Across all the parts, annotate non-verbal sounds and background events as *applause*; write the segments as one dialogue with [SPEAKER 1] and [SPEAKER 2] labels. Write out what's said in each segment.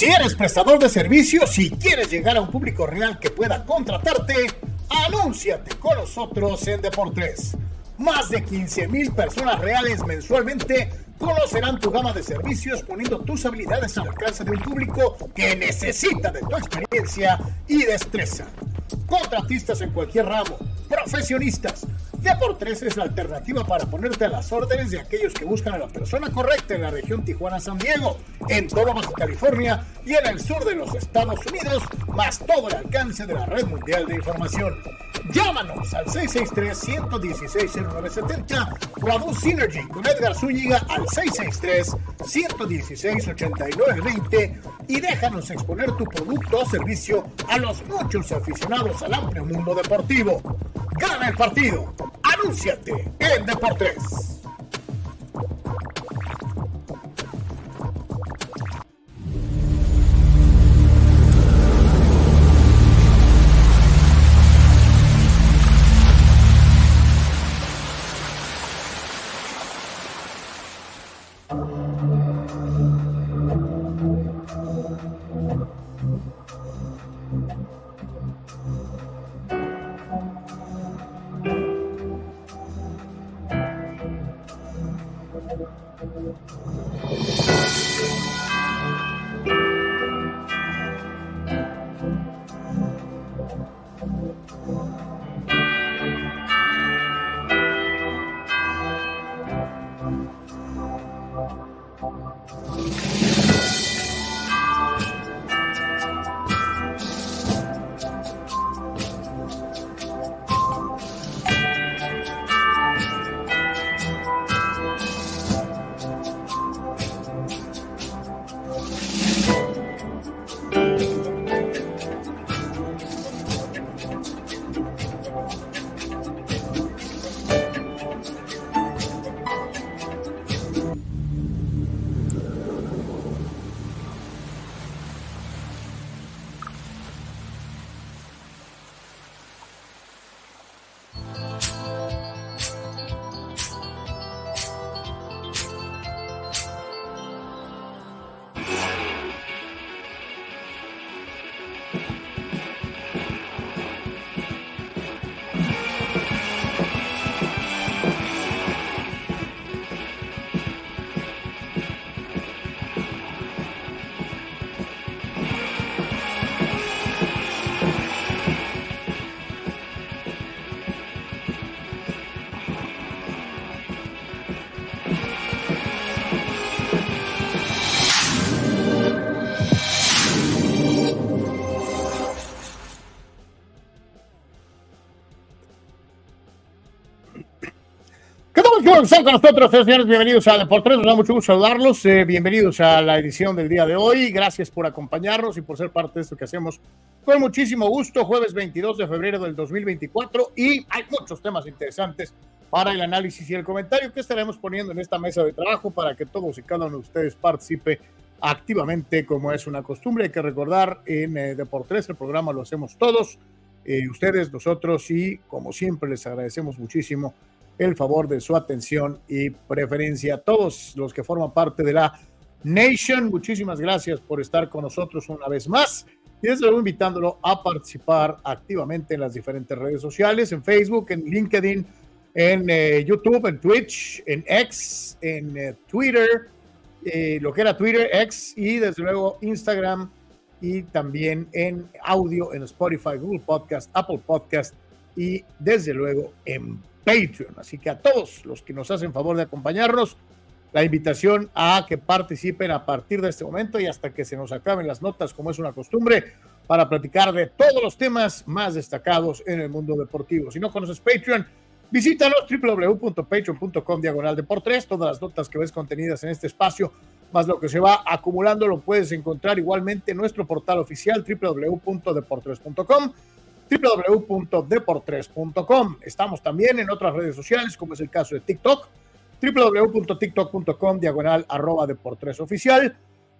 [SPEAKER 1] Si eres prestador de servicios y quieres llegar a un público real que pueda contratarte, anúnciate con nosotros en Deportes. Más de 15 mil personas reales mensualmente conocerán tu gama de servicios poniendo tus habilidades al alcance de un público que necesita de tu experiencia y destreza. Contratistas en cualquier ramo, profesionistas. Deportes es la alternativa para ponerte a las órdenes de aquellos que buscan a la persona correcta en la región Tijuana-San Diego, en todo Baja California y en el sur de los Estados Unidos, más todo el alcance de la red mundial de información. Llámanos al 663-116-0970 o a Synergy con Edgar Zúñiga al 663-116-8920 y déjanos exponer tu producto o servicio a los muchos aficionados al amplio mundo deportivo. Gana el partido. Anúnciate en Deportes. Están con nosotros, señores. Bienvenidos a Deportes. Nos da mucho gusto saludarlos. Eh, bienvenidos a la edición del día de hoy. Gracias por acompañarnos y por ser parte de esto que hacemos con muchísimo gusto. Jueves 22 de febrero del 2024 y hay muchos temas interesantes para el análisis y el comentario que estaremos poniendo en esta mesa de trabajo para que todos y cada uno de ustedes participe activamente como es una costumbre. Hay que recordar en eh, Deportes el programa lo hacemos todos. Eh, ustedes, nosotros y como siempre les agradecemos muchísimo el favor de su atención y preferencia. A todos los que forman parte de la Nation, muchísimas gracias por estar con nosotros una vez más. Y desde luego invitándolo a participar activamente en las diferentes redes sociales, en Facebook, en LinkedIn, en eh, YouTube, en Twitch, en X, en eh, Twitter, eh, lo que era Twitter, X y desde luego Instagram y también en audio en Spotify, Google Podcast, Apple Podcast y desde luego en Patreon. Así que a todos los que nos hacen favor de acompañarnos, la invitación a que participen a partir de este momento y hasta que se nos acaben las notas, como es una costumbre, para platicar de todos los temas más destacados en el mundo deportivo. Si no conoces Patreon, visítanos www.patreon.com diagonal de. Todas las notas que ves contenidas en este espacio, más lo que se va acumulando, lo puedes encontrar igualmente en nuestro portal oficial www.deportres.com www.deportres.com. Estamos también en otras redes sociales, como es el caso de TikTok, www.tiktok.com, diagonal arroba deportres.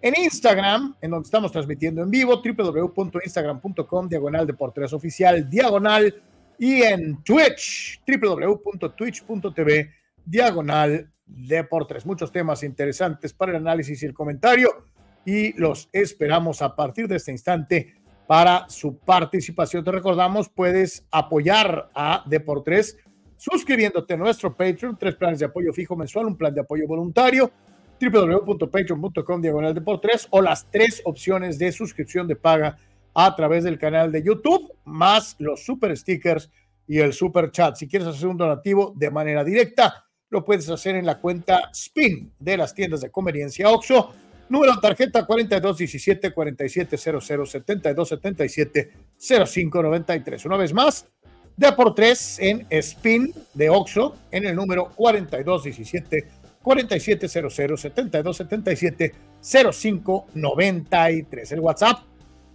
[SPEAKER 1] En Instagram, en donde estamos transmitiendo en vivo, www.instagram.com, diagonal deportres oficial, diagonal. Y en Twitch, www.twitch.tv, diagonal deportres. Muchos temas interesantes para el análisis y el comentario. y los esperamos a partir de este instante para su participación. Te recordamos, puedes apoyar a Deportes suscribiéndote a nuestro Patreon, tres planes de apoyo fijo mensual, un plan de apoyo voluntario, www.patreon.com diagonal Deportes o las tres opciones de suscripción de paga a través del canal de YouTube, más los super stickers y el super chat. Si quieres hacer un donativo de manera directa, lo puedes hacer en la cuenta SPIN de las tiendas de conveniencia OXO Número de tarjeta 4217 4700 7277 0593. Una vez más, de por tres en Spin de Oxo en el número 4217 4700 7277 0593. El WhatsApp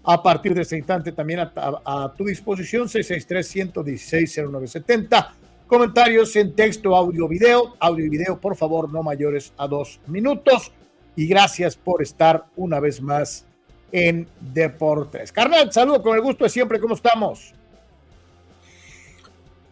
[SPEAKER 1] a partir de este instante también a, a tu disposición 663 116 0970. Comentarios en texto, audio, video. Audio y video, por favor, no mayores a dos minutos y gracias por estar una vez más en Deportes. Carnal, saludo con el gusto de siempre, ¿cómo estamos?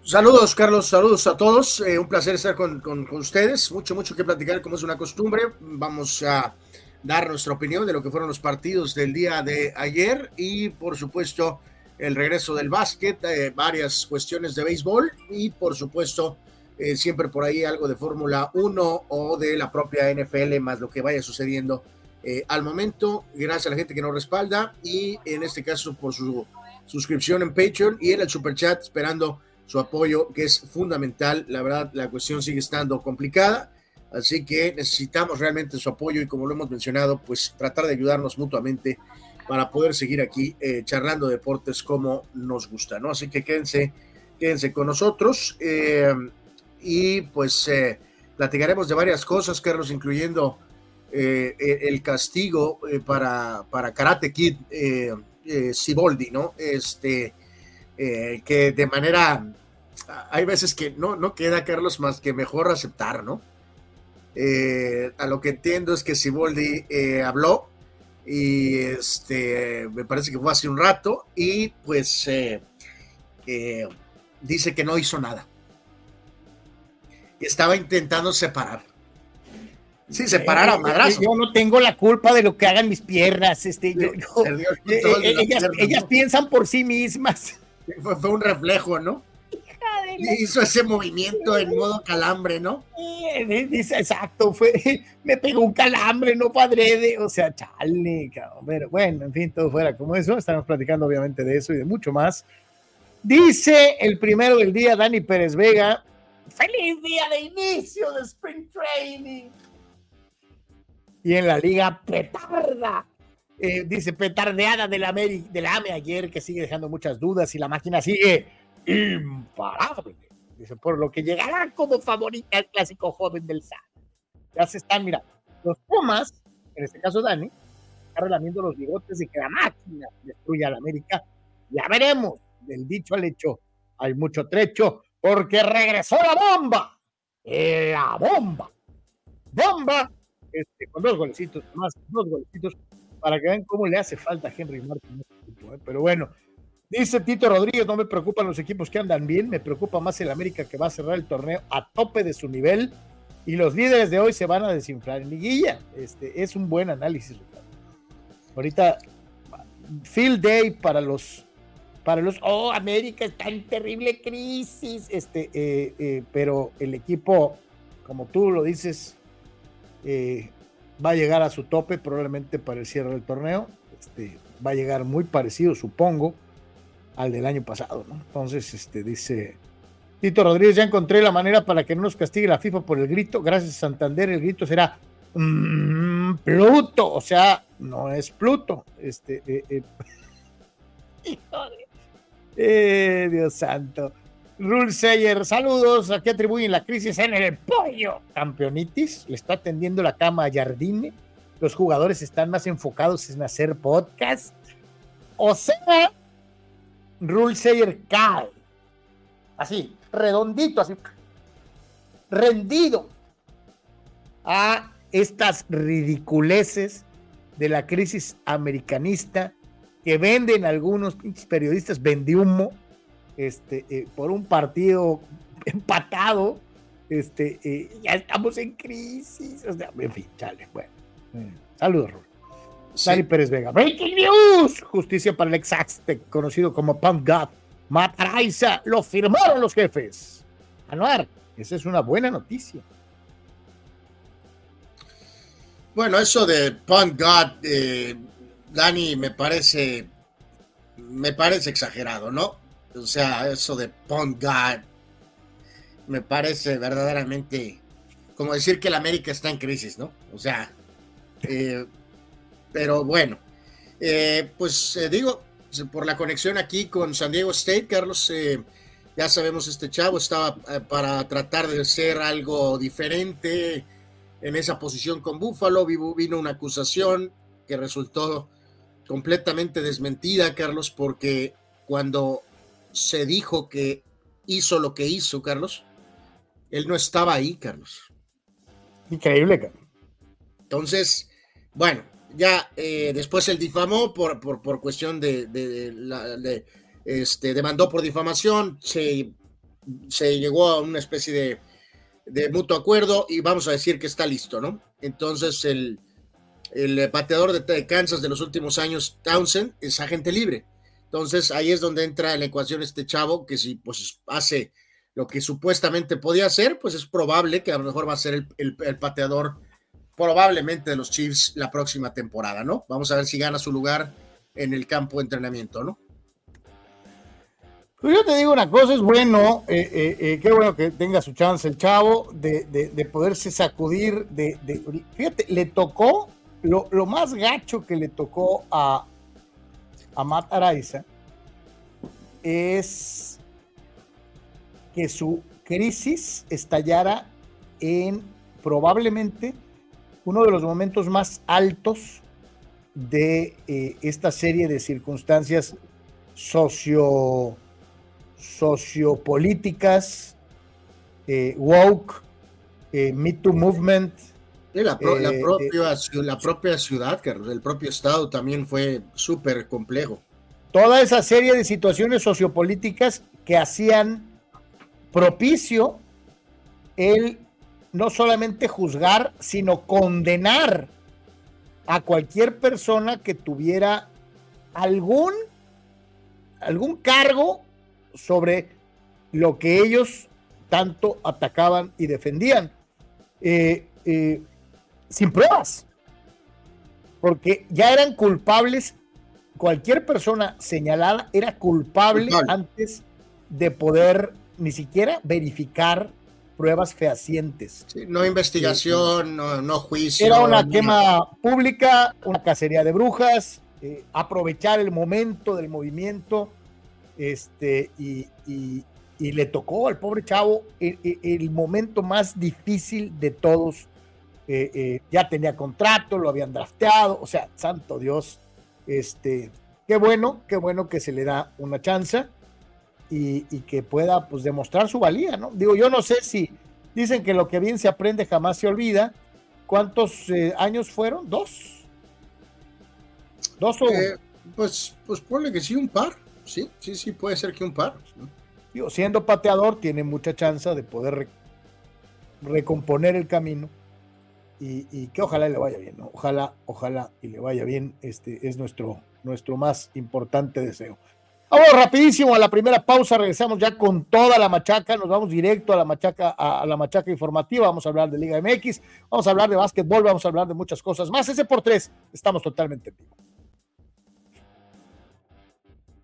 [SPEAKER 2] Saludos, Carlos, saludos a todos. Eh, un placer estar con, ustedes. Mucho, mucho que platicar, como es una costumbre. Vamos a dar nuestra opinión de lo que fueron los partidos del día de ayer y, por supuesto, el regreso del básquet, eh, varias cuestiones de béisbol y, por supuesto, eh, siempre por ahí algo de Fórmula 1 o de la propia NFL, más lo que vaya sucediendo eh, al momento. Gracias a la gente que nos respalda y en este caso por su suscripción en Patreon y en el Super Chat, esperando su apoyo, que es fundamental. La verdad, la cuestión sigue estando complicada, así que necesitamos realmente su apoyo y como lo hemos mencionado, pues tratar de ayudarnos mutuamente para poder seguir aquí eh, charlando deportes como nos gusta, ¿no? Así que quédense, quédense con nosotros. Eh, y pues eh, platicaremos de varias cosas, Carlos, incluyendo eh, e, el castigo eh, para, para Karate Kid Siboldi, ¿no? Este, que de manera, hay veces que no, no queda, Carlos, más que mejor aceptar, ¿no? a lo que entiendo es que Siboldi habló y este, me parece que fue hace un rato y pues dice que no hizo nada estaba intentando separar.
[SPEAKER 1] Sí, separar a madrazo. Yo no tengo la culpa de lo que hagan mis piernas. Este, yo, ellas, piensan por sí mismas.
[SPEAKER 2] Fue, un reflejo, ¿no? hizo ese movimiento en modo calambre, ¿no?
[SPEAKER 1] Dice, exacto, fue, *laughs* me pegó un calambre, no padre o sea, chale, pero bueno, en fin, todo fuera como eso, estamos platicando obviamente de eso y de mucho más. Dice el primero del día, Dani Pérez Vega, feliz día de inicio de Spring Training. Y en la liga petarda, eh, dice petardeada de la, de AME ayer, que sigue dejando muchas dudas y la máquina sigue imparable. Dice, por lo que llegará como favorita al clásico joven del SAT. Ya se están mirando. Los Pumas, en este caso Dani, está relamiendo los bigotes de que la máquina destruya a la América. Ya veremos. Del dicho al hecho hay mucho trecho porque regresó la bomba. La bomba. Bomba. Este, con dos golecitos más, dos golecitos, para que vean cómo le hace falta a Henry Martin. Este ¿eh? Pero bueno, dice Tito Rodríguez, no me preocupan los equipos que andan bien, me preocupa más el América que va a cerrar el torneo a tope de su nivel y los líderes de hoy se van a desinflar en liguilla. Este, es un buen análisis, Ricardo. Ahorita, field day para los para los, oh, América está en terrible crisis, este, eh, eh, pero el equipo, como tú lo dices, eh, va a llegar a su tope probablemente para el cierre del torneo, este, va a llegar muy parecido, supongo, al del año pasado. Entonces, este, dice Tito Rodríguez, ya encontré la manera para que no nos castigue la FIFA por el grito, gracias Santander el grito será mmm, Pluto, o sea, no es Pluto, este, *laughs* Eh, Dios santo. Rule saludos. ¿A qué atribuyen la crisis en el pollo? Campeonitis, le está atendiendo la cama a Jardine. Los jugadores están más enfocados en hacer podcast. O sea, Rule Sayer cae. Así, redondito, así. Rendido a estas ridiculeces de la crisis americanista que venden algunos periodistas humo este, eh, por un partido *laughs* empatado. Este, eh, ya estamos en crisis. en fin, chale, bueno. Mm. Saludos, Dani Pérez Vega. Breaking news. Justicia para el ex conocido como Punk God. Matt Araiza. Lo firmaron los jefes. Anuar, esa es una buena noticia.
[SPEAKER 2] Bueno, eso de Punk God, eh, Dani, me parece, me parece exagerado, ¿no? O sea, eso de Punk God, me parece verdaderamente como decir que el América está en crisis, ¿no? O sea, eh, pero bueno, eh, pues digo, por la conexión aquí con San Diego State, Carlos, ya sabemos, este chavo estaba para tratar de ser algo diferente, en esa posición con Búfalo. Vino una acusación que resultó completamente desmentida, Carlos, porque cuando se dijo que hizo lo que hizo, Carlos, él no estaba ahí, Carlos.
[SPEAKER 1] Increíble, Carlos.
[SPEAKER 2] Entonces, bueno, ya eh, después él difamó por, por, cuestión de, este, demandó por difamación, se, se llegó a una especie de de mutuo acuerdo y vamos a decir que está listo, ¿no? Entonces el, el bateador de, Kansas de los últimos años, Townsend, es agente libre. Entonces ahí es donde entra en la ecuación este chavo que si pues hace lo que supuestamente podía hacer, pues es probable que a lo mejor va a ser el, el, pateador probablemente de los Chiefs la próxima temporada, ¿no? Vamos a ver si gana su lugar en el campo de entrenamiento, ¿no?
[SPEAKER 1] Pues yo te digo una cosa, es bueno, eh, eh, eh, qué bueno que tenga su chance el chavo de, de, poderse sacudir, de, fíjate, le tocó, lo, más gacho que le tocó a, a Matt Araiza es que su crisis estallara en probablemente uno de los momentos más altos de esta serie de circunstancias socio sociopolíticas, eh, woke, eh, Me Too Movement.
[SPEAKER 2] La, eh, propia, la propia ciudad, el propio estado también fue súper complejo.
[SPEAKER 1] Toda esa serie de situaciones sociopolíticas que hacían propicio el no solamente juzgar, sino condenar a cualquier persona que tuviera algún, algún cargo sobre lo que ellos tanto atacaban y defendían, eh, eh, sin pruebas, porque ya eran culpables, cualquier persona señalada era culpable antes de poder ni siquiera verificar pruebas fehacientes.
[SPEAKER 2] no investigación, no, juicio.
[SPEAKER 1] Era una quema pública, una cacería de brujas, eh, aprovechar el momento del movimiento este, y, le tocó al pobre chavo el, momento más difícil de todos. Eh, eh, ya tenía contrato, lo habían drafteado, o sea, santo Dios, este, qué bueno, qué bueno que se le da una chance y, que pueda pues demostrar su valía, ¿no? Digo, yo no sé si dicen que lo que bien se aprende jamás se olvida. ¿Cuántos eh, años fueron? ¿Dos? ¿Dos o
[SPEAKER 2] pues, pues ponle que sí, un par sí, sí, sí, puede ser que un par.
[SPEAKER 1] siendo pateador, tiene mucha chance de poder recomponer el camino y, que ojalá le vaya bien, Ojalá, ojalá y le vaya bien. Este es nuestro, nuestro más importante deseo. Vamos rapidísimo a la primera pausa, regresamos ya con toda la machaca, nos vamos directo a la machaca, a, la machaca informativa, vamos a hablar de Liga MX, vamos a hablar de básquetbol, vamos a hablar de muchas cosas más. Ese por tres, estamos totalmente en vivo.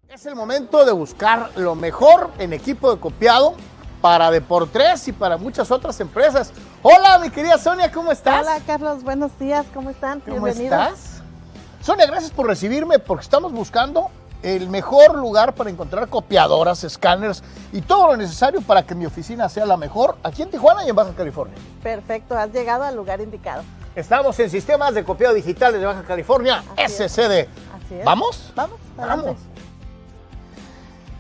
[SPEAKER 1] Es el momento de buscar lo mejor en equipo de copiado para Deportes y para muchas otras empresas. Hola, mi querida Sonia, ¿cómo estás?
[SPEAKER 3] Hola, Carlos, buenos días, ¿cómo están?
[SPEAKER 1] ¿Cómo estás? Sonia, gracias por recibirme porque estamos buscando el mejor lugar para encontrar copiadoras, escáneres y todo lo necesario para que mi oficina sea la mejor aquí en Tijuana y en Baja California.
[SPEAKER 3] Perfecto, has llegado al lugar indicado.
[SPEAKER 1] Estamos en Sistemas de Copiado Digital de Baja California, SCD.
[SPEAKER 3] Así es.
[SPEAKER 1] ¿Vamos?
[SPEAKER 3] Vamos, vamos.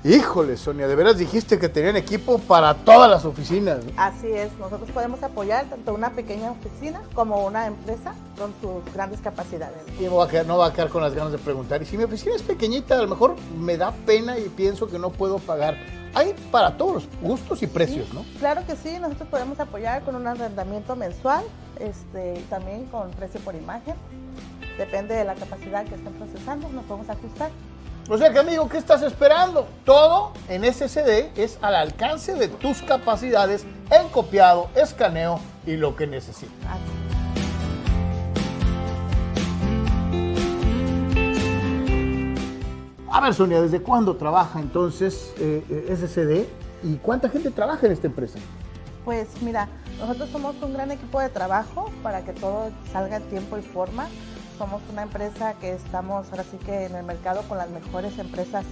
[SPEAKER 1] Híjole, Sonia, de veras dijiste que tenían equipo para todas las oficinas.
[SPEAKER 3] Así es, nosotros podemos apoyar tanto una pequeña oficina como una empresa con sus grandes capacidades.
[SPEAKER 1] Y no va, a quedar, no va a quedar con las ganas de preguntar. Y si mi oficina es pequeñita, a lo mejor me da pena y pienso que no puedo pagar. Hay para todos los gustos y precios, ¿no?
[SPEAKER 3] Claro que sí, nosotros podemos apoyar con un arrendamiento mensual, este, también con precio por imagen. depende de la capacidad que estén procesando, nos podemos ajustar.
[SPEAKER 1] O sea que amigo, ¿qué estás esperando? Todo en SSD es al alcance de tus capacidades en copiado, escaneo y lo que necesitas. A ver, Sonia, ¿desde cuándo trabaja entonces eh, eh SSD y cuánta gente trabaja en esta empresa?
[SPEAKER 3] Pues mira, nosotros somos un gran equipo de trabajo para que todo salga en tiempo y forma. Somos una empresa que estamos ahora sí que en el mercado con las mejores empresas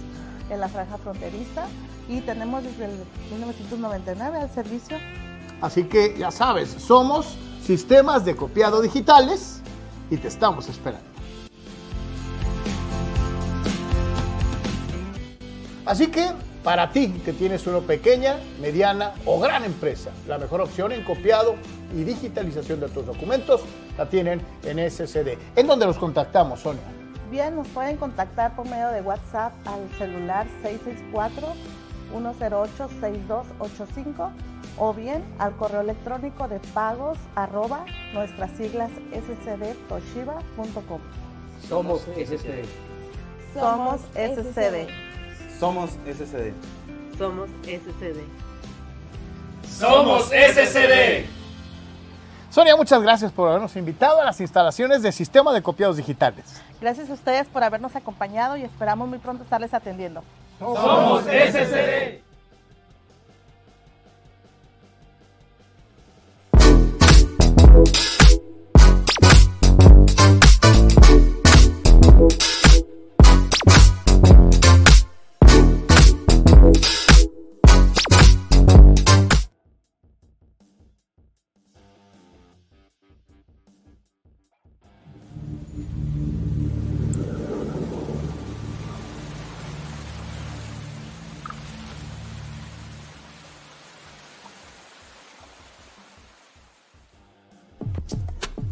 [SPEAKER 3] en la franja fronteriza y tenemos desde el 1999 al servicio.
[SPEAKER 1] Así que ya sabes, somos sistemas de copiado digitales y te estamos esperando. Así que para ti que tienes una pequeña, mediana o gran empresa, la mejor opción en copiado y digitalización de tus documentos la tienen en SCD. ¿En dónde los contactamos, Sonia?
[SPEAKER 3] Bien, nos pueden contactar por medio de WhatsApp al celular 664-108-6285 o bien al correo electrónico de pagos arroba nuestras siglas scdtoshiba.com.
[SPEAKER 4] Somos SCD.
[SPEAKER 3] Somos SCD.
[SPEAKER 4] Somos SCD.
[SPEAKER 5] Somos SCD.
[SPEAKER 6] Somos SCD.
[SPEAKER 1] Sonia, muchas gracias por habernos invitado a las instalaciones de Sistema de Copiados Digitales.
[SPEAKER 3] Gracias a ustedes por habernos acompañado y esperamos muy pronto estarles atendiendo.
[SPEAKER 6] Somos SCD.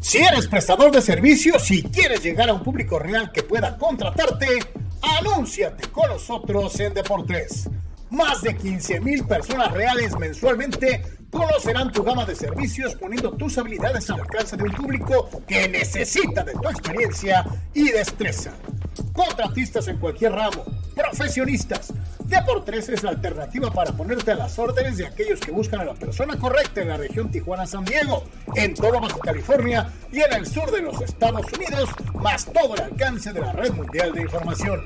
[SPEAKER 1] Si eres prestador de servicios y quieres llegar a un público real que pueda contratarte, anúnciate con nosotros en Deportes. Más de 15 mil personas reales mensualmente conocerán tu gama de servicios poniendo tus habilidades al alcance de un público que necesita de tu experiencia y destreza. Contratistas en cualquier ramo, profesionistas. Deportes es la alternativa para ponerte a las órdenes de aquellos que buscan a la persona correcta en la región Tijuana-San Diego, en todo Baja California y en el sur de los Estados Unidos, más todo el alcance de la red mundial de información.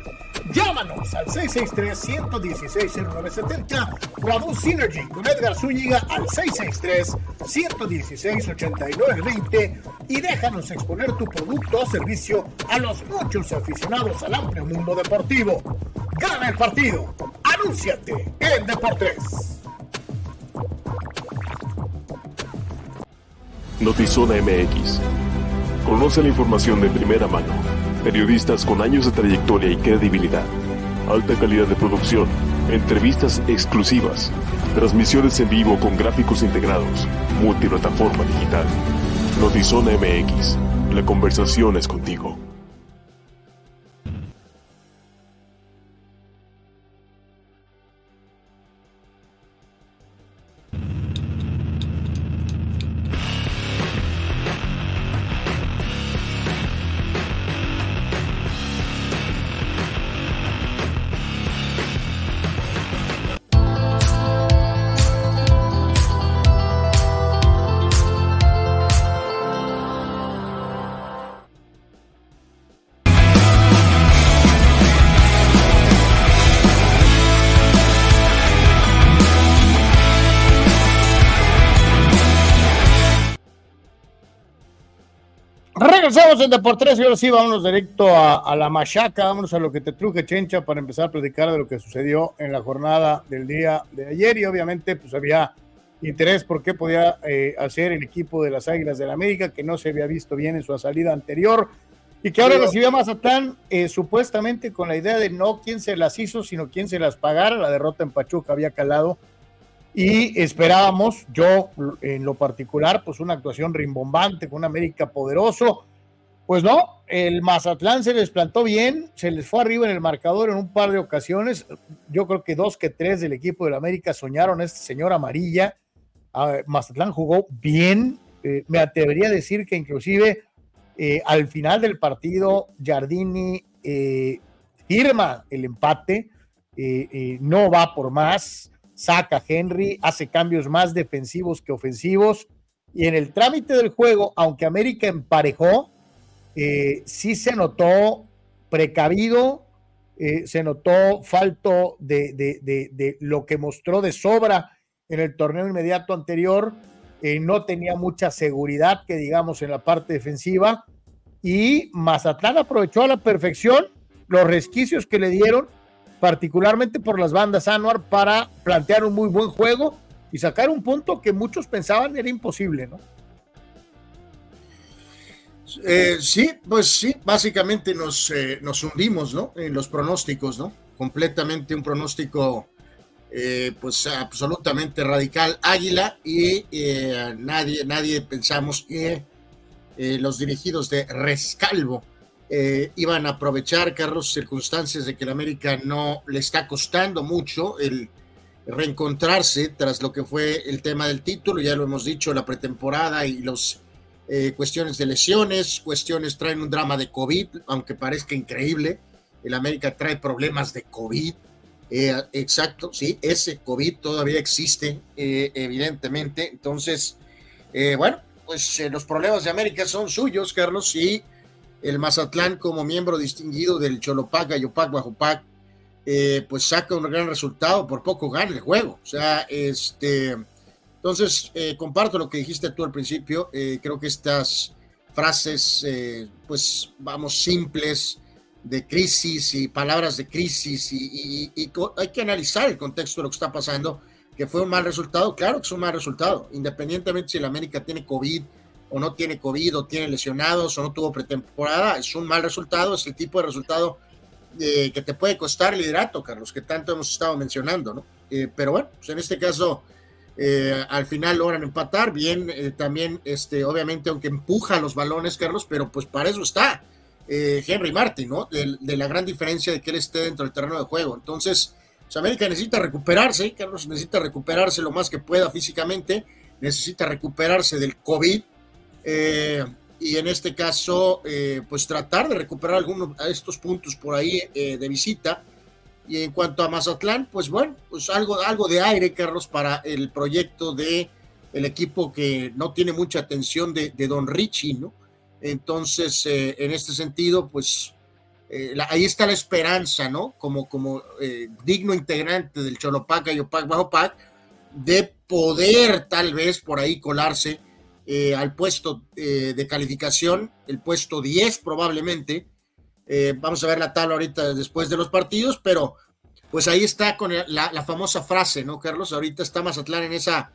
[SPEAKER 1] Llámanos al 663-116-0970 o a Bus Synergy con Edgar Zúñiga al 663-116-8920 y déjanos exponer tu producto o servicio a los muchos aficionados al amplio mundo deportivo. Gana el partido. Anúnciate en Deportes.
[SPEAKER 7] Notizona MX. Conoce la información de primera mano. Periodistas con años de trayectoria y credibilidad. Alta calidad de producción. Entrevistas exclusivas. Transmisiones en vivo con gráficos integrados. Multiplataforma digital. Notizona MX. La conversación es contigo.
[SPEAKER 1] Regresamos en Deportes y ahora sí vámonos directo a, a, la machaca, vámonos a lo que te truje Chencha para empezar a platicar de lo que sucedió en la jornada del día de ayer y obviamente pues había interés por qué podía eh, hacer el equipo de las Águilas del la América que no se había visto bien en su salida anterior y que ahora recibió a Mazatlán eh, supuestamente con la idea de no quién se las hizo sino quién se las pagara, la derrota en Pachuca había calado y esperábamos, yo en lo particular, pues una actuación rimbombante con un América poderoso. Pues no, el Mazatlán se les plantó bien, se les fue arriba en el marcador en un par de ocasiones. Yo creo que dos que tres del equipo del América soñaron a este señor amarilla. Mazatlán jugó bien, eh, me atrevería a decir que inclusive Eh, al final del partido, Jardini eh, firma el empate, eh, no va por más, saca a Henry, hace cambios más defensivos que ofensivos. Y en el trámite del juego, aunque América emparejó, sí se notó precavido, se notó falto de, lo que mostró de sobra en el torneo inmediato anterior. no tenía mucha seguridad, que digamos, en la parte defensiva y Mazatlán aprovechó a la perfección los resquicios que le dieron, particularmente por las bandas Anuar, para plantear un muy buen juego y sacar un punto que muchos pensaban era imposible, ¿no?
[SPEAKER 2] Eh, sí, pues sí, básicamente nos, eh, nos hundimos, ¿no? En los pronósticos, ¿no? Completamente un pronóstico, eh, pues absolutamente radical, águila, y nadie, nadie pensamos que los dirigidos de Rescalvo iban a aprovechar, Carlos, circunstancias de que el América no le está costando mucho el reencontrarse tras lo que fue el tema del título, ya lo hemos dicho, la pretemporada y los eh, cuestiones de lesiones, cuestiones traen un drama de COVID, aunque parezca increíble, el América trae problemas de COVID, exacto, sí, ese COVID todavía existe, evidentemente, entonces, bueno, pues eh, los problemas de América son suyos, Carlos, y el Mazatlán como miembro distinguido del Cholopac, Gayopac, Bajopac, eh, pues saca un gran resultado, por poco gana el juego. O sea, este, entonces eh, comparto lo que dijiste tú al principio, creo que estas frases, pues vamos, simples de crisis y palabras de crisis y hay que analizar el contexto de lo que está pasando que fue un mal resultado, claro que es un mal resultado, independientemente si el América tiene COVID o no tiene COVID o tiene lesionados o no tuvo pretemporada, es un mal resultado, es el tipo de resultado eh, que te puede costar liderato, Carlos, que tanto hemos estado mencionando, ¿no? Eh, pero bueno, pues en este caso, eh, al final logran empatar, bien, también, este, obviamente, aunque empuja los balones, Carlos, pero pues para eso está Henry Martin, ¿no? De, la gran diferencia de que él esté dentro del terreno de juego. Entonces, pues América necesita recuperarse, Carlos necesita recuperarse lo más que pueda físicamente, necesita recuperarse del COVID eh, y en este caso, eh, pues tratar de recuperar algunos de estos puntos por ahí eh, de visita. Y en cuanto a Mazatlán, pues bueno, pues algo, algo de aire, Carlos, para el proyecto de el equipo que no tiene mucha atención de, de Don Richie, ¿no? Entonces, en este sentido, pues eh, ahí está la esperanza, ¿no? Como, como eh, digno integrante del Cholopac Bajo Pac, de poder tal vez por ahí colarse eh, al puesto de calificación, el puesto 10 probablemente. Vamos a ver la tabla ahorita después de los partidos, pero pues ahí está con la, famosa frase, ¿no, Carlos? Ahorita está Mazatlán en esa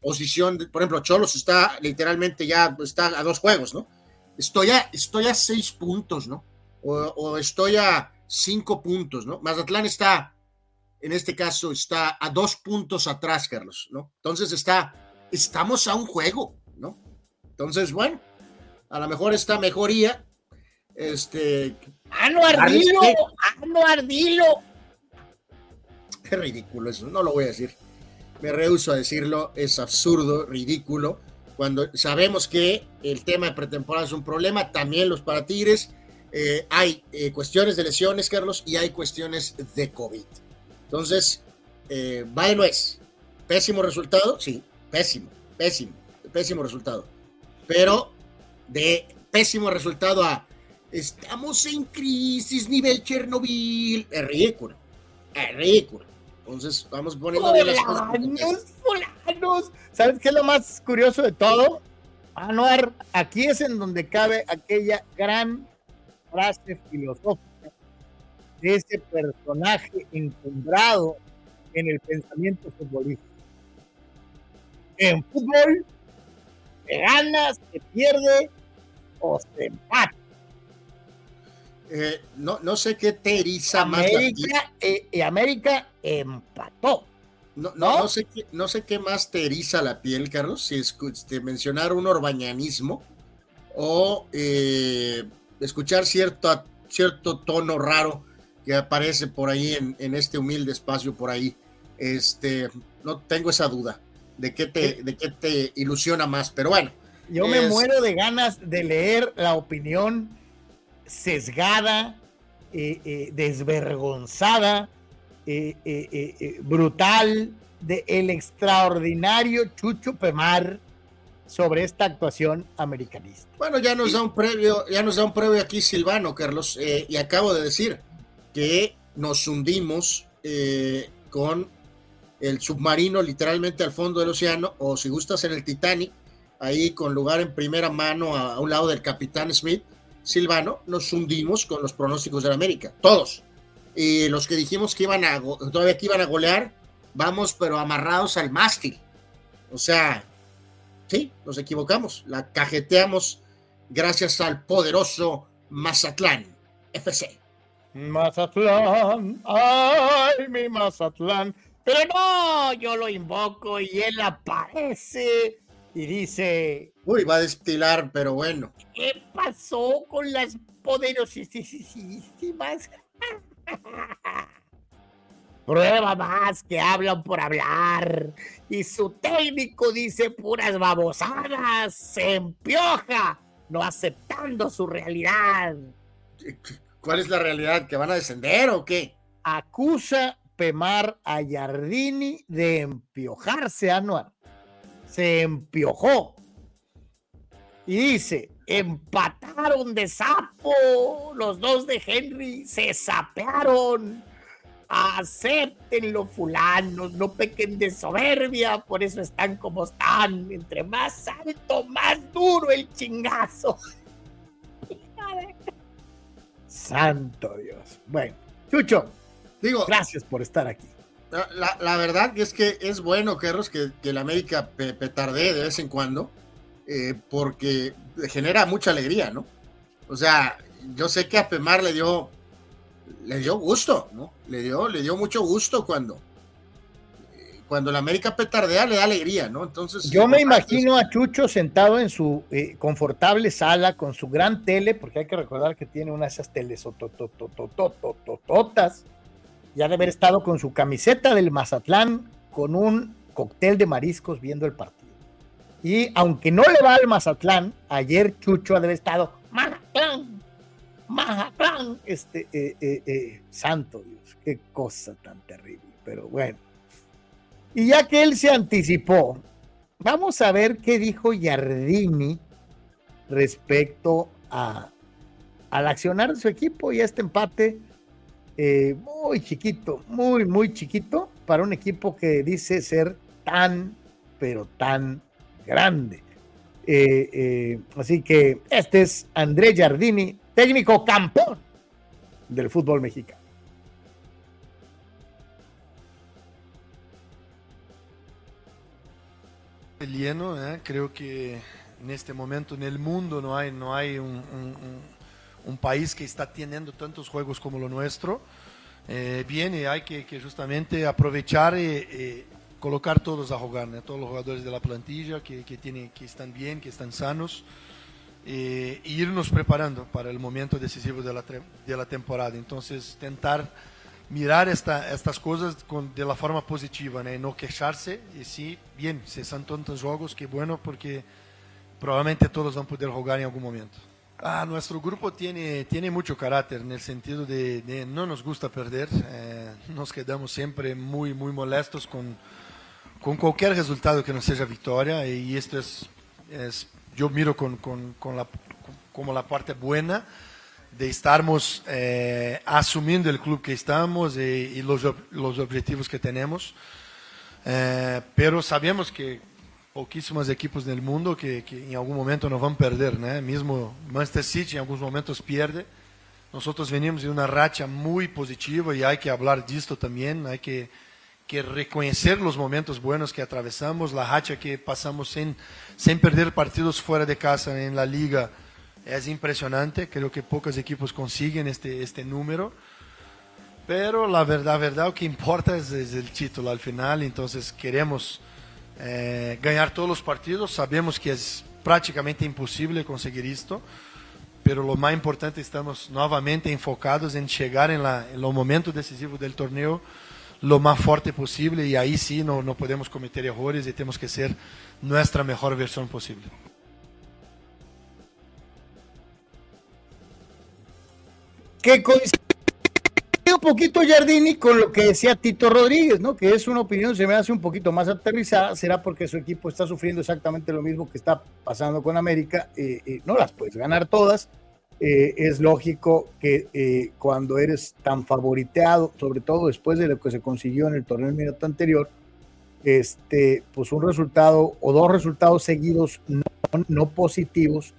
[SPEAKER 2] posición, por ejemplo, Cholos está literalmente ya, está a dos juegos, ¿no? Estoy a, estoy a seis puntos, ¿no? o, estoy a cinco puntos, ¿no? Mazatlán está, en este caso, está a dos puntos atrás, Carlos, ¿no? Entonces está, estamos a un juego, ¿no? Entonces, bueno, a lo mejor esta mejoría, este...
[SPEAKER 1] ¡Ano Ardilo! ¡Ano Ardilo!
[SPEAKER 2] Qué ridículo eso, no lo voy a decir. Me rehuso a decirlo, es absurdo, ridículo. Cuando sabemos que el tema de pretemporada es un problema, también los para Tigres, eh, hay eh, cuestiones de lesiones, Carlos, y hay cuestiones de COVID. Entonces, eh, no es. Pésimo resultado, sí, pésimo, pésimo, pésimo resultado. Pero de pésimo resultado a estamos en crisis nivel Chernobyl, es ridículo, es ridículo. Entonces, vamos poniendo bien las
[SPEAKER 1] cosas. ¿Sabes qué es lo más curioso de todo? Anuar, aquí es en donde cabe aquella gran frase filosófica de ese personaje encumbrado en el pensamiento futbolístico. En fútbol, se gana, se pierde o se empata.
[SPEAKER 2] Eh, no, no sé qué te eriza
[SPEAKER 1] América, más. Eh, y América empató.
[SPEAKER 2] No, no, no, sé qué, no sé qué más te eriza la piel, Carlos, si es este, mencionar un orbañanismo o eh, escuchar cierto, cierto tono raro que aparece por ahí en, este humilde espacio por ahí. Este, no tengo esa duda de qué te, de qué te ilusiona más, pero bueno,
[SPEAKER 1] Yo me muero de ganas de leer la opinión sesgada, eh, eh, desvergonzada, eh, brutal de el extraordinario Chucho Pemar sobre esta actuación americanista.
[SPEAKER 2] Bueno, ya nos da un previo, ya nos da un previo aquí Silvano, Carlos, y acabo de decir que nos hundimos con el submarino literalmente al fondo del océano, o si gustas en el Titanic, ahí con lugar en primera mano a, un lado del capitán Smith, Silvano, nos hundimos con los pronósticos de la América, todos. Y los que dijimos que iban a, todavía que iban a golear, vamos pero amarrados al mástil. O sea, sí, nos equivocamos, la cajeteamos gracias al poderoso Mazatlán FC.
[SPEAKER 1] Mazatlán, ay, mi Mazatlán. Pero no, yo lo invoco y él aparece y dice...
[SPEAKER 2] Uy, va a destilar, pero bueno.
[SPEAKER 1] ¿Qué pasó con las poderosísimas? *laughs* Prueba más que hablan por hablar. Y su técnico dice puras babosadas. Se empioja, no aceptando su realidad.
[SPEAKER 2] ¿Cuál es la realidad? ¿Que van a descender o qué?
[SPEAKER 1] Acusa Pemar a Yardini de empiojarse Anuar se empiojó. Y dice, empataron de sapo, los dos de Henry se sapearon. Acéptenlo, fulanos, no pequen de soberbia, por eso están como están. Entre más alto, más duro el chingazo. *laughs* Santo Dios. Bueno, Chucho, digo, gracias por estar aquí.
[SPEAKER 2] La, la, verdad es que es bueno, Carlos, que, que la América petardee de vez en cuando, eh, porque genera mucha alegría, ¿no? O sea, yo sé que a Pemar le dio, le dio gusto, ¿no? Le dio, le dio mucho gusto cuando, cuando la América petardea le da alegría, ¿no? Entonces.
[SPEAKER 1] Yo me imagino a Chucho sentado en su eh, confortable sala con su gran tele, porque hay que recordar que tiene una de esas teles ya de haber estado con su camiseta del Mazatlán, con un cóctel de mariscos viendo el partido. Y aunque no le va al Mazatlán, ayer Chucho ha de haber estado Mazatlán, Mazatlán, este, eh, eh, eh, santo Dios, qué cosa tan terrible, pero bueno. Y ya que él se anticipó, vamos a ver qué dijo Yardini respecto a, al accionar de su equipo y a este empate eh, muy chiquito, muy, muy chiquito para un equipo que dice ser tan, pero tan grande. Eh, eh, así que este es André Giardini, técnico campeón del fútbol mexicano.
[SPEAKER 8] Lleno, creo que en este momento en el mundo no hay, no hay un un país que está teniendo tantos juegos como lo nuestro. Eh, bien, y hay que, justamente aprovechar y, colocar todos a jugar, todos los jugadores de la plantilla que, que, que están bien, que están sanos, e irnos preparando para el momento decisivo de la, de la temporada. Entonces, tentar mirar esta, estas cosas con, de la forma positiva, ¿no? quejarse, y sí, bien, si son tantos juegos, que bueno, porque probablemente todos van a poder jugar en algún momento. Ah, nuestro grupo tiene, tiene mucho carácter en el sentido de, no nos gusta perder, eh, nos quedamos siempre muy, muy molestos con, con cualquier resultado que no sea victoria y esto es, es yo miro con, con, con la, como la parte buena de estarmos eh, asumiendo el club que estamos y, y los, los, objetivos que tenemos, eh, pero sabemos que pouquíssimos equipos no mundo que, que, em algum momento não vão perder, né? Mesmo Manchester City em alguns momentos perde. Nós venimos em uma racha muito positiva e há que falar disto também, há que que reconhecer os momentos buenos que atravessamos, a racha que passamos sem sem perder partidos fora de casa em la liga é impressionante. Creo que poucas equipos conseguem este este número. Pero la verdad, la verdad, o que importa es, es el título al final, entonces queremos é, ganhar todos os partidos. Sabemos que é praticamente impossível conseguir isto, pero o mais importante estamos novamente enfocados em chegar em la, momento decisivo do torneio lo mais forte possível e aí sim não, não podemos cometer erros e temos que ser nossa melhor versão possível.
[SPEAKER 1] Que coisa poquito Jardini con lo que decía Tito Rodríguez, ¿no? Que es una opinión, se me hace un poquito más aterrizada, será porque su equipo está sufriendo exactamente lo mismo que está pasando con América, eh, eh, no las puedes ganar todas, eh, es lógico que cuando eres tan favoriteado, sobre todo después de lo que se consiguió en el torneo minuto anterior, este, pues un resultado o dos resultados seguidos no positivos,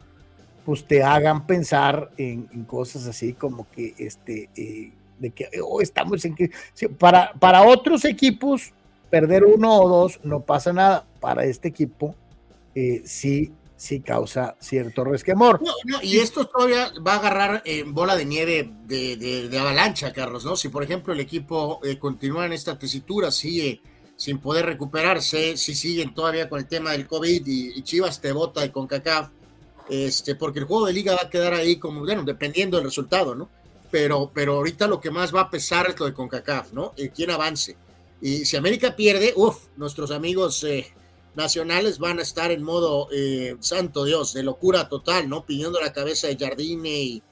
[SPEAKER 1] pues te hagan pensar en, cosas así como que este, de que oh, estamos en que para, para otros equipos perder uno o dos no pasa nada, para este equipo eh, sí sí causa cierto resquemor.
[SPEAKER 2] y esto todavía va a agarrar bola de nieve de, avalancha, Carlos, ¿no? Si por ejemplo el equipo eh, continúa en esta tesitura, sigue sin poder recuperarse, si siguen todavía con el tema del COVID y, Chivas te bota de CONCACAF, este, porque el juego de liga va a quedar ahí como, bueno, dependiendo del resultado, ¿no? Pero, pero ahorita lo que más va a pesar es lo de CONCACAF, ¿no? Eh, ¿Quién avance? Y si América pierde, uff, nuestros amigos eh, nacionales van a estar en modo, eh, santo Dios, de locura total, ¿no? Pidiendo la cabeza de Jardine y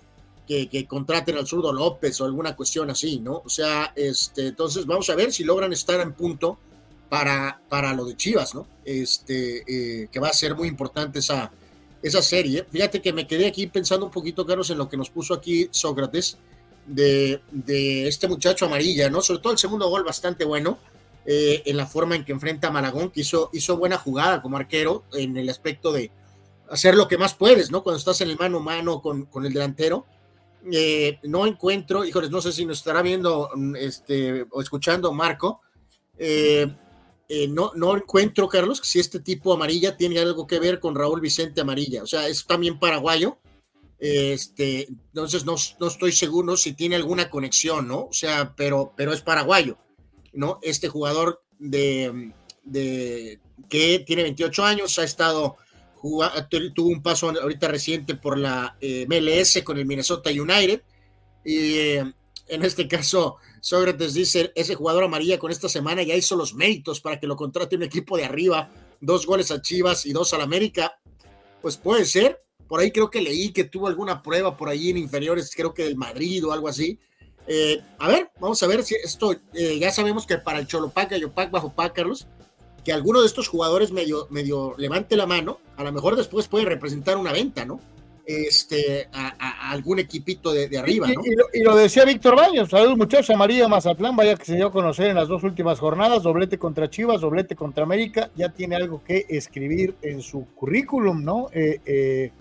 [SPEAKER 2] que, que, contraten al zurdo López o alguna cuestión así, ¿no? O sea, este, entonces vamos a ver si logran estar en punto para, para lo de Chivas, ¿no? Este, que va a ser muy importante esa, esa serie. Fíjate que me quedé aquí pensando un poquito, Carlos, en lo que nos puso aquí Sócrates de, este muchacho amarilla, ¿no? Sobre todo el segundo gol bastante bueno, eh, en la forma en que enfrenta a Malagón, que hizo, hizo buena jugada como arquero en el aspecto de hacer lo que más puedes, ¿no? Cuando estás en el mano a mano con, con el delantero. Eh, no encuentro, híjoles, no sé si nos estará viendo este, o escuchando Marco. Eh, no, no encuentro, Carlos, si este tipo amarilla tiene algo que ver con Raúl Vicente Amarilla. O sea, es también paraguayo. Este, entonces no, no, estoy seguro si tiene alguna conexión, ¿no? O sea, pero, pero es paraguayo, ¿no? Este jugador de, de que tiene 28 años, ha estado tuvo un paso ahorita reciente por la eh, MLS con el Minnesota United y eh, en este caso Sócrates dice, ese jugador amarilla con esta semana ya hizo los méritos para que lo contrate un equipo de arriba, dos goles a Chivas y dos al América. Pues puede ser, por ahí creo que leí que tuvo alguna prueba por ahí en inferiores, creo que del Madrid o algo así. Eh, a ver, vamos a ver si esto, eh, ya sabemos que para el Cholopac, Yopac, Bajo Pac, Carlos, que alguno de estos jugadores medio, medio levante la mano, a lo mejor después puede representar una venta, ¿no? este, a, algún equipito de, arriba. ¿no?
[SPEAKER 1] Y, lo, decía Víctor Baños, saludos muchachos, María Mazatlán, vaya que se dio a conocer en las dos últimas jornadas, doblete contra Chivas, doblete contra América, ya tiene algo que escribir en su currículum, ¿no? Eh,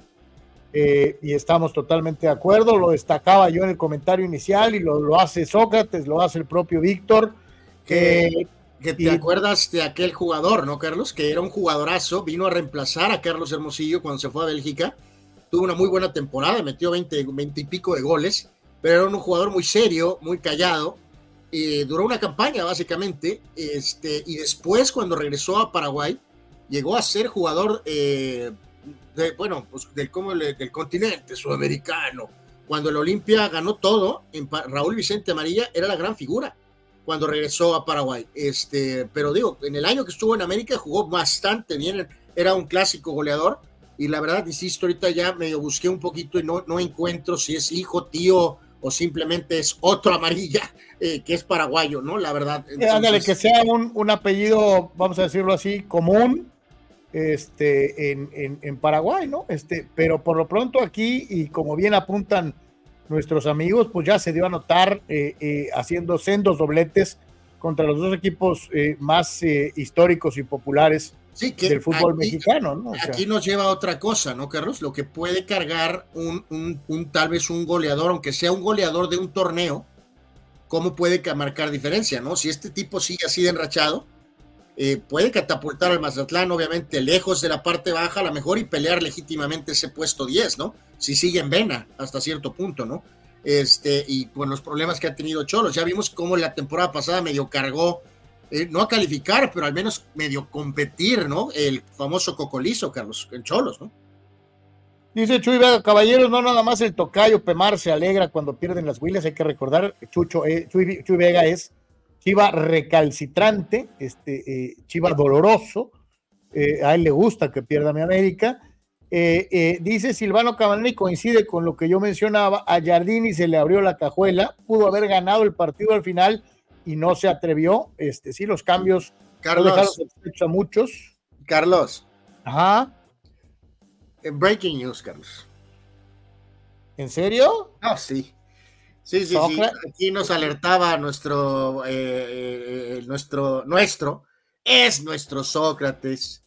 [SPEAKER 1] eh, eh, y estamos totalmente de acuerdo, lo destacaba yo en el comentario inicial y lo, lo hace Sócrates, lo hace el propio Víctor.
[SPEAKER 2] Que, que te acuerdas de aquel jugador, ¿no, Carlos? Que era un jugadorazo, vino a reemplazar a Carlos Hermosillo cuando se fue a Bélgica tuvo una muy buena temporada, metió 20, 20 y pico de goles, pero era un jugador muy serio, muy callado, duró una campaña básicamente, este, y después cuando regresó a Paraguay, llegó a ser jugador, eh, de, bueno, pues del, como del continente sudamericano. Cuando el Olimpia ganó todo, en Raúl Vicente Amarilla era la gran figura cuando regresó a Paraguay. Este, pero digo, en el año que estuvo en América jugó bastante bien, era un clásico goleador y la verdad, insisto, ahorita ya medio busqué un poquito y no, no encuentro si es hijo, tío o simplemente es otro amarilla eh, que es paraguayo, ¿no? La verdad.
[SPEAKER 1] Ándale, que sea un, un, apellido, vamos a decirlo así, común este, en, en, Paraguay, ¿no? Este, pero por lo pronto aquí, y como bien apuntan nuestros amigos, pues ya se dio a notar eh, eh, haciendo sendos dobletes contra los dos equipos más históricos y populares
[SPEAKER 2] sí, que
[SPEAKER 1] del fútbol mexicano. ¿no?
[SPEAKER 2] aquí nos lleva a otra cosa, ¿no, Carlos? Lo que puede cargar un, un, tal vez un goleador, aunque sea un goleador de un torneo, ¿cómo puede marcar diferencia, no? Si este tipo sigue así de enrachado, eh, puede catapultar al Mazatlán, obviamente, lejos de la parte baja, a lo mejor, y pelear legítimamente ese puesto 10, ¿no? Si sigue en vena hasta cierto punto, ¿no? Este, y con los problemas que ha tenido Cholos, ya vimos cómo la temporada pasada medio cargó eh, no a calificar, pero al menos medio competir, ¿no? El famoso cocolizo, Carlos, en Cholos, ¿no?
[SPEAKER 1] Dice Chuy Vega, caballeros, no nada más el tocayo Pemar se alegra cuando pierden las huilas, hay que recordar, Chucho, eh, Chuy, Vega es chiva recalcitrante, este, eh, chiva doloroso, a él le gusta que pierda mi América, Eh, eh, dice Silvano Cabanelli, coincide con lo que yo mencionaba, a Jardini se le abrió la cajuela, pudo haber ganado el partido al final y no se atrevió. Este, sí, los cambios
[SPEAKER 2] Carlos,
[SPEAKER 1] a muchos.
[SPEAKER 2] Carlos.
[SPEAKER 1] Ajá.
[SPEAKER 2] Breaking news, Carlos.
[SPEAKER 1] ¿En serio?
[SPEAKER 2] Ah, sí. Sí, sí, sí. Aquí nos alertaba nuestro, eh, nuestro, nuestro, es nuestro Sócrates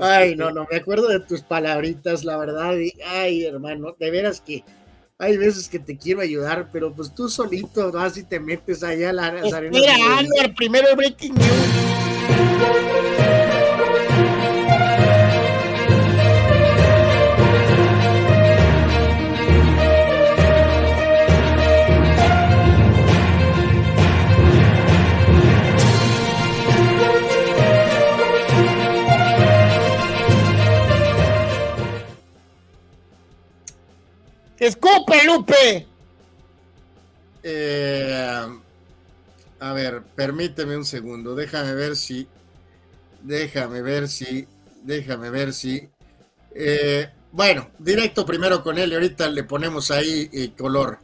[SPEAKER 2] ay, no, no, me acuerdo de tus palabritas, la verdad. Y, ay, hermano, de veras que hay veces que te quiero ayudar, pero pues tú solito vas y te metes allá a las
[SPEAKER 1] arenas. Mira, el primero el breaking news. ¡Escupe, Lupe!
[SPEAKER 2] Eh, a ver, permíteme un segundo. Déjame ver si. Déjame ver si. Déjame ver si. Eh, bueno, directo primero con él y ahorita le ponemos ahí eh, color.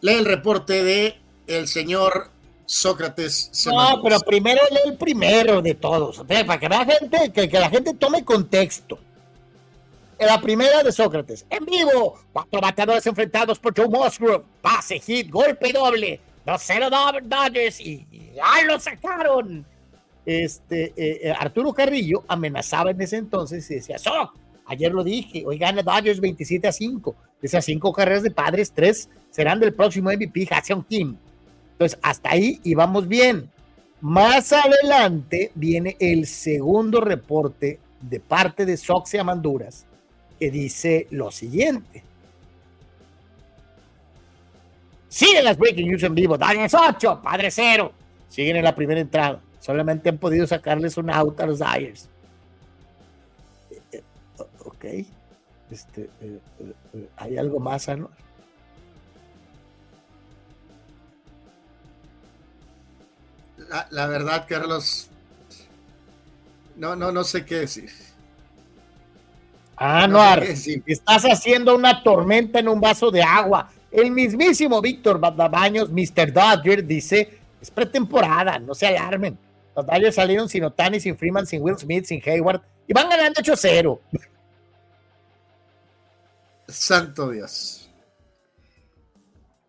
[SPEAKER 2] Lee el reporte de el señor Sócrates.
[SPEAKER 1] No, pero primero lee el primero de todos. Para que la gente, que la gente tome contexto la primera de Sócrates. En vivo, cuatro bateadores enfrentados por Joe Musgrove. Pase, hit, golpe doble. 2-0 Dodgers y ya lo sacaron. Este, eh, eh, Arturo Carrillo amenazaba en ese entonces y decía, so, ayer lo dije, hoy gana Dodgers 27 a 5. De esas cinco carreras de padres, tres serán del próximo MVP, Hassan Kim. Entonces, hasta ahí íbamos bien. Más adelante viene el segundo reporte de parte de Sox y Amanduras que dice lo siguiente. Siguen las breaking news en vivo. Daniels 8, Padre 0. Siguen en la primera entrada. Solamente han podido sacarles un out a los Dyers. Eh, eh, ok. Este, eh, ¿Hay algo más, ¿no?
[SPEAKER 2] La, la, verdad, Carlos, no, no, no sé qué decir.
[SPEAKER 1] Ah, no, estás haciendo una tormenta en un vaso de agua. El mismísimo Víctor Baños, Mr. Dodger, dice, es pretemporada, no se alarmen. Los Dodgers salieron sin Otani, sin Freeman, sin Will Smith, sin Hayward, y van ganando 8-0.
[SPEAKER 2] Santo Dios.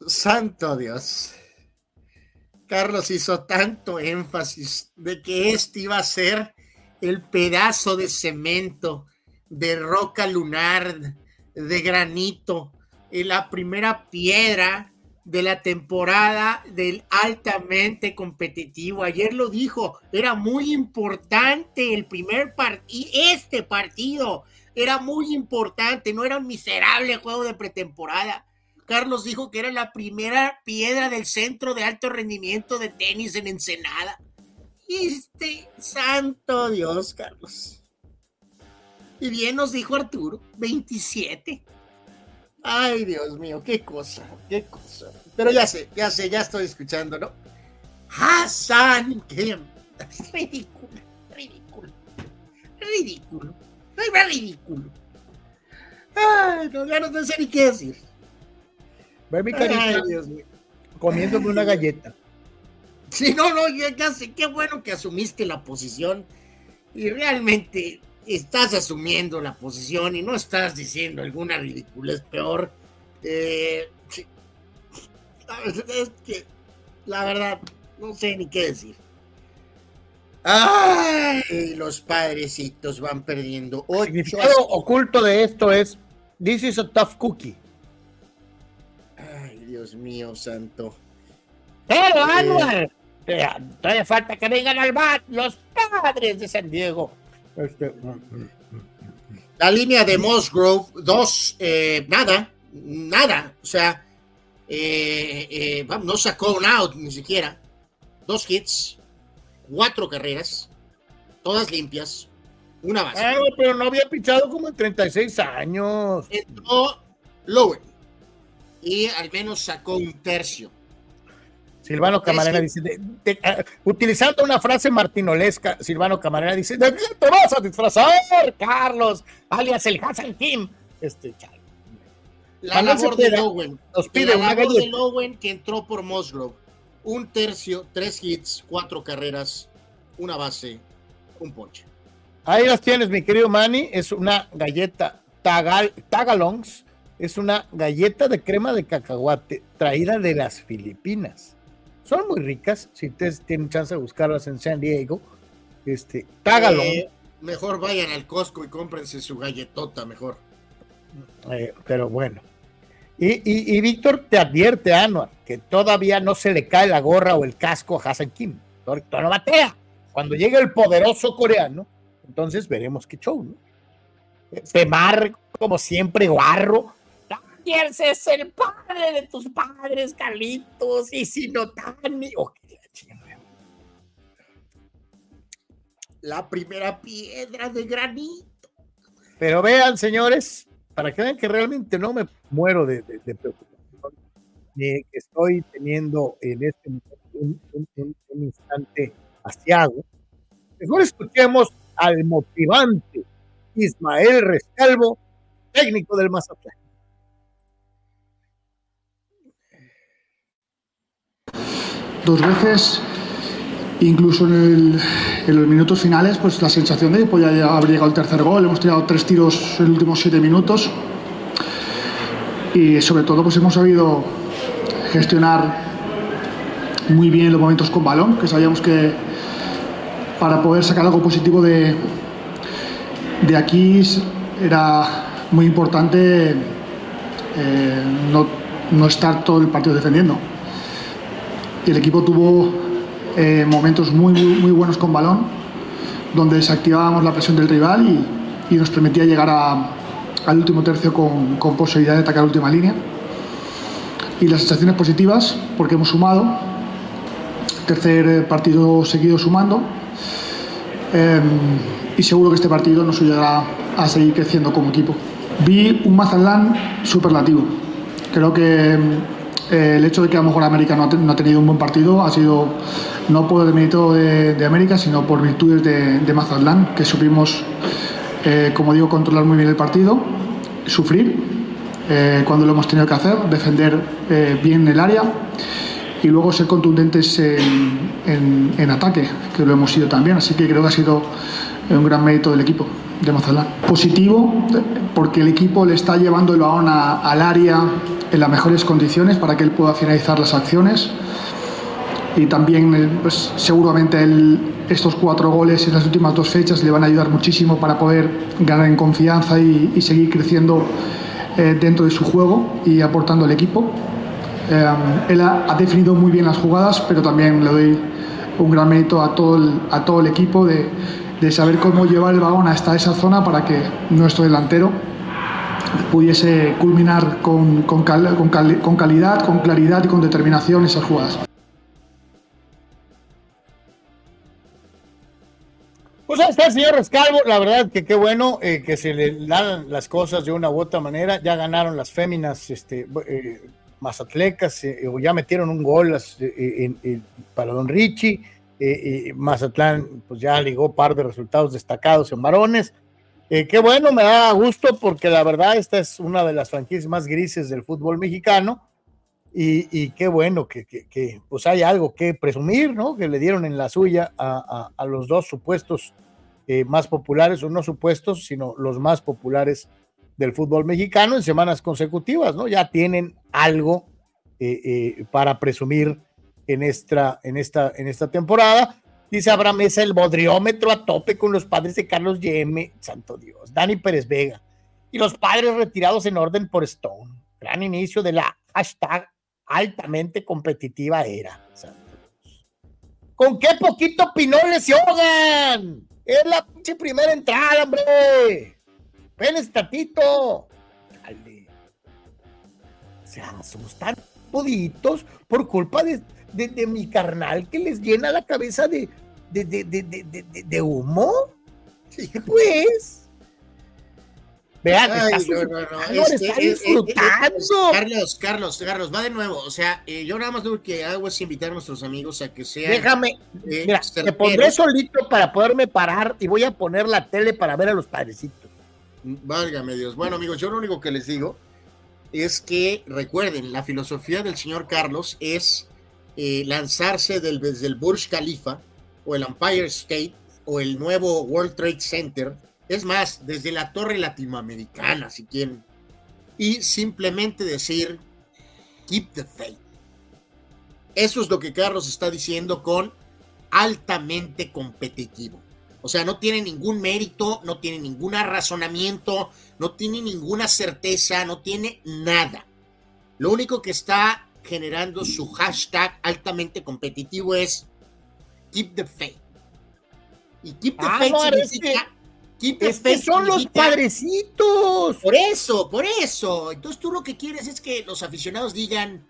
[SPEAKER 2] Santo Dios. Carlos hizo tanto énfasis de que este iba a ser el pedazo de cemento de roca lunar, de granito, la primera piedra de la temporada del altamente competitivo. Ayer lo dijo, era muy importante el primer partido, este partido era muy importante, no era un miserable juego de pretemporada. Carlos dijo que era la primera piedra del centro de alto rendimiento de tenis en Ensenada. Este santo Dios, Carlos. Y bien nos dijo Arturo, 27. Ay, Dios mío, qué cosa, qué cosa. Pero ya sé, ya sé, ya estoy escuchando, ¿no? Hassan Kim. Ridículo, ridículo, ridículo. Ay, ridículo. Ay, no, ya no sé ni qué decir.
[SPEAKER 1] Ve mi carita comiéndome una galleta.
[SPEAKER 2] Sí, no, no, ya, ya sé, qué bueno que asumiste la posición y realmente estás asumiendo la posición y no estás diciendo alguna ridiculez peor. Eh, es que, la verdad, no sé ni qué decir. Ay, los padrecitos van perdiendo.
[SPEAKER 1] El significado oculto de esto es: This is a tough cookie.
[SPEAKER 2] Ay, Dios mío, santo.
[SPEAKER 1] Pero, eh, todavía falta que vengan al bat los padres de San Diego. Este,
[SPEAKER 2] la línea de Musgrove, dos, eh, nada, nada. O sea, eh, eh, no sacó un out ni siquiera. Dos hits, cuatro carreras, todas limpias, una base.
[SPEAKER 1] Ah, pero no había pichado como en 36 años.
[SPEAKER 2] Entró Lowen y al menos sacó un tercio.
[SPEAKER 1] Silvano Camarena dice, ah, utilizando una frase martinolesca, Silvano Camarena dice, ¿de qué te vas a disfrazar, Carlos? Alias el Hassan Kim. Este, chale.
[SPEAKER 2] La labor de Owen. Nos pide la labor de Owen que entró por Musgrove. Un tercio, tres hits, cuatro carreras, una base, un ponche.
[SPEAKER 1] Ahí las tienes, mi querido Manny. Es una galleta tagal, tagalongs. Es una galleta de crema de cacahuate traída de las Filipinas. Son muy ricas. Si ustedes tienen chance de buscarlas en San Diego, este, tagalong. Eh,
[SPEAKER 2] mejor vayan al Costco y cómprense su galletota, mejor.
[SPEAKER 1] Eh, pero bueno, y, Víctor te advierte, Anuar, que todavía no se le cae la gorra o el casco a Hassan Kim. no batea. Cuando llegue el poderoso coreano, entonces veremos qué show, ¿no? Temar, como siempre, guarro. ¿Quién es el padre de tus padres, Carlitos? Y si no, Tani.
[SPEAKER 2] la primera piedra de granito.
[SPEAKER 1] Pero vean, señores, para que vean que realmente no me muero de, preocupación, que estoy teniendo en este momento un, instante asiago, mejor escuchemos al motivante Ismael Rescalvo, técnico del Mazatlán.
[SPEAKER 9] Dos veces Incluso en, los minutos finales, pues la sensación de que podía haber llegado el tercer gol. Hemos tirado tres tiros en los últimos siete minutos. Y sobre todo, pues hemos sabido gestionar muy bien los momentos con balón, que sabíamos que para poder sacar algo positivo de, de aquí era muy importante eh, no, no estar todo el partido defendiendo. Y el equipo tuvo eh, momentos muy, muy, buenos con balón, donde desactivábamos la presión del rival y, nos permitía llegar al último tercio con, posibilidad de atacar la última línea. Y las sensaciones positivas, porque hemos sumado, tercer partido seguido sumando, em, y seguro que este partido nos ayudará a seguir creciendo como equipo. Vi un Mazatlán superlativo. Creo que eh, el hecho de que a lo mejor América no ha, tenido un buen partido ha sido no por el mérito de, América, sino por virtudes de, Mazatlán, que supimos, eh, como digo, controlar muy bien el partido, sufrir eh, cuando lo hemos tenido que hacer, defender bien el área y luego ser contundentes en, ataque, que lo hemos sido también. Así que creo que ha sido un gran mérito del equipo de Mazatlán. Positivo porque el equipo le está llevando el balón al área en las mejores condiciones para que él pueda finalizar las acciones. Y también, eh, pues, seguramente estos cuatro goles en las últimas dos fechas le van a ayudar muchísimo para poder ganar en confianza y, seguir creciendo eh, dentro de su juego y aportando al equipo. Eh, él ha, definido muy bien las jugadas, pero también le doy un gran mérito a todo el, a todo el equipo de, de saber cómo llevar el balón hasta esa zona para que nuestro delantero pudiese culminar con, con, con, con calidad, con claridad y con determinación esas jugadas.
[SPEAKER 1] Pues ahí está el señor Rescalvo, la verdad que qué bueno eh, que se le dan las cosas de una u otra manera, ya ganaron las féminas este, eh, mazatlecas, eh, ya metieron un gol para Don Richie, Mazatlán pues ya ligó un par de resultados destacados en varones, eh, qué bueno, me da gusto porque la verdad esta es una de las franquicias más grises del fútbol mexicano y, qué bueno que, pues hay algo que presumir, ¿no? Que le dieron en la suya a, los dos supuestos eh, más populares, o no supuestos, sino los más populares del fútbol mexicano en semanas consecutivas, ¿no? Ya tienen algo eh, para presumir en esta, en, esta, en esta temporada. Dice Abraham es el bodriómetro a tope con los padres de Carlos Yeme, santo Dios. Dani Pérez Vega. Y los padres retirados en orden por Stone. Gran inicio de la hashtag altamente competitiva era. ¿Con qué poquito pinoles se ahogan? Es la pinche primera entrada, hombre. Ven tatito. Dale. O sea, somos tan poditos por culpa de, de, mi carnal que les llena la cabeza de, de, de, de, de, humo. Sí, pues. Vean,
[SPEAKER 2] Ay, no, no, no.
[SPEAKER 1] Anuar
[SPEAKER 2] Este,
[SPEAKER 1] está
[SPEAKER 2] eh, eh, eh,
[SPEAKER 1] disfrutando.
[SPEAKER 2] Carlos, Carlos, Carlos, va de nuevo. O sea, eh, yo nada más lo que hago es invitar a nuestros amigos a que sean.
[SPEAKER 1] Déjame,
[SPEAKER 2] eh,
[SPEAKER 1] mira, te
[SPEAKER 2] certeros.
[SPEAKER 1] pondré solito para poderme parar y voy a poner la tele para ver a los padrecitos.
[SPEAKER 2] Válgame Dios. Bueno, amigos, yo lo único que les digo es que recuerden, la filosofía del señor Carlos es eh, lanzarse del, desde el Burj Khalifa o el Empire State o el nuevo World Trade Center. Es más, desde la torre latinoamericana, si quieren. Y simplemente decir, keep the faith. Eso es lo que Carlos está diciendo con altamente competitivo. O sea, no tiene ningún mérito, no tiene ningún razonamiento, no tiene ninguna certeza, no tiene nada. Lo único que está generando su hashtag altamente competitivo es keep the faith. Y keep the
[SPEAKER 1] Ah,
[SPEAKER 2] faith
[SPEAKER 1] no,
[SPEAKER 2] significa... keep the
[SPEAKER 1] Es que
[SPEAKER 2] faith
[SPEAKER 1] son los padrecitos.
[SPEAKER 2] Por eso, por eso. Entonces tú lo que quieres es que los aficionados digan,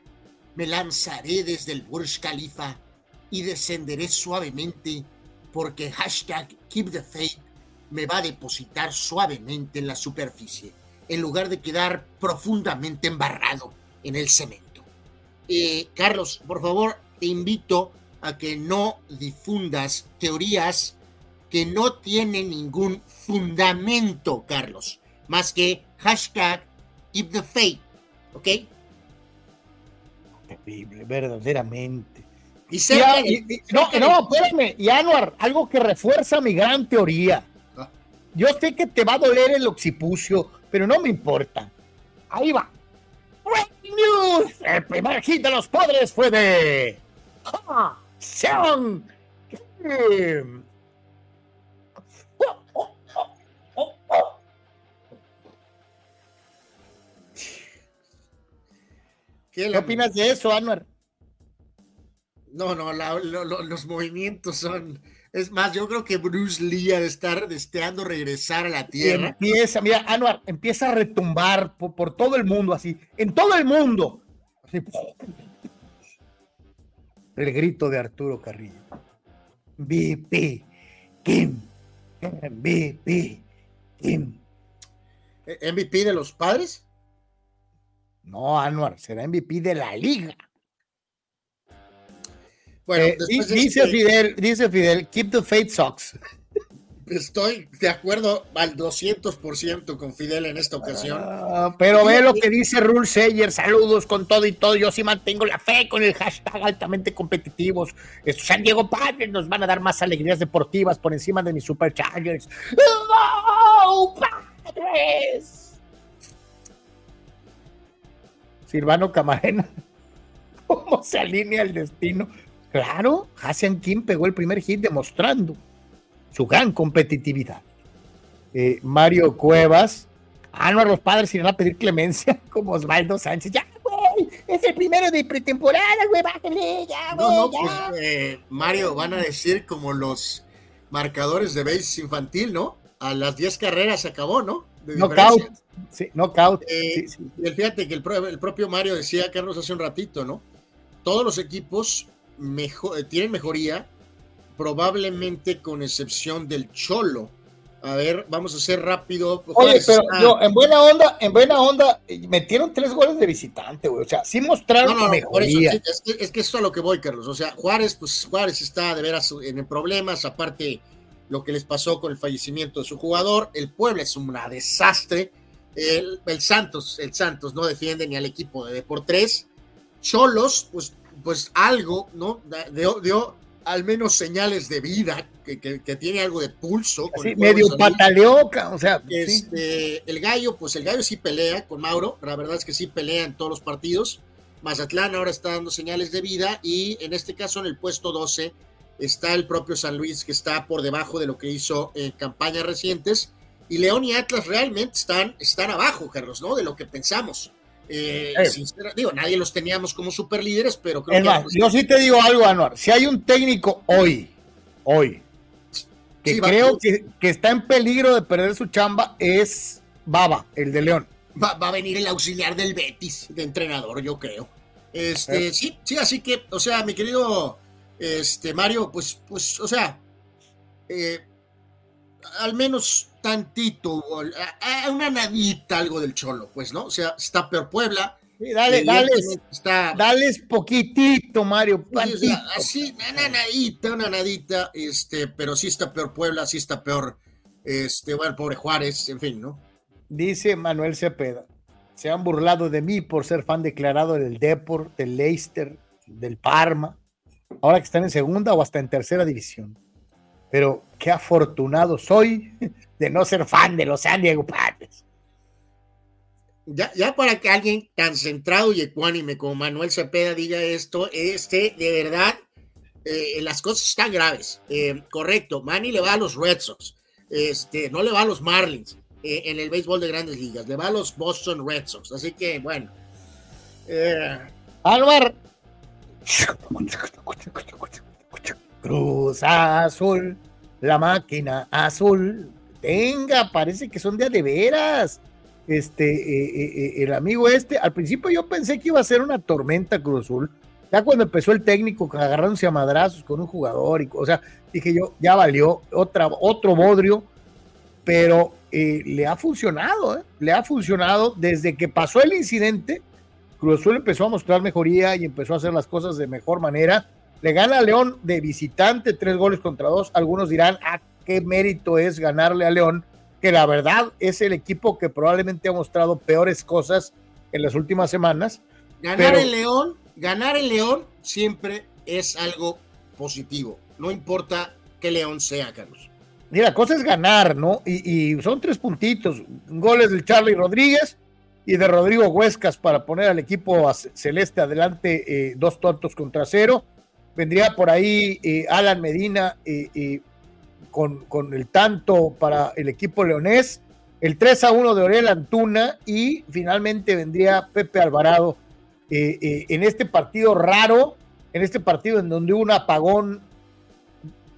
[SPEAKER 2] me lanzaré desde el Burj Khalifa y descenderé suavemente porque hashtag Keep the Faith me va a depositar suavemente en la superficie en lugar de quedar profundamente embarrado en el cemento. Eh, Carlos, por favor, te invito a que no difundas teorías que no tienen ningún fundamento, Carlos, más que hashtag Keep the Faith, ¿ok?
[SPEAKER 1] Terrible, verdaderamente.
[SPEAKER 2] Y
[SPEAKER 1] Y,
[SPEAKER 2] cerca
[SPEAKER 1] y-
[SPEAKER 2] de-
[SPEAKER 1] y- no,
[SPEAKER 2] de-
[SPEAKER 1] no, espérame. Y Anuar, algo que refuerza mi gran teoría.
[SPEAKER 2] Ah.
[SPEAKER 1] Yo sé que te va a doler el occipucio, pero no me importa. Ahí va. Breaking news. El primer hit de los padres fue de. ¡Ja! Sean.
[SPEAKER 2] ¿Qué
[SPEAKER 1] ¿Qué
[SPEAKER 2] la-
[SPEAKER 1] opinas de eso, Anuar?
[SPEAKER 2] No, no, la- lo- lo- los movimientos son... Es más, yo creo que Bruce Lee ha de estar deseando regresar a la Tierra.
[SPEAKER 1] Empieza, mira, Anuar, empieza a retumbar por, por todo el mundo, así, en todo el mundo. Así, el grito de Arturo Carrillo. VP, Kim, MVP, Kim.
[SPEAKER 2] ¿MVP de los padres?
[SPEAKER 1] No, Anuar, será MVP de la liga.
[SPEAKER 2] Bueno,
[SPEAKER 1] Eh,
[SPEAKER 2] de
[SPEAKER 1] dice
[SPEAKER 2] este-
[SPEAKER 1] Fidel, dice Fidel, keep the faith socks.
[SPEAKER 2] Estoy de acuerdo al 200% con Fidel en esta ocasión.
[SPEAKER 1] Ah, pero ve lo que dice Rule Sayer, saludos con todo y todo. Yo sí mantengo la fe con el hashtag altamente competitivos. Estos San Diego Padres nos van a dar más alegrías deportivas por encima de mis Superchargers. ¡Oh, Padres! Silvano Camarena, ¿cómo se alinea el destino? Claro, Hassian Kim pegó el primer hit demostrando su gran competitividad. Eh, Mario Cuevas, ah, no, los padres irán a pedir clemencia *laughs* como Osvaldo Sánchez. Ya, güey, es el primero de pretemporada, güey, bájale, ya, güey,
[SPEAKER 2] No, no,
[SPEAKER 1] ya.
[SPEAKER 2] pues, eh, Mario, van a decir como los marcadores de base infantil, ¿no? A las 10 carreras se acabó, ¿no? De
[SPEAKER 1] Knockout, sí, knockout.
[SPEAKER 2] Eh,
[SPEAKER 1] sí,
[SPEAKER 2] fíjate que el, pro- el propio Mario decía, Carlos, hace un ratito, ¿no? Todos los equipos mejo- eh, tienen mejoría, probablemente con excepción del Cholo. A ver, vamos a hacer rápido.
[SPEAKER 1] Oye, pero yo, en buena onda, en buena onda, eh, metieron tres goles de visitante, güey. O sea, sí mostraron
[SPEAKER 2] No, eso,
[SPEAKER 1] mejoría.
[SPEAKER 2] sí, es, que, es que eso es a lo que voy, Carlos. O sea, Juárez, pues Juárez está de veras en problemas, aparte lo que les pasó con el fallecimiento de su jugador. El Puebla es un desastre. El, el Santos, el Santos no defiende ni al equipo de por tres. Cholos, pues, pues algo, ¿no? Dio, dio al menos señales de vida, que, que- que tiene algo de pulso. con juego
[SPEAKER 1] medio
[SPEAKER 2] de salud.
[SPEAKER 1] pataleó, ca- o sea, sí.
[SPEAKER 2] Este, el gallo, pues el gallo sí pelea con Mauro, la verdad es que sí pelea en todos los partidos. Mazatlán ahora está dando señales de vida y en este caso en el puesto 12 está el propio San Luis que está por debajo de lo que hizo en campañas recientes y León y Atlas realmente están, están abajo, Carlos, ¿no? De lo que pensamos. Eh,
[SPEAKER 1] Eh.
[SPEAKER 2] digo, nadie los teníamos como super líderes, pero creo
[SPEAKER 1] Es
[SPEAKER 2] que
[SPEAKER 1] más, yo sí te digo algo, Anuar. Si hay un técnico hoy, hoy, que
[SPEAKER 2] Sí,
[SPEAKER 1] creo que, que está en peligro de perder su chamba, es Baba, el de León.
[SPEAKER 2] va, va a venir el auxiliar del Betis de entrenador, yo creo. Este,
[SPEAKER 1] Eh.
[SPEAKER 2] sí, sí, así que, o sea, mi querido este, Mario, pues, pues, o sea, eh, al menos tantito, una nadita algo del Cholo, pues, ¿no? O sea, está peor Puebla.
[SPEAKER 1] Sí, dale, dale, está, dales poquitito, Mario.
[SPEAKER 2] así, una nadita, una nadita, este, pero sí está peor Puebla, sí está peor, este, bueno, pobre Juárez, en fin, ¿no?
[SPEAKER 1] Dice Manuel Cepeda, se han burlado de mí por ser fan declarado del Deport, del Leicester, del Parma, ahora que están en segunda o hasta en tercera división. Pero qué afortunado soy de no ser fan de los San Diego Padres.
[SPEAKER 2] Ya, ya para que alguien tan centrado y ecuánime como Manuel Cepeda diga esto, este, de verdad, eh, las cosas están graves. Eh, correcto, Manny le va a los Red Sox, este, no le va a los Marlins eh, en el béisbol de grandes ligas, le va a los Boston Red Sox. Así que, bueno.
[SPEAKER 1] Álvaro. Cruz Azul, la máquina azul. Venga, parece que son de de veras. Este, eh, eh, eh, el amigo este, al principio yo pensé que iba a ser una tormenta Cruz Azul. Ya cuando empezó el técnico agarrándose a madrazos con un jugador, y, o sea, dije yo, ya valió otra, otro bodrio, pero le ha funcionado, le ha funcionado desde que pasó el incidente. Cruz Azul empezó a mostrar mejoría y empezó a hacer las cosas de mejor manera. Le gana a León de visitante, tres goles contra dos. Algunos dirán, ah, qué mérito es ganarle a León, que la verdad es el equipo que probablemente ha mostrado peores cosas en las últimas semanas.
[SPEAKER 2] Ganar el León, ganar el León siempre es algo positivo, no importa qué León sea, Carlos.
[SPEAKER 1] Mira, la cosa es ganar, ¿no? Y, son tres puntitos, goles del Charlie Rodríguez y de Rodrigo Huescas para poner al equipo celeste adelante eh, dos tontos contra cero. Vendría por ahí eh, Alan Medina y con, el tanto para el equipo leonés, el 3 a 1 de Orel Antuna y finalmente vendría Pepe Alvarado eh, eh, en este partido raro, en este partido en donde hubo un apagón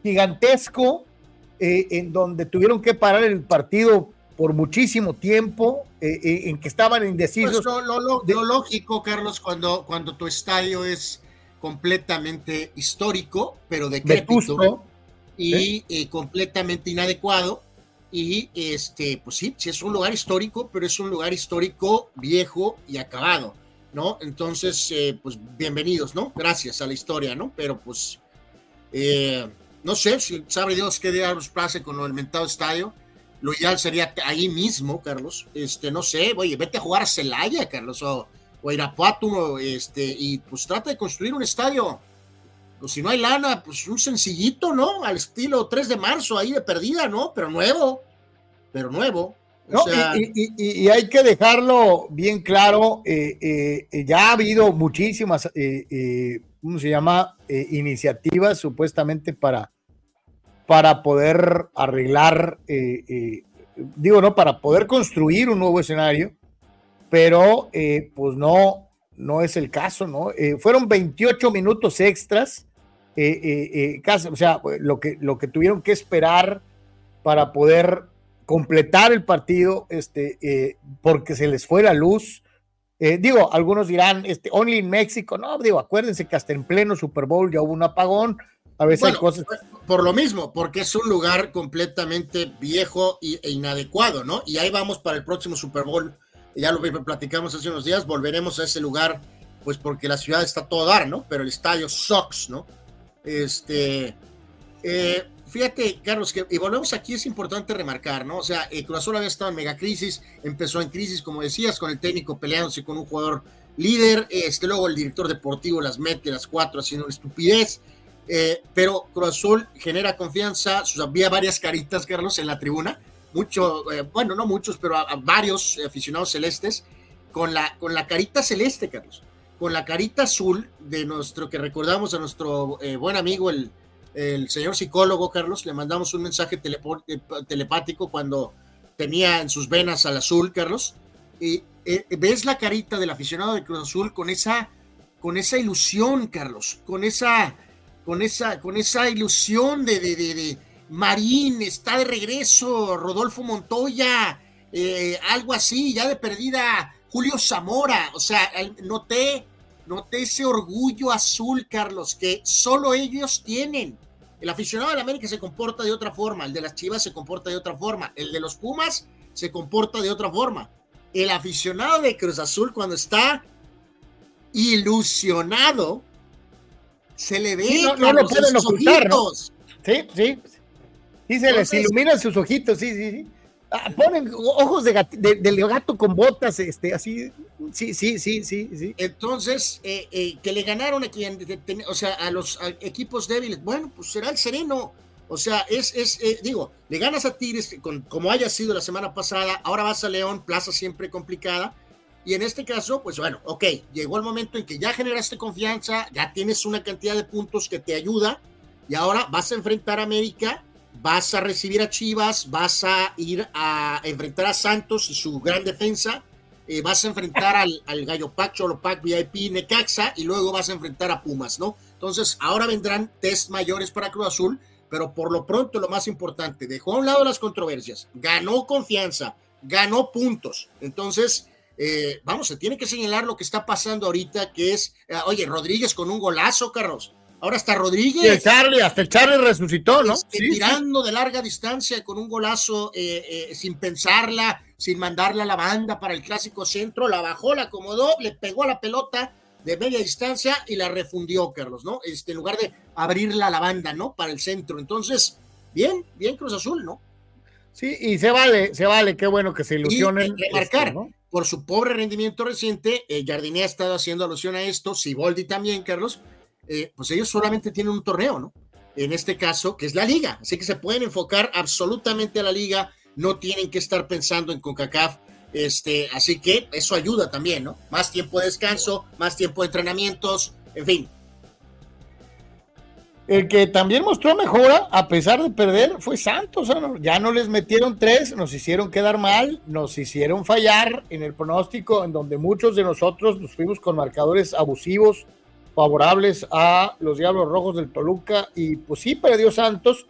[SPEAKER 1] gigantesco, eh, en donde tuvieron que parar el partido por muchísimo tiempo, en que estaban indecisos.
[SPEAKER 2] Pues lo, lógico, Carlos, cuando, cuando tu estadio es completamente histórico, pero de decrépito y eh, completamente inadecuado. Y este, pues sí, es un lugar histórico, pero es un lugar histórico viejo y acabado, ¿no? Entonces, eh, pues bienvenidos, ¿no? Gracias a la historia, ¿no? Pero pues, eh, no sé, si sabe Dios qué diablos pase con el mentado estadio. Lo ideal sería ahí mismo, Carlos. Este, no sé, oye, vete a jugar a Celaya, Carlos, o, o Irapuato, este, y pues trata de construir un estadio pues si no hay lana, pues un sencillito, ¿no? Al estilo 3 de marzo, ahí de perdida, ¿no? Pero nuevo, pero nuevo.
[SPEAKER 1] y, hay que dejarlo bien claro, eh, eh, ya ha habido muchísimas, eh, ¿cómo se llama? iniciativas supuestamente para, para poder arreglar, digo, ¿no? Para poder construir un nuevo escenario, pero pues no, no es el caso, ¿no? Eh, fueron 28 minutos extras, eh, eh, casi, o sea, lo que, lo que tuvieron que esperar para poder completar el partido, este, porque se les fue la luz. digo, algunos dirán, este, only in México, no, digo, acuérdense que hasta en pleno Super Bowl ya hubo un apagón, a veces hay cosas...
[SPEAKER 2] Por lo mismo, porque es un lugar completamente viejo e inadecuado, ¿no? Y ahí vamos para el próximo Super Bowl ya lo platicamos hace unos días, volveremos a ese lugar, pues porque la ciudad está todo dar, ¿no? Pero el estadio sucks, ¿no? Este, eh, fíjate, Carlos, que y volvemos aquí, es importante remarcar, ¿no? O sea, el Cruz Azul había estado en mega crisis, empezó en crisis, como decías, con el técnico peleándose con un jugador líder, este, luego el director deportivo las mete las cuatro haciendo una estupidez, eh, pero Cruz Azul genera confianza, había varias caritas, Carlos, en la tribuna, mucho, eh, bueno, no muchos, pero a, varios aficionados celestes, con la, con la carita celeste, Carlos, con la carita azul de nuestro, que recordamos a nuestro eh, buen amigo, el, el, señor psicólogo, Carlos, le mandamos un mensaje eh, telepático cuando tenía en sus venas al azul, Carlos, y ves la carita del aficionado de Cruz Azul con esa, con esa ilusión, Carlos, con esa, con esa, con esa ilusión de, de, de Marín está de regreso, Rodolfo Montoya, eh, algo así, ya de perdida, Julio Zamora, o sea, noté, noté ese orgullo azul, Carlos, que solo ellos tienen. El aficionado del América se comporta de otra forma, el de las Chivas se comporta de otra forma, el de los Pumas se comporta de otra forma. El aficionado de Cruz Azul cuando está ilusionado se le ve
[SPEAKER 1] no, no lo pueden ocultar, ¿no? Sí, sí. Sí, se les iluminan sus ojitos, sí, sí, sí. Ah, ponen ojos de, gato, de, gato con botas, este, así. Sí, sí, sí, sí, sí.
[SPEAKER 2] Entonces, eh, eh, que le ganaron a quien, o sea, a los equipos débiles. Bueno, pues será el sereno. O sea, es, es eh, digo, le ganas a Tigres, con, como haya sido la semana pasada, ahora vas a León, plaza siempre complicada. Y en este caso, pues bueno, ok, llegó el momento en que ya generaste confianza, ya tienes una cantidad de puntos que te ayuda, y ahora vas a enfrentar a América vas a recibir a Chivas, vas a ir a enfrentar a Santos y su gran defensa, eh, vas a enfrentar al, al Gallo Pac, Cholo VIP, Necaxa y luego vas a enfrentar a Pumas, ¿no? Entonces, ahora vendrán test mayores para Cruz Azul, pero por lo pronto lo más importante, dejó a un lado las controversias, ganó confianza, ganó puntos. Entonces, eh, vamos, se tiene que señalar lo que está pasando ahorita, que es, eh, oye, Rodríguez con un golazo, Carlos. Ahora está Rodríguez.
[SPEAKER 1] el Charlie, hasta el Charlie resucitó, ¿no?
[SPEAKER 2] Este, tirando de larga distancia con un golazo eh, eh, sin pensarla, sin mandarla a la banda para el clásico centro, la bajó, la acomodó, le pegó a la pelota de media distancia y la refundió, Carlos, ¿no? Este, en lugar de abrirla a la banda, ¿no? Para el centro. Entonces, bien, bien Cruz Azul, ¿no?
[SPEAKER 1] Sí, y se vale, se vale, qué bueno que se ilusionen.
[SPEAKER 2] Y remarcar, ¿no? por su pobre rendimiento reciente, eh, Jardiné ha estado haciendo alusión a esto, Siboldi también, Carlos, eh, pues ellos solamente tienen un torneo, ¿no? En este caso, que es la liga. Así que se pueden enfocar absolutamente a la liga, no tienen que estar pensando en CONCACAF. Este, así que eso ayuda también, ¿no? Más tiempo de descanso, más tiempo de entrenamientos, en fin.
[SPEAKER 1] El que también mostró mejora, a pesar de perder, fue Santos. Ya no les metieron tres, nos hicieron quedar mal, nos hicieron fallar en el pronóstico, en donde muchos de nosotros nos fuimos con marcadores abusivos favorables a los Diablos Rojos del Toluca y pues sí perdió Santos,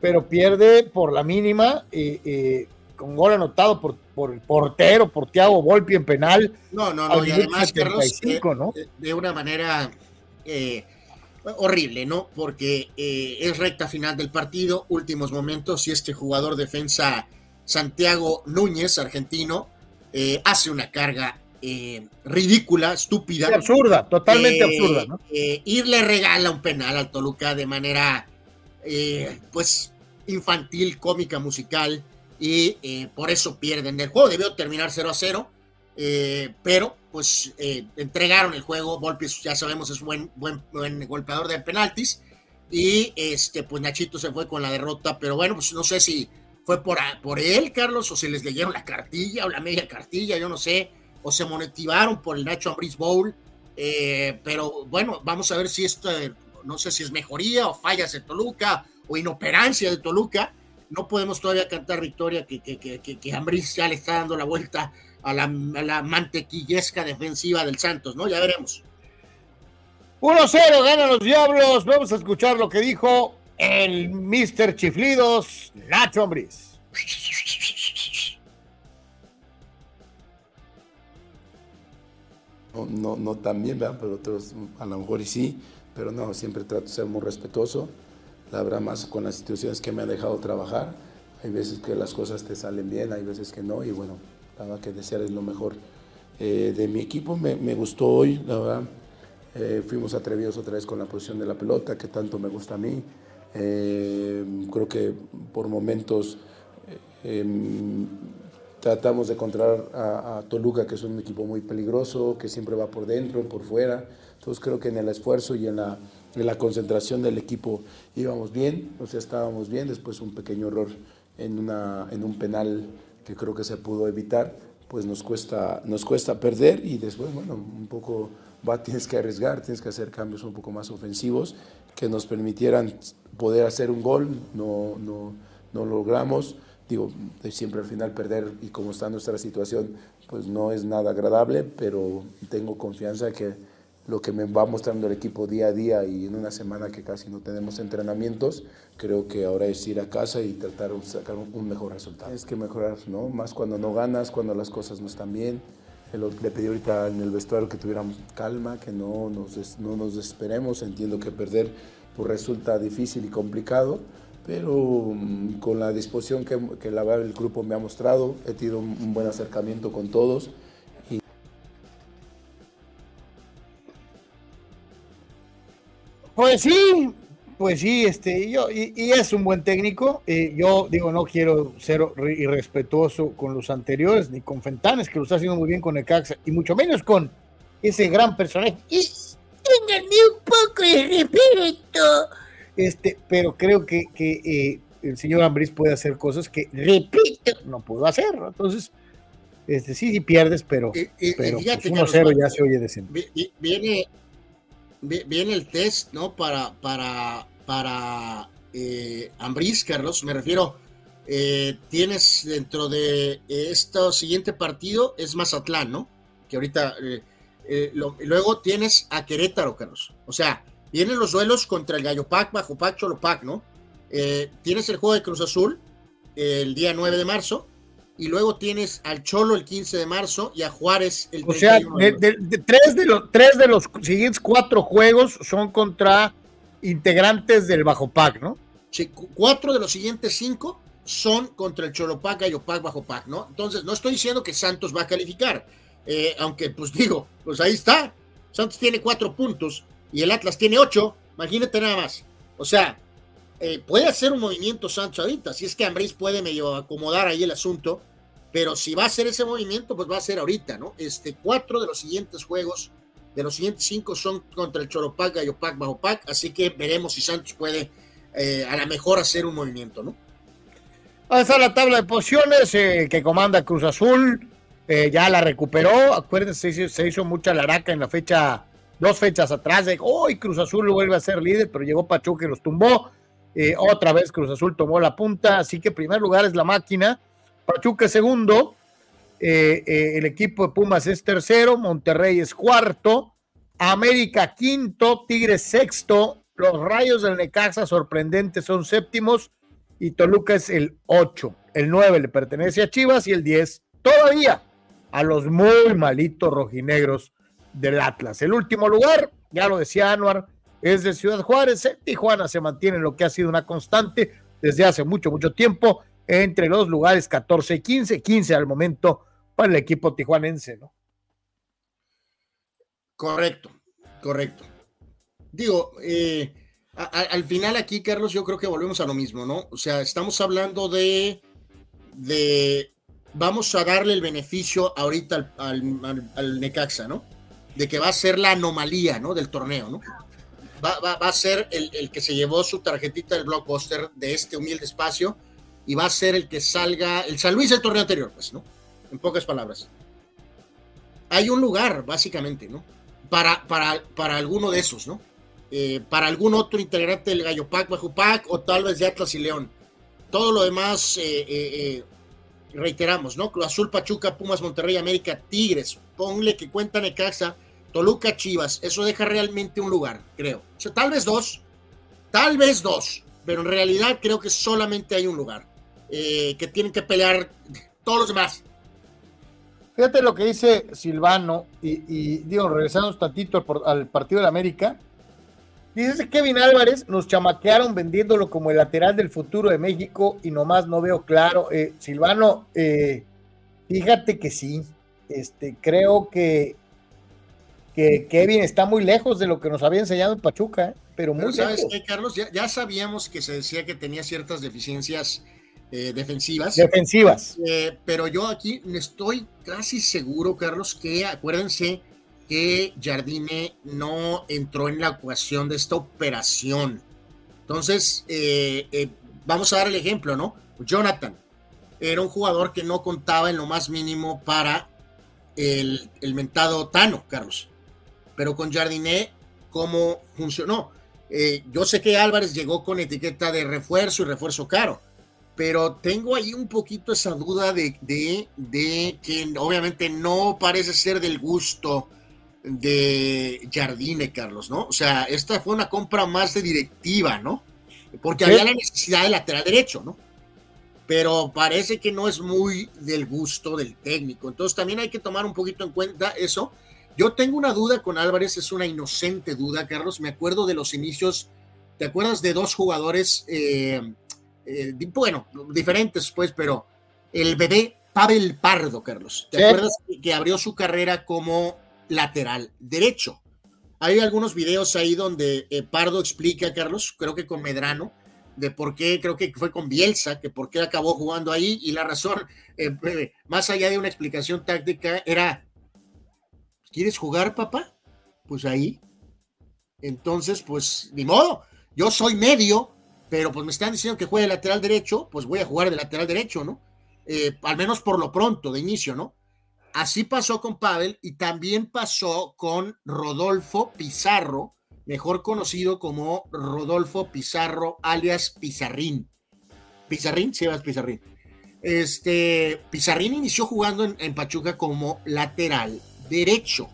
[SPEAKER 1] pero pierde por la mínima y, con gol anotado por, por el portero, por Thiago Volpi en penal.
[SPEAKER 2] No, no, no, y además, Carlos, eh, ¿no? de una manera eh, horrible, ¿no? Porque eh, es recta final del partido, últimos momentos, y este jugador defensa Santiago Núñez, argentino, hace una carga eh, ridícula, estúpida.
[SPEAKER 1] absurda, totalmente eh, absurda, ¿no?
[SPEAKER 2] Eh, irle regala un penal al Toluca de manera, pues, infantil, cómica, musical, y por eso pierden el juego. Debió terminar 0 a 0, pero pues entregaron el juego. Volpi, ya sabemos, es buen, buen, buen golpeador de penaltis. Y este, pues Nachito se fue con la derrota, pero bueno, pues no sé si fue por, por él, Carlos, o si les leyeron la cartilla o la media cartilla, yo no sé o se monetizaron por el Nacho Ambriz Bowl. Eh, pero bueno, vamos a ver si esto, no sé si es mejoría o fallas de Toluca o inoperancia de Toluca. No podemos todavía cantar victoria que, que, que, que ya le está dando la vuelta a la, a la mantequillesca defensiva del Santos, ¿no? Ya veremos.
[SPEAKER 1] 1-0, ganan los Diablos. Vamos a escuchar lo que dijo el Mr. Chiflidos, Nacho Ambriz.
[SPEAKER 10] No, no tan bien, pero otros a lo mejor y sí, pero no, siempre trato de ser muy respetuoso, la verdad más con las instituciones que me han dejado trabajar, hay veces que las cosas te salen bien, hay veces que no, y bueno, nada que desear es lo mejor. Eh, de mi equipo me, me, gustó hoy, la verdad, eh, fuimos atrevidos otra vez con la posición de la pelota, que tanto me gusta a mí, eh, creo que por momentos em, Tratamos de encontrar a, Toluca, que es un equipo muy peligroso, que siempre va por dentro, por fuera. Entonces creo que en el esfuerzo y en la, en la concentración del equipo íbamos bien, o sea, estábamos bien. Después un pequeño error en, una, en un penal que creo que se pudo evitar, pues nos cuesta, nos cuesta perder y después, bueno, un poco va, tienes que arriesgar, tienes que hacer cambios un poco más ofensivos que nos permitieran poder hacer un gol, no, no, no logramos digo, siempre al final perder y como está nuestra situación, pues no es nada agradable, pero tengo confianza que lo que me va mostrando el equipo día a día y en una semana que casi no tenemos entrenamientos, creo que ahora es ir a casa y tratar de sacar un mejor resultado. Es que mejorar, ¿no? Más cuando no ganas, cuando las cosas no están bien. Le pedí ahorita en el vestuario que tuviéramos calma, que no nos, no nos desesperemos. Entiendo que perder pues resulta difícil y complicado, pero um, con la disposición que, que la, el grupo me ha mostrado, he tenido un, buen acercamiento con todos. Y...
[SPEAKER 1] Pues sí, pues sí, este, yo, y, y es un buen técnico. Eh, yo digo, no quiero ser irrespetuoso con los anteriores, ni con Fentanes, que lo está haciendo muy bien con Necaxa, y mucho menos con ese gran personaje. Y ténganme un poco de respeto. Este, pero creo que, que eh, el señor Ambris puede hacer cosas que, repito, no puedo hacer. ¿no? Entonces, este, sí, sí pierdes, pero,
[SPEAKER 2] Y- y- y
[SPEAKER 1] pero
[SPEAKER 2] fíjate,
[SPEAKER 1] pues, 1-0
[SPEAKER 2] Carlos,
[SPEAKER 1] ya se oye decente.
[SPEAKER 2] Vi- vi- Viene, vi- viene el test, ¿no? Para, para, para eh, Ambriz, Carlos, me refiero. eh, tienes dentro de este siguiente partido, es Mazatlán, ¿no? Que ahorita. eh, eh, lo- luego tienes a Querétaro, Carlos. O sea, vienen los duelos contra el Gallo Pac, Bajo Pac, Cholo Pac, ¿no? Eh, tienes el juego de Cruz Azul el día 9 de marzo. Y luego tienes al Cholo el 15 de marzo y a Juárez el
[SPEAKER 1] O sea,
[SPEAKER 2] 31 de
[SPEAKER 1] de, de- tres, de los, tres de los siguientes cuatro juegos son contra integrantes del Bajo Pac, ¿no?
[SPEAKER 2] Sí, cu- cuatro de los siguientes cinco son contra el Cholopac, Gallopac, Bajo Pac, ¿no? Entonces, no estoy diciendo que Santos va a calificar, eh, aunque, pues *laughs* digo, pues ahí está. Santos tiene cuatro puntos y el Atlas tiene ocho, imagínate nada más. O sea, eh, puede hacer un movimiento Santos ahorita, si es que Ambriz puede medio acomodar ahí el asunto, pero si va a hacer ese movimiento, pues va a ser ahorita, ¿no? Este, cuatro de los siguientes juegos, de los siguientes cinco son contra el Cholopac, Gallopac, Bajo Pac, así que veremos si Santos puede eh, a lo mejor hacer un movimiento, ¿no?
[SPEAKER 1] Ahí está la tabla de posiciones eh, que comanda Cruz Azul. ya la recuperó. Acuérdense, se hizo, se hizo mucha laraca en la fecha, dos fechas atrás. De hoy Cruz Azul vuelve a ser líder, pero llegó Pachuca y los tumbó. Eh, otra vez Cruz Azul tomó la punta. Así que primer lugar es la máquina. Pachuca segundo. eh, eh, el equipo de Pumas es tercero. Monterrey es cuarto. América quinto. Tigres sexto. Los Rayos del Necaxa sorprendentes son séptimos y Toluca es el 8. El 9 le pertenece a Chivas y el 10 todavía a los muy malitos rojinegros del Atlas. El último lugar, ya lo decía Anuar, es de Ciudad Juárez. En Tijuana se mantiene en lo que ha sido una constante desde hace mucho, mucho tiempo entre los lugares 14 y 15, 15 al momento para el equipo tijuanense, ¿no?
[SPEAKER 2] Correcto, correcto. Digo, eh, al final aquí, Carlos, yo creo que volvemos a lo mismo, ¿no? O sea, estamos hablando de, de vamos a darle el beneficio ahorita al- al- al Necaxa, ¿no? De que va a ser la anomalía, ¿no? Del torneo, ¿no? Va, va- a ser el, el que se llevó su tarjetita del blockbuster de este humilde espacio y va a ser el que salga, el San Luis del torneo anterior, pues, ¿no? En pocas palabras. Hay un lugar, básicamente, ¿no? Para, para, para alguno de esos, ¿no? Eh, para algún otro integrante del Gallo Pac, o tal vez de Atlas y León. Todo lo demás, eh, eh, reiteramos, ¿no? Azul, Pachuca, Pumas, Monterrey, América, Tigres. Ponle que cuenta Necaxa, Toluca, Chivas. Eso deja realmente un lugar, creo. O sea, tal vez dos, tal vez dos, pero en realidad creo que solamente hay un lugar eh, que tienen que pelear todos los demás.
[SPEAKER 1] Fíjate lo que dice Silvano, y, y digo, regresando un tantito al, partido de América. Dice Kevin Álvarez, nos chamaquearon vendiéndolo como el lateral del futuro de México y nomás no veo claro. Eh, Silvano, eh, fíjate que sí, este, creo que, que Kevin está muy lejos de lo que nos había enseñado en Pachuca, eh, pero muy
[SPEAKER 2] Pero ¿sabes
[SPEAKER 1] lejos.
[SPEAKER 2] qué, Carlos? Ya, ya sabíamos que se decía que tenía ciertas deficiencias eh, defensivas.
[SPEAKER 1] Defensivas.
[SPEAKER 2] Eh, pero yo aquí estoy casi seguro, Carlos, que acuérdense que Jardine no entró en la ecuación de esta operación. Entonces, vamos a dar el ejemplo, ¿no? Jonathan era un jugador que no contaba en lo más mínimo para el, el mentado Tano, Carlos. Pero con Jardine, ¿cómo funcionó? Eh, yo sé que Álvarez llegó con etiqueta de refuerzo y refuerzo caro, pero tengo ahí un poquito esa duda de, de, de que obviamente no parece ser del gusto de Jardine, Carlos, ¿no? O sea, esta fue una compra más de directiva, ¿no? Porque había la necesidad de lateral derecho, ¿no? Pero parece que no es muy del gusto del técnico. Entonces también hay que tomar un poquito en cuenta eso. Yo tengo una duda con Álvarez, es una inocente duda, Carlos. Me acuerdo de los inicios ¿te acuerdas de dos jugadores, eh, eh, bueno, diferentes pues, pero el bebé Pavel Pardo, Carlos, ¿te acuerdas que abrió su carrera como lateral derecho? Hay algunos videos ahí donde eh, Pardo explica, Carlos, creo que con Medrano, de por qué, creo que fue con Bielsa, que por qué acabó jugando ahí, y la razón, más allá de una explicación táctica, era, ¿quieres jugar, papá? Pues ahí. Entonces, pues, ni modo, yo soy medio, pero pues me están diciendo que juegue de lateral derecho, pues voy a jugar de lateral derecho, ¿no? Eh, al menos por lo pronto, de inicio, ¿no? Así pasó con Pavel y también pasó con Rodolfo Pizarro, mejor conocido como Rodolfo Pizarro, alias Pizarrín. Pizarrín, sí, vas Pizarrín. Este, Pizarrín inició jugando en, Pachuca como lateral derecho.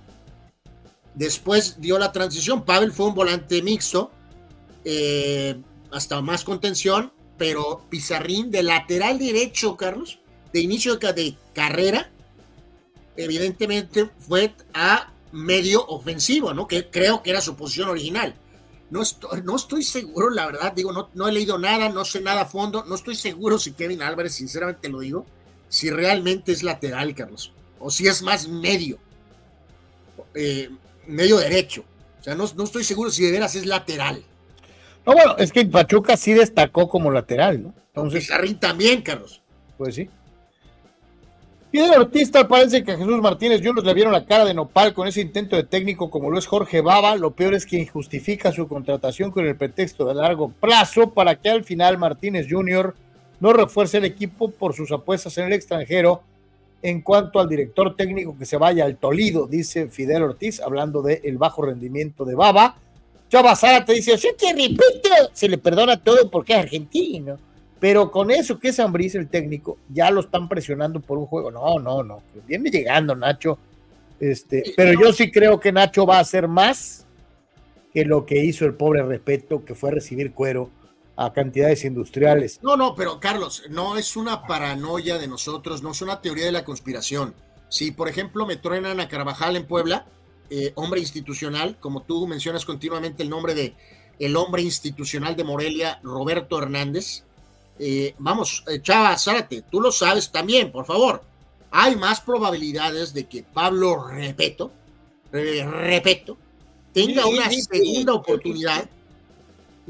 [SPEAKER 2] Después dio la transición. Pavel fue un volante mixto eh, hasta más contención, pero Pizarrín de lateral derecho, Carlos, de inicio de carrera, evidentemente fue a medio ofensivo, ¿no? Que creo que era su posición original. No estoy, no estoy seguro, la verdad, digo, no, no he leído nada, no sé nada a fondo, no estoy seguro si Kevin Álvarez, sinceramente lo digo, si realmente es lateral, Carlos, o si es más medio, eh, medio derecho. O sea, no, no estoy seguro si de veras es lateral.
[SPEAKER 1] No, bueno, es que Pachuca sí destacó como lateral, ¿no?
[SPEAKER 2] Entonces, Pizarrín también, Carlos.
[SPEAKER 1] Pues sí. Fidel Ortiz parece que a Jesús Martínez Juniors le vieron la cara de nopal con ese intento de técnico como lo es Jorge Baba. Lo peor es que justifica su contratación con el pretexto de largo plazo para que al final Martínez Jr. no refuerce el equipo por sus apuestas en el extranjero en cuanto al director técnico que se vaya al Tolido, dice Fidel Ortiz, hablando del bajo rendimiento de Baba. Chava te dice, repito, se le perdona todo porque es argentino. Pero con eso que es Ambriz el técnico, ya lo están presionando por un juego. No, no, no. Viene llegando Nacho. Este, pero yo sí creo que Nacho va a hacer más que lo que hizo el pobre respeto, que fue recibir cuero a cantidades industriales.
[SPEAKER 2] No, no, pero Carlos, no es una paranoia de nosotros, no es una teoría de la conspiración. Si, por ejemplo, me truenan a Carvajal en Puebla, eh, hombre institucional, como tú mencionas continuamente el nombre de el hombre institucional de Morelia, Roberto Hernández. Eh, vamos, eh, Chava Zárate, tú lo sabes también, por favor. Hay más probabilidades de que Pablo Repeto, Repeto, tenga una segunda oportunidad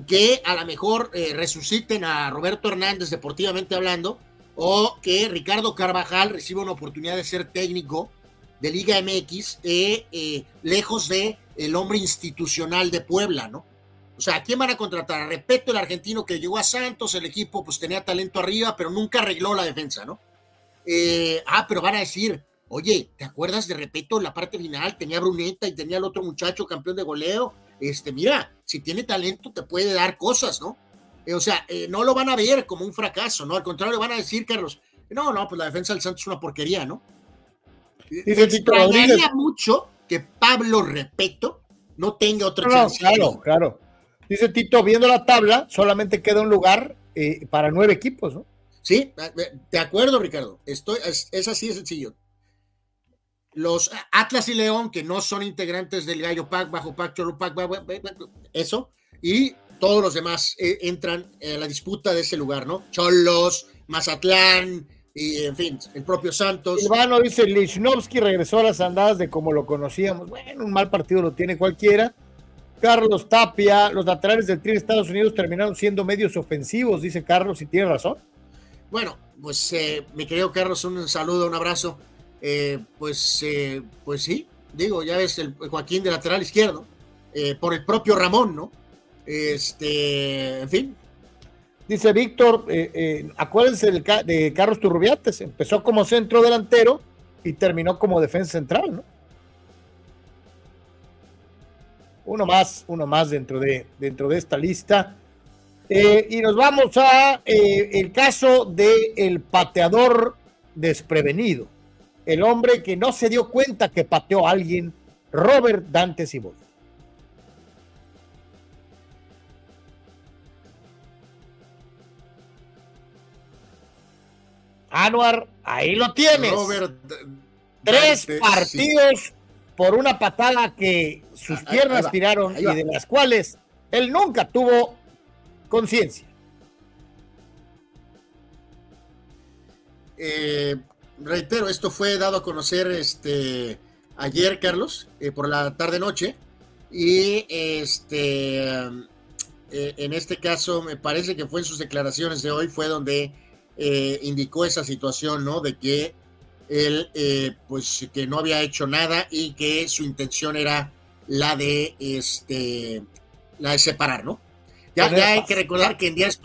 [SPEAKER 2] que a lo mejor resuciten a Roberto Hernández deportivamente hablando, o que Ricardo Carvajal reciba una oportunidad de ser técnico de Liga MX, eh, eh, lejos de el hombre institucional de Puebla, ¿no? O sea, ¿a quién van a contratar? Respeto el argentino que llegó a Santos, el equipo pues tenía talento arriba, pero nunca arregló la defensa, ¿no? Eh, ah, pero van a decir, oye, ¿te acuerdas de Repeto la parte final? Tenía Bruneta y tenía el otro muchacho campeón de goleo. Este, mira, si tiene talento te puede dar cosas, ¿no? o sea, no lo van a ver como un fracaso, ¿no? Al contrario, van a decir, Carlos, no, no, pues la defensa del Santos es una porquería, ¿no? Dice mucho que Pablo Repeto no tenga otra chance.
[SPEAKER 1] Claro, claro. Dice Tito, viendo la tabla, solamente queda un lugar eh, para nueve equipos, ¿no?
[SPEAKER 2] Sí, de acuerdo, Ricardo. Estoy, es, así de sencillo. Los Atlas y León, que no son integrantes del Gallo Pack, Bajo Pack, Pack, eso, y todos los demás eh, entran en la disputa de ese lugar, ¿no? Cholos, Mazatlán, y en fin, el propio Santos.
[SPEAKER 1] Ivano dice, Lichnowsky regresó a las andadas de como lo conocíamos. Bueno, un mal partido lo tiene cualquiera. Carlos Tapia, los laterales del Tri de Estados Unidos terminaron siendo medios ofensivos, dice Carlos, y tiene razón.
[SPEAKER 2] Bueno, pues eh, mi querido Carlos, un saludo, un abrazo. Eh, pues, eh, pues sí, digo, ya ves el Joaquín de lateral izquierdo, por el propio Ramón, ¿no? Este, en fin,
[SPEAKER 1] Dice Víctor, eh, eh, acuérdense de Carlos Turrubiates, empezó como centro delantero y terminó como defensa central, ¿no? Uno más, uno más dentro de, dentro de esta lista. Eh, y nos vamos a el caso del el pateador desprevenido, el hombre que no se dio cuenta que pateó a alguien, Robert Dante Cibol. Anuar, ahí lo tienes. Tres partidos por una patada que sus piernas tiraron y de las cuales él nunca tuvo conciencia.
[SPEAKER 2] Eh, reitero, esto fue dado a conocer este ayer, Carlos, eh, por la tarde noche. Y este eh, en este caso, me parece que fue en sus declaraciones de hoy, fue donde eh, indicó esa situación, ¿no? De que él, pues, que no había hecho nada y que su intención era la de, este, la de separar, ¿no? Ya, hay que recordar que en días,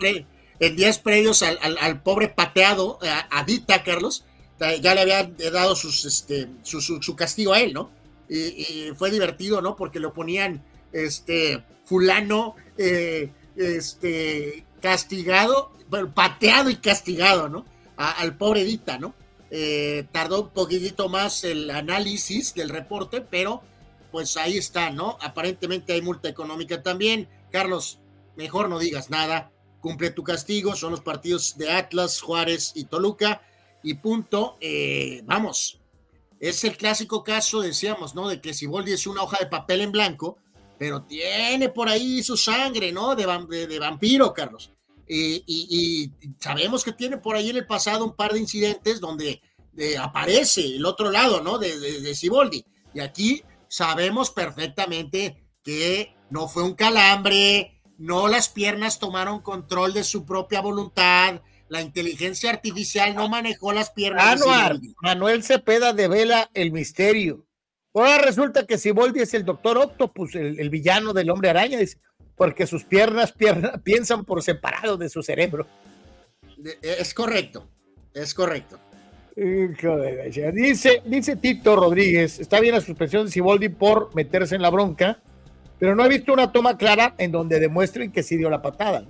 [SPEAKER 2] en días previos al, pobre pateado, a, Dita, Carlos, ya le había dado sus, este, su, castigo a él, ¿no? Y, fue divertido, ¿no? Porque lo ponían, este, fulano, eh, este, castigado, pateado y castigado, ¿no? al pobre Dita, ¿no? Eh, tardó un poquitito más el análisis del reporte, pero pues ahí está, ¿no? Aparentemente hay multa económica también. Carlos, mejor no digas nada, cumple tu castigo, son los partidos de Atlas, Juárez y Toluca, y punto, eh, vamos, es el clásico caso, decíamos, ¿no? De que si Boldi es una hoja de papel en blanco, pero tiene por ahí su sangre, ¿no? De, vampiro, Carlos. Y, sabemos que tiene por ahí en el pasado un par de incidentes donde aparece el otro lado, ¿no? De, de, de Ciboldi. Y aquí sabemos perfectamente que no fue un calambre, no las piernas tomaron control de su propia voluntad, la inteligencia artificial no manejó las piernas.
[SPEAKER 1] Anuar, Manuel Cepeda devela el misterio. Ahora resulta que Siboldi es el doctor Octopus, el, villano del hombre araña, porque sus piernas, *laughs* piensan por separado de su cerebro.
[SPEAKER 2] Es correcto, es correcto.
[SPEAKER 1] Dice, dice Tito Rodríguez, está bien la suspensión de Siboldi por meterse en la bronca, pero no he visto una toma clara en donde demuestren que sí dio la patada.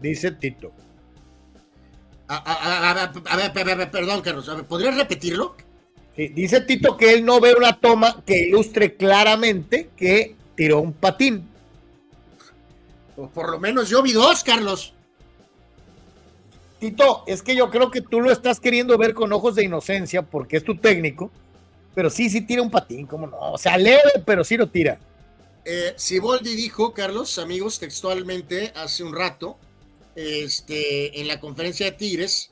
[SPEAKER 1] Dice Tito.
[SPEAKER 2] A, ver, perdón, Carlos, ¿podrías repetirlo?
[SPEAKER 1] dice Tito que él no ve una toma que ilustre claramente que tiró un patín.
[SPEAKER 2] Pues por lo menos yo vi dos, Carlos.
[SPEAKER 1] Tito, es que yo creo que tú lo estás queriendo ver con ojos de inocencia porque es tu técnico, pero sí, sí tira un patín, ¿cómo no? O sea, leve, pero sí lo tira.
[SPEAKER 2] Eh, Siboldi dijo, Carlos, amigos, textualmente hace un rato, este, en la conferencia de Tigres,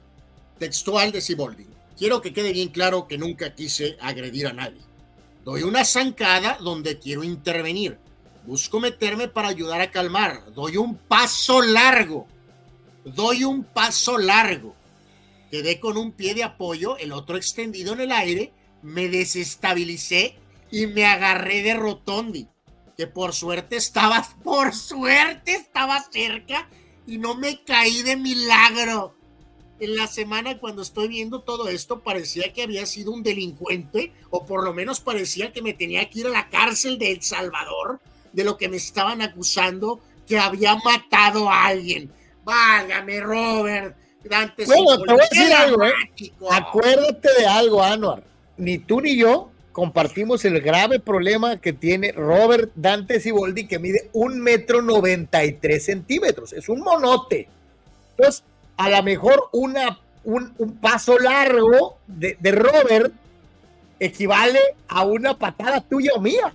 [SPEAKER 2] textual de Siboldi. Quiero que quede bien claro que nunca quise agredir a nadie. Doy una zancada donde quiero intervenir. Busco meterme para ayudar a calmar. Doy un paso largo. Doy un paso largo. Quedé con un pie de apoyo, el otro extendido en el aire. Me desestabilicé y me agarré de Rotondi que por suerte estaba, *laughs* por suerte estaba cerca y no me caí de milagro. En la semana cuando estoy viendo todo esto parecía que había sido un delincuente o por lo menos parecía que me tenía que ir a la cárcel de El Salvador de lo que me estaban acusando que había matado a alguien. Válgame, Robert.
[SPEAKER 1] Dante bueno, te voy a decir algo, ¿eh? Acuérdate de algo, Anuar. Ni tú ni yo compartimos el grave problema que tiene Robert Dante Siboldi, que mide un metro noventa y tres centímetros. Es un monote. Entonces, a lo mejor una, un, paso largo de, Robert equivale a una patada tuya o mía.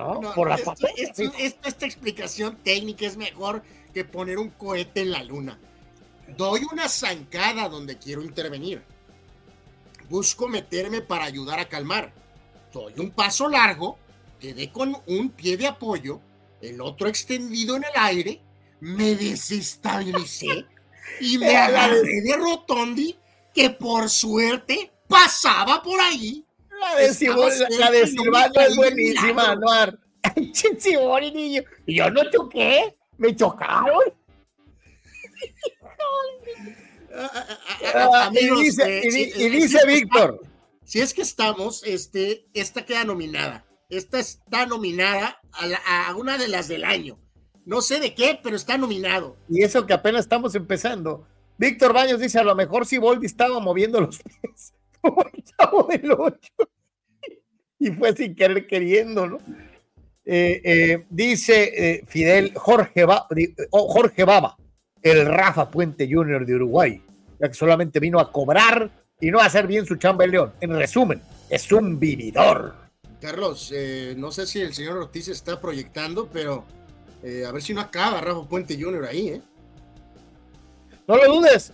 [SPEAKER 1] ¿No? Por
[SPEAKER 2] esta explicación técnica es mejor que poner un cohete en la luna. Doy una zancada donde quiero intervenir busco meterme para ayudar a calmar. Doy un paso largo, quedé con un pie de apoyo, el otro extendido en el aire, me desestabilicé *laughs* y me agarré de Rotondi, que por suerte pasaba por ahí.
[SPEAKER 1] La de, Silvano es buenísima, Anuar. *laughs* niño. Y yo no choqué, me chocaron. y dice, Víctor.
[SPEAKER 2] Si es que estamos, este, esta queda nominada. Esta está nominada a, una de las del año. No sé de qué, pero está nominado.
[SPEAKER 1] Y eso que apenas estamos empezando. Víctor Baños dice: A lo mejor si Volvi estaba moviendo los pies *laughs* como el chavo del 8. y fue sin querer queriendo, ¿no? Eh, eh, dice eh, Fidel Jorge, Jorge Baba el Rafa Puente Jr. de Uruguay, ya que solamente vino a cobrar y no a hacer bien su chamba en León. En resumen, es un vividor.
[SPEAKER 2] Carlos, no sé si el señor Ortiz está proyectando, pero a ver si no acaba Rafa Puente Jr. ahí, ¿eh?
[SPEAKER 1] No lo dudes.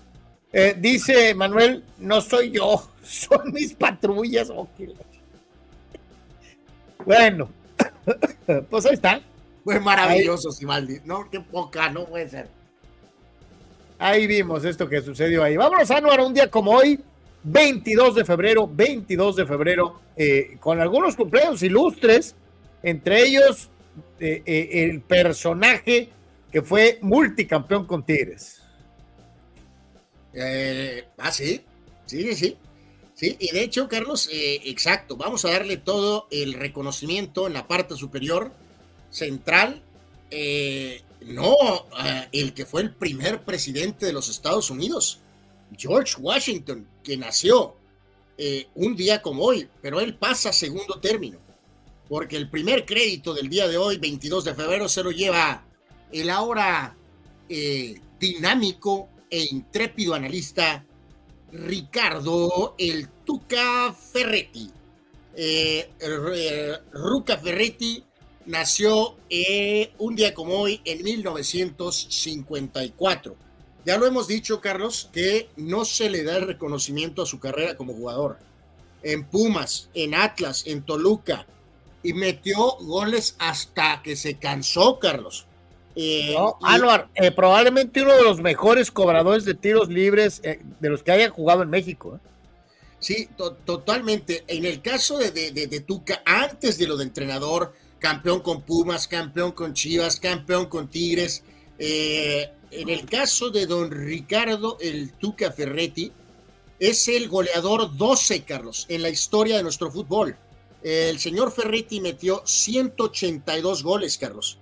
[SPEAKER 1] Eh, dice Manuel, no soy yo, *laughs* son mis patrullas. Oh, bueno, *coughs* pues ahí está.
[SPEAKER 2] Fue maravilloso, Simaldi. No, qué poca, no puede ser.
[SPEAKER 1] Ahí vimos esto que sucedió ahí. Vámonos, Anuar, un día como hoy, 22 de febrero, 22 de febrero, eh, con algunos cumpleaños ilustres, entre ellos eh, eh, el personaje que fue multicampeón con Tigres.
[SPEAKER 2] Ah, sí, sí, sí. Sí, y de hecho, Carlos, exacto, vamos a darle todo el reconocimiento en la parte superior central no, eh, el que fue el primer presidente de los Estados Unidos, George Washington, que nació eh, un día como hoy, pero él pasa segundo término, porque el primer crédito del día de hoy, 22 de febrero, se lo lleva el ahora eh, dinámico e intrépido analista Ricardo El Tuca Ferretti. Ruca Ferretti nació eh, un día como hoy en 1954. Ya lo hemos dicho, Carlos, que no se le da el reconocimiento a su carrera como jugador. En Pumas, en Atlas, en Toluca, y metió goles hasta que se cansó, Carlos.
[SPEAKER 1] Eh, Anuar, eh, probablemente uno de los mejores cobradores de tiros libres de los que haya jugado en México.
[SPEAKER 2] Sí, totalmente. En el caso de, de Tuca, antes de lo de entrenador, campeón con Pumas, campeón con Chivas, campeón con Tigres. Eh, en el caso de don Ricardo el Tuca Ferretti, es el goleador 12, Carlos, en la historia de nuestro fútbol. El señor Ferretti metió 182 goles, Carlos.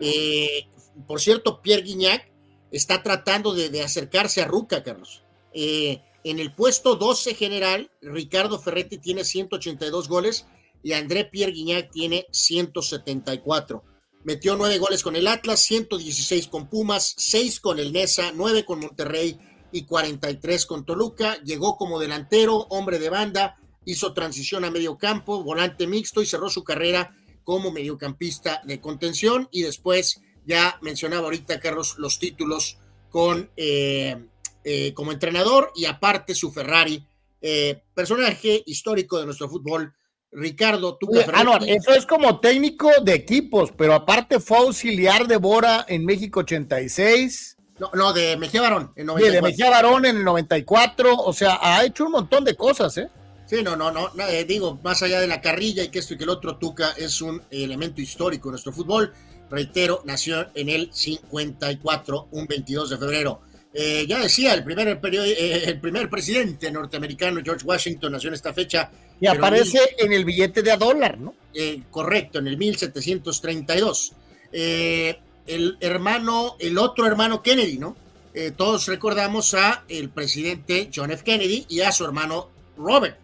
[SPEAKER 2] Eh, por cierto, Pierre Guignac está tratando de, acercarse a Ruca, Carlos. Eh, en el puesto 12 general, Ricardo Ferretti tiene 182 goles y André Pierre Guignac tiene 174. Metió nueve goles con el Atlas, 116 con Pumas, 6 con el Nesa, 9 con Monterrey y 43 con Toluca. Llegó como delantero, hombre de banda, hizo transición a medio campo, volante mixto y cerró su carrera como mediocampista de contención. Y después, ya mencionaba ahorita Carlos los títulos con eh, eh, como entrenador y aparte su Ferrari, eh, personaje histórico de nuestro fútbol Ricardo, tú
[SPEAKER 1] ah, no, eso es como técnico de equipos, pero aparte fue auxiliar de Bora en México 86.
[SPEAKER 2] No, no de Mejía Barón
[SPEAKER 1] en 94. de Mejía Barón en el 94, o sea, ha hecho un montón de cosas, ¿eh?
[SPEAKER 2] Sí, no, no, no, eh, digo, más allá de la carrilla y que esto y que el otro, Tuca es un elemento histórico en nuestro fútbol. Reitero, nació en el 54, un 22 de febrero. Eh, ya decía, el primer, eh, el primer presidente norteamericano, George Washington, nació en esta fecha.
[SPEAKER 1] Y aparece en el billete de a dólar, ¿no?
[SPEAKER 2] Eh, correcto, en el 1732. el hermano, el otro hermano Kennedy, ¿no? todos recordamos a el presidente John F. Kennedy y a su hermano Robert.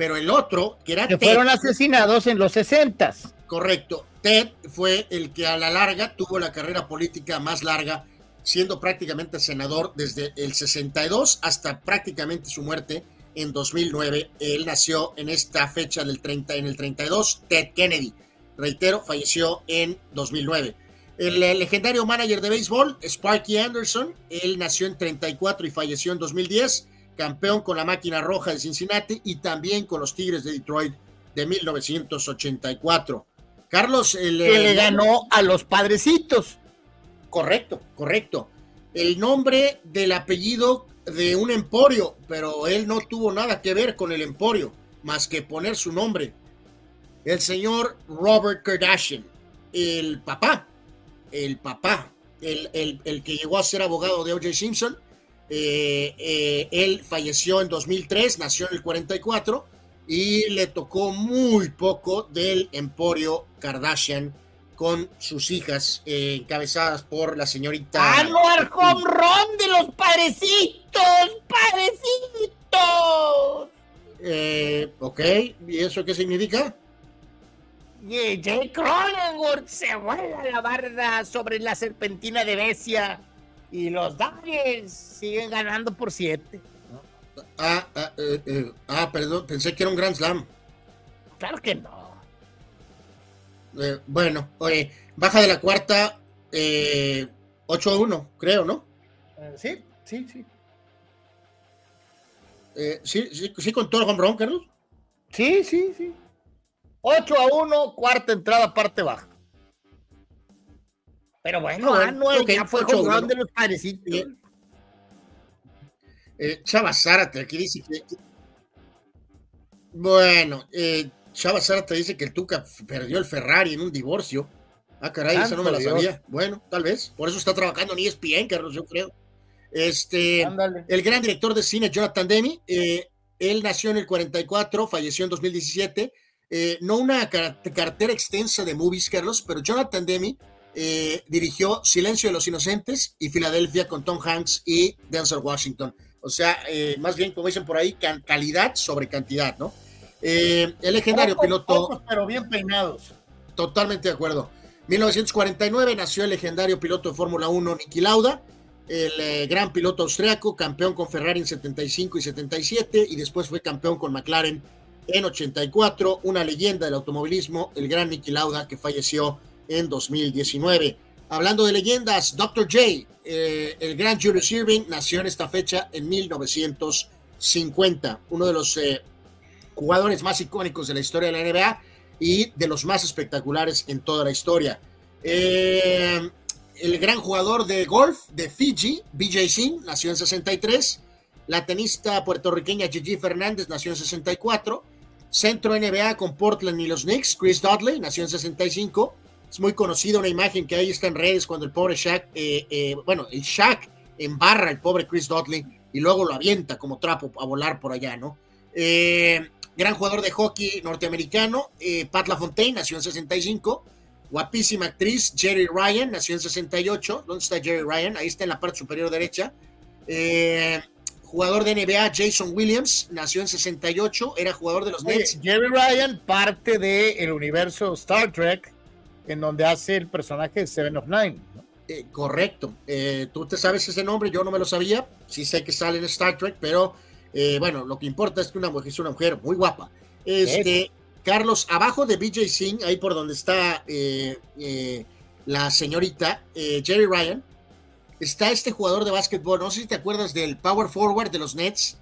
[SPEAKER 2] Pero el otro, que era
[SPEAKER 1] que fueron asesinados en los 60.
[SPEAKER 2] Correcto. Ted fue el que a la larga tuvo la carrera política más larga siendo prácticamente senador desde el 62 hasta prácticamente su muerte en 2009. Él nació en esta fecha del 30, en el 32, Ted Kennedy. Reitero, falleció en 2009. El, legendario manager de béisbol, Sparky Anderson, él nació en 34 y falleció en 2010, campeón con la máquina roja de Cincinnati y también con los Tigres de Detroit de 1984. Carlos,
[SPEAKER 1] el, que le ganó a los padrecitos.
[SPEAKER 2] Correcto, correcto. El nombre del apellido de un emporio, pero él no tuvo nada que ver con el emporio, más que poner su nombre. El señor Robert Kardashian, el papá, el papá, el, que llegó a ser abogado de O.J. Simpson, eh, eh, él falleció en 2003, nació en el 44 y le tocó muy poco del emporio Kardashian con sus hijas, eh, encabezadas por la señorita.
[SPEAKER 1] ¡Anuar Home de los padrecitos! ¡Padrecitos!
[SPEAKER 2] Eh, ok, ¿y eso qué significa?
[SPEAKER 1] Jay Cronenworth se vuela la barda sobre la serpentina de Besia y los Dodgers siguen ganando por siete.
[SPEAKER 2] Ah, ah, eh, ah, perdón, pensé que era un Grand Slam.
[SPEAKER 1] Claro que no.
[SPEAKER 2] Eh, bueno, oye, baja de la cuarta, Eh, 8 a 1, creo, ¿no?
[SPEAKER 1] Eh, sí, sí, sí.
[SPEAKER 2] Eh, sí, sí, sí, con todo el home run, Carlos.
[SPEAKER 1] Sí, sí, sí. 8 a 1, cuarta entrada, parte baja. Pero bueno,
[SPEAKER 2] Ah,
[SPEAKER 1] Anuel
[SPEAKER 2] ok,
[SPEAKER 1] ya fue
[SPEAKER 2] uno.
[SPEAKER 1] run de los padrecitos.
[SPEAKER 2] Eh, Eh, Chava Zárate, aquí dice que. Bueno, eh, Chava Zárate dice que el Tuca perdió el Ferrari en un divorcio. Ah, caray, esa no me la
[SPEAKER 1] Dios.
[SPEAKER 2] sabía. Bueno, tal vez. Por eso está trabajando en ESPN, Carlos, yo creo. Este.
[SPEAKER 1] Ándale.
[SPEAKER 2] El gran director de cine, Jonathan Demi, eh, él nació en el 44, falleció en 2017. Eh, no una car- cartera extensa de movies, Carlos, pero Jonathan Demi eh, dirigió Silencio de los Inocentes y Filadelfia con Tom Hanks y Denzel Washington. O sea, eh, más bien, como dicen por ahí, calidad sobre cantidad, ¿no? Eh, el legendario
[SPEAKER 1] Pocos,
[SPEAKER 2] piloto.
[SPEAKER 1] pocos, pero bien peinados.
[SPEAKER 2] Totalmente de acuerdo. 1949 nació el legendario piloto de Fórmula 1 Niki Lauda, el gran piloto austriaco, campeón con Ferrari en 75 y 77 y después fue campeón con McLaren en 84, una leyenda del automovilismo, el gran Niki Lauda que falleció en 2019. Hablando de leyendas, Dr. J, eh, el gran Julius Irving, nació en esta fecha en 1950, uno de los eh, jugadores más icónicos de la historia de la NBA y de los más espectaculares en toda la historia. Eh, el gran jugador de golf de Fiji, BJ Singh, nació en 63. La tenista puertorriqueña Gigi Fernández nació en 64. Centro NBA con Portland y los Knicks, Chris Dudley, nació en 65. Es muy conocida una imagen que ahí está en redes cuando el pobre Shaq, eh, eh, bueno, el Shaq embarra al pobre Chris Dudley y luego lo avienta como trapo a volar por allá, ¿no? Eh, gran jugador de hockey norteamericano, Pat LaFontaine, nació en 65. Guapísima actriz, Jerry Ryan, nació en 68. ¿Dónde está Jerry Ryan? Ahí está en la parte superior derecha. Jugador de NBA, Jason Williams, nació en 68. Era jugador de los Nets.
[SPEAKER 1] Jerry Ryan, parte del universo Star Trek, en donde hace el personaje de Seven of Nine. ¿no?
[SPEAKER 2] Eh, correcto. Eh, Tú te sabes ese nombre, yo no me lo sabía. Sí sé que sale en Star Trek, pero eh, bueno, lo que importa es que una mujer es una mujer muy guapa. Este, Carlos, abajo de BJ Singh, ahí por donde está eh, eh, la señorita Jerry Ryan, está este jugador de básquetbol. No sé si te acuerdas del Power Forward de los Nets.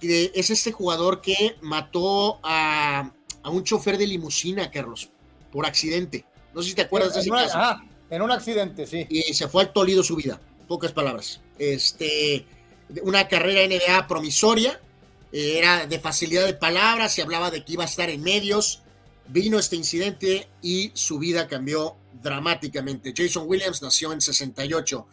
[SPEAKER 2] que es este jugador que mató a, a un chofer de limusina, Carlos, por accidente. No sé si te acuerdas de ese
[SPEAKER 1] una-
[SPEAKER 2] caso
[SPEAKER 1] ajá, en un accidente, sí.
[SPEAKER 2] y se fue al Toledo su vida, pocas palabras. Este, una carrera NBA promisoria, eh, era de facilidad de palabras, se hablaba de que iba a estar en medios, vino este incidente y su vida cambió dramáticamente. Jason Williams nació en 68.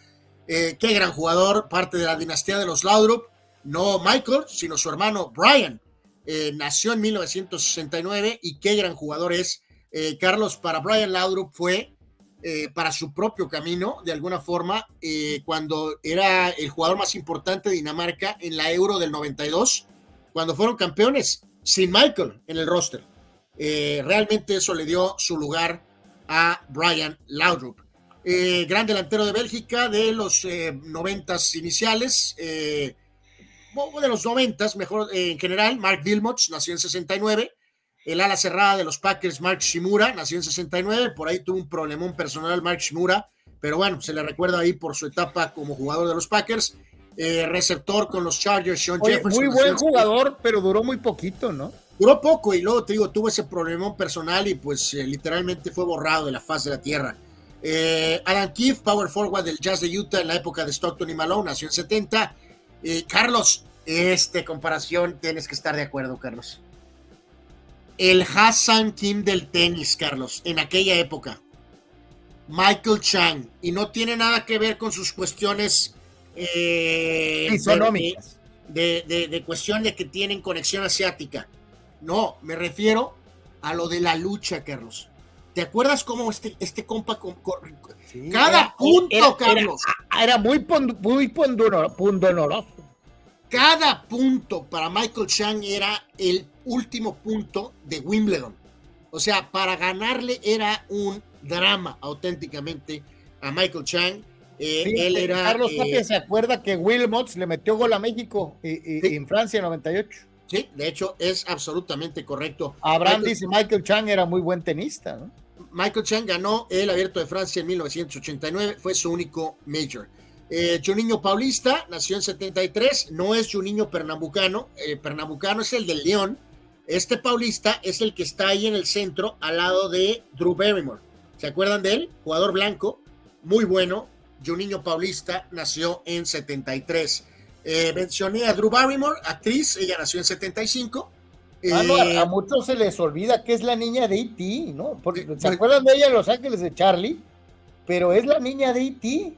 [SPEAKER 2] Eh, qué gran jugador, parte de la dinastía de los Laudrup, no Michael, sino su hermano Brian. Eh, nació en 1969 y qué gran jugador es. Eh, Carlos, para Brian Laudrup fue eh, para su propio camino, de alguna forma, eh, cuando era el jugador más importante de Dinamarca en la Euro del 92, cuando fueron campeones, sin Michael en el roster. Realmente eso le dio su lugar a Brian Laudrup. Gran delantero de Bélgica de los 90 iniciales, de los 90 mejor en general, Mark Wilmots nació en 69, el ala cerrada de los Packers, Mark Shimura, nació en 69, por ahí tuvo un problemón personal Mark Shimura, pero bueno, se le recuerda ahí por su etapa como jugador de los Packers, eh, receptor con los Chargers, Sean
[SPEAKER 1] Oye,
[SPEAKER 2] Jefferson.
[SPEAKER 1] muy buen
[SPEAKER 2] en-
[SPEAKER 1] jugador, pero duró muy poquito, ¿no?
[SPEAKER 2] Duró poco y luego te digo, tuvo ese problemón personal y pues eh, literalmente fue borrado de la faz de la tierra. Eh, Adam Keefe, power forward del Jazz de Utah en la época de Stockton y Malone, nació en 70. Eh, Carlos, este comparación tienes que estar de acuerdo, Carlos. El Hassan Kim del tenis, Carlos, en aquella época. Michael Chang. Y no tiene nada que ver con sus cuestiones eh, de, de- de cuestión de que tienen conexión asiática. No, me refiero a lo de la lucha, Carlos. ¿Te acuerdas cómo este, este compa con- con- cada
[SPEAKER 1] Era-
[SPEAKER 2] punto,
[SPEAKER 1] era- era-
[SPEAKER 2] Carlos,
[SPEAKER 1] Era muy, pon- muy pundonoro- pundonoroso.
[SPEAKER 2] cada punto para Michael Chang era el último punto de Wimbledon. O sea, para ganarle era un drama auténticamente a Michael Chang. Eh, él era
[SPEAKER 1] Carlos
[SPEAKER 2] eh,
[SPEAKER 1] Tapia se acuerda que Wilmots le metió gol a México y, y-
[SPEAKER 2] Sí.
[SPEAKER 1] en Francia en 98.
[SPEAKER 2] Sí, de hecho es absolutamente correcto.
[SPEAKER 1] Abraham
[SPEAKER 2] Michael-
[SPEAKER 1] dice Michael Chang era muy buen tenista, ¿no?
[SPEAKER 2] Michael Chang ganó el Abierto de Francia en 1989, fue su único major. Eh, Juninho Paulista nació en 73, no es Juninho Pernambucano, eh, Pernambucano es el del León. Este Paulista es el que está ahí en el centro, al lado de Drew Barrymore. ¿Se acuerdan de él? Jugador blanco, muy bueno. Juninho Paulista nació en 73. Eh, mencioné a Drew Barrymore, actriz, ella nació en 75.
[SPEAKER 1] Ah, no, a, a, muchos se les olvida que es la niña de E.T., ¿no? Porque, ¿Se acuerdan de ella en Los Ángeles de Charlie? Pero es la niña de E.T.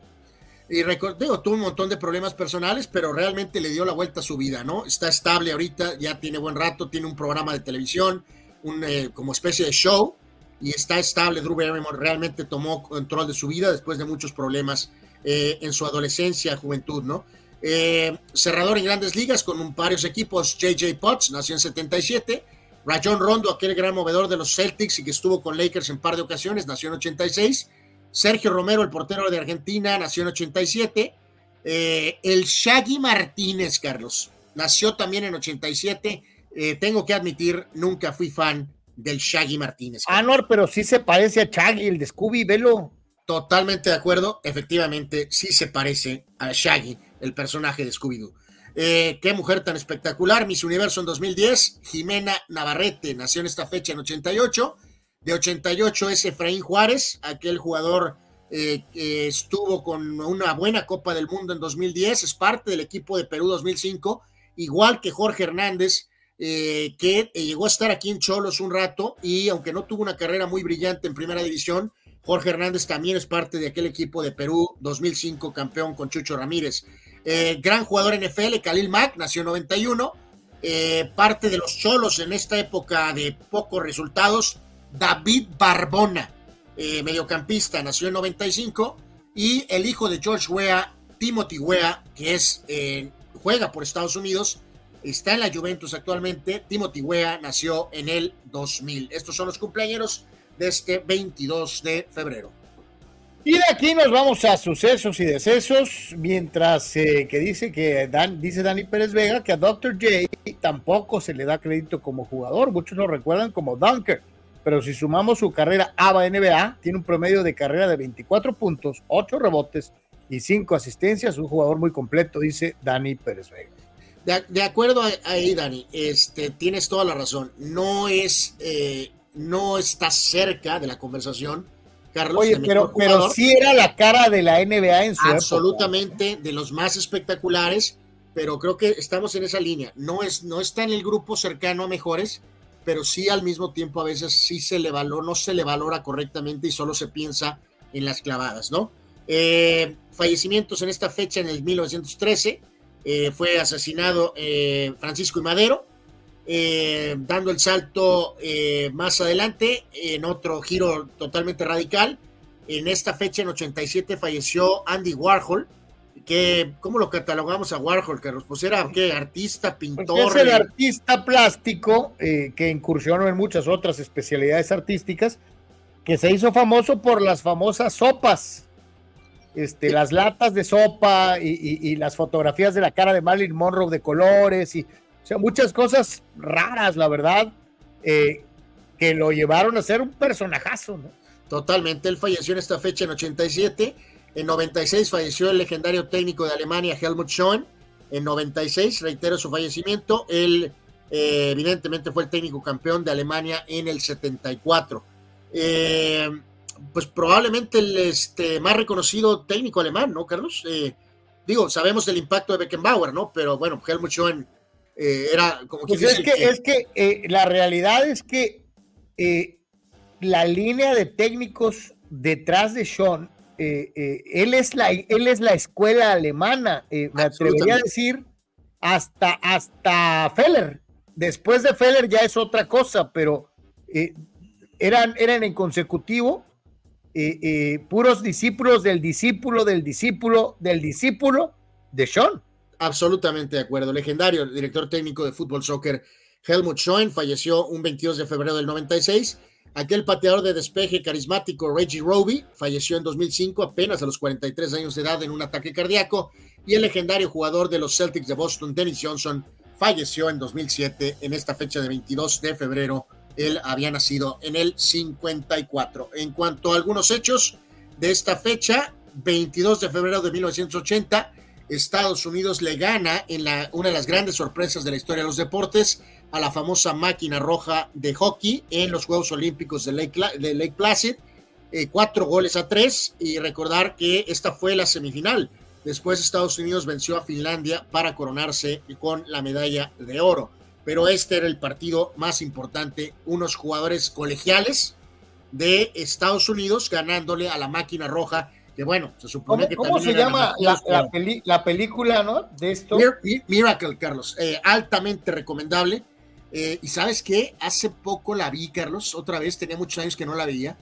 [SPEAKER 2] Y digo, tuvo un montón de problemas personales, pero realmente le dio la vuelta a su vida, ¿no? Está estable ahorita, ya tiene buen rato, tiene un programa de televisión, un eh, como especie de show, y está estable. Drew Barrymore realmente tomó control de su vida después de muchos problemas eh, en su adolescencia, juventud, ¿no? Eh, cerrador en grandes ligas con varios equipos, JJ Potts, nació en 77. Rajon Rondo, aquel gran movedor de los Celtics y que estuvo con Lakers en par de ocasiones, nació en 86. Sergio Romero, el portero de Argentina, nació en 87. Eh, el Shaggy Martínez, Carlos, nació también en 87. Eh, tengo que admitir, nunca fui fan del Shaggy Martínez.
[SPEAKER 1] Ah, no, pero sí se parece a Shaggy, el de Scooby, velo.
[SPEAKER 2] Totalmente de acuerdo, efectivamente, sí se parece a Shaggy el personaje de Scooby-Doo. Eh, qué mujer tan espectacular, Miss Universo en 2010, Jimena Navarrete nació en esta fecha en 88, de 88 es Efraín Juárez, aquel jugador eh, que estuvo con una buena Copa del Mundo en 2010, es parte del equipo de Perú 2005, igual que Jorge Hernández, eh, que llegó a estar aquí en Cholos un rato y aunque no tuvo una carrera muy brillante en primera división, Jorge Hernández también es parte de aquel equipo de Perú 2005, campeón con Chucho Ramírez. Eh, gran jugador NFL, Khalil Mack, nació en 91. Eh, parte de los cholos en esta época de pocos resultados, David Barbona, eh, mediocampista, nació en 95. Y el hijo de George Weah, Timothy Weah, que es, juega por Estados Unidos, está en la Juventus actualmente. Timothy Weah nació en el 2000. Estos son los cumpleaños de este 22 de febrero.
[SPEAKER 1] Y de aquí nos vamos a sucesos y decesos, mientras eh, que dice que Dan, dice Dani Pérez Vega que a Dr. J tampoco se le da crédito como jugador, muchos lo recuerdan como Dunker, pero si sumamos su carrera ABA NBA, tiene un promedio de carrera de 24 puntos, 8 rebotes y 5 asistencias, un jugador muy completo, dice Dani Pérez Vega.
[SPEAKER 2] De, de acuerdo ahí, Dani, este, tienes toda la razón, no es, eh, no está cerca de la conversación Carlos.
[SPEAKER 1] Oye, pero, pero sí era la cara de la NBA en su
[SPEAKER 2] Absolutamente, de los más espectaculares, pero creo que estamos en esa línea. No, es, no está en el grupo cercano a mejores, pero sí al mismo tiempo a veces sí se le valora, no se le valora correctamente y solo se piensa en las clavadas, ¿no? Eh, fallecimientos en esta fecha, en el 1913, eh, fue asesinado eh, Francisco y Madero, eh, dando el salto más adelante en otro giro totalmente radical. En esta fecha, en 87, falleció Andy Warhol. Que, ¿Cómo lo catalogamos a Warhol, Carlos? Pues era ¿qué? artista, pintor. Pues
[SPEAKER 1] es el artista plástico eh, que incursionó en muchas otras especialidades artísticas, que se hizo famoso por las famosas sopas. Este, las latas de sopa y, y, y, las fotografías de la cara de Marilyn Monroe de colores y o sea, muchas cosas raras, la verdad, eh, que lo llevaron a ser un personajazo, ¿no?
[SPEAKER 2] Totalmente. Él falleció en esta fecha en 87. En 96 falleció el legendario técnico de Alemania, Helmut Schoen. En 96, reitero su fallecimiento. Él, eh, evidentemente, fue el técnico campeón de Alemania en el 74. Eh, pues probablemente el este, más reconocido técnico alemán, ¿no, Carlos? Eh, digo, sabemos del impacto de Beckenbauer, ¿no? Pero bueno, Helmut Schoen eh, era como
[SPEAKER 1] pues es, que, es que la realidad es que la línea de técnicos detrás de Sean, él, es la, él es la escuela alemana, me atrevería a decir, hasta, hasta Feller. Después de Feller ya es otra cosa, pero eran, eran en consecutivo puros discípulos del discípulo del discípulo del discípulo de Sean.
[SPEAKER 2] Absolutamente de acuerdo. Legendario, el director técnico de fútbol soccer Helmut Schoen falleció un 22 de febrero del 96. Aquel pateador de despeje carismático Reggie Roby falleció en 2005 apenas a los 43 años de edad en un ataque cardíaco y el legendario jugador de los Celtics de Boston, Dennis Johnson, falleció en 2007 en esta fecha de 22 de febrero Él había nacido en el 54. En cuanto a algunos hechos de esta fecha, 22 de febrero de 1980, Estados Unidos le gana en la, una de las grandes sorpresas de la historia de los deportes a la famosa máquina roja de hockey en los Juegos Olímpicos de Lake, de Lake Placid. Eh, cuatro goles a tres y recordar que esta fue la semifinal. Después Estados Unidos venció a Finlandia para coronarse con la medalla de oro. Pero este era el partido más importante. Unos jugadores colegiales de Estados Unidos ganándole a la máquina roja que bueno, se supone
[SPEAKER 1] ¿Cómo,
[SPEAKER 2] que
[SPEAKER 1] ¿cómo se llama la, la, peli, la, película, no? De esto.
[SPEAKER 2] Miracle, Carlos. Eh, altamente recomendable. Eh, y sabes qué? Hace poco la vi, Carlos. Otra vez, tenía muchos años que no la veía.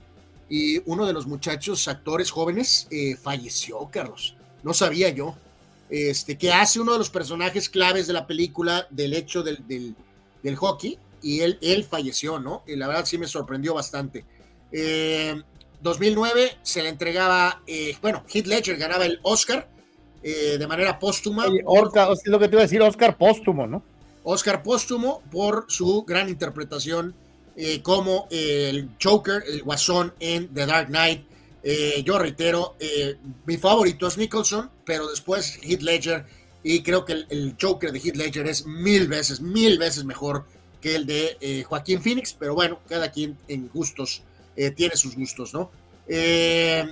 [SPEAKER 2] Y uno de los muchachos, actores jóvenes, eh, falleció, Carlos. No sabía yo. Este, que hace uno de los personajes claves de la película del hecho del, del, hockey. Y él, él falleció, ¿no? Y la verdad sí me sorprendió bastante. Eh, 2009 se le entregaba, eh, bueno, Heath Ledger ganaba el Oscar de manera póstuma.
[SPEAKER 1] Orca, es lo que te iba a decir, Oscar póstumo, ¿no?
[SPEAKER 2] Oscar póstumo por su gran interpretación eh, como el Joker, el Guasón en The Dark Knight. Eh, yo reitero, mi favorito es Nicholson, pero después Heath Ledger, y creo que el, el, Joker de Heath Ledger es mil veces, mil veces mejor que el de Joaquín Phoenix, pero bueno, cada quien en gustos eh, tiene sus gustos, ¿no? Eh,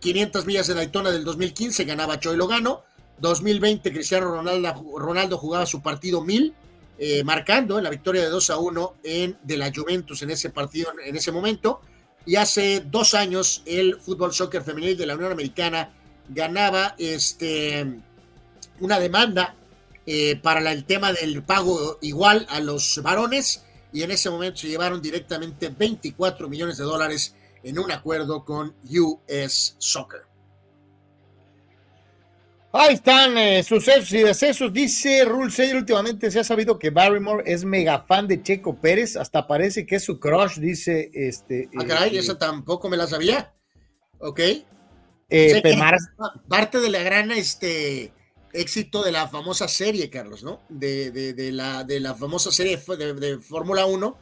[SPEAKER 2] 500 millas de Daytona del 2015 ganaba Choi Logano. 2020 Cristiano Ronaldo, Ronaldo jugaba su partido 1000, eh, marcando la victoria de 2 a 1 en, de la Juventus en ese partido, en ese momento. Y hace dos años el fútbol soccer femenil de la Unión Americana ganaba este, una demanda eh, para el tema del pago igual a los varones y en ese momento se llevaron directamente 24 millones de dólares en un acuerdo con US Soccer.
[SPEAKER 1] Ahí están eh, sucesos y decesos. Dice Rule últimamente se ha sabido que Barrymore es mega fan de Checo Pérez, hasta parece que es su crush, dice este.
[SPEAKER 2] Ah, caray, eh, esa tampoco me la sabía. Ok.
[SPEAKER 1] Eh, *laughs*
[SPEAKER 2] parte de la gran este, éxito de la famosa serie, Carlos, ¿no? De, de, de la, de la famosa serie de, de Fórmula 1,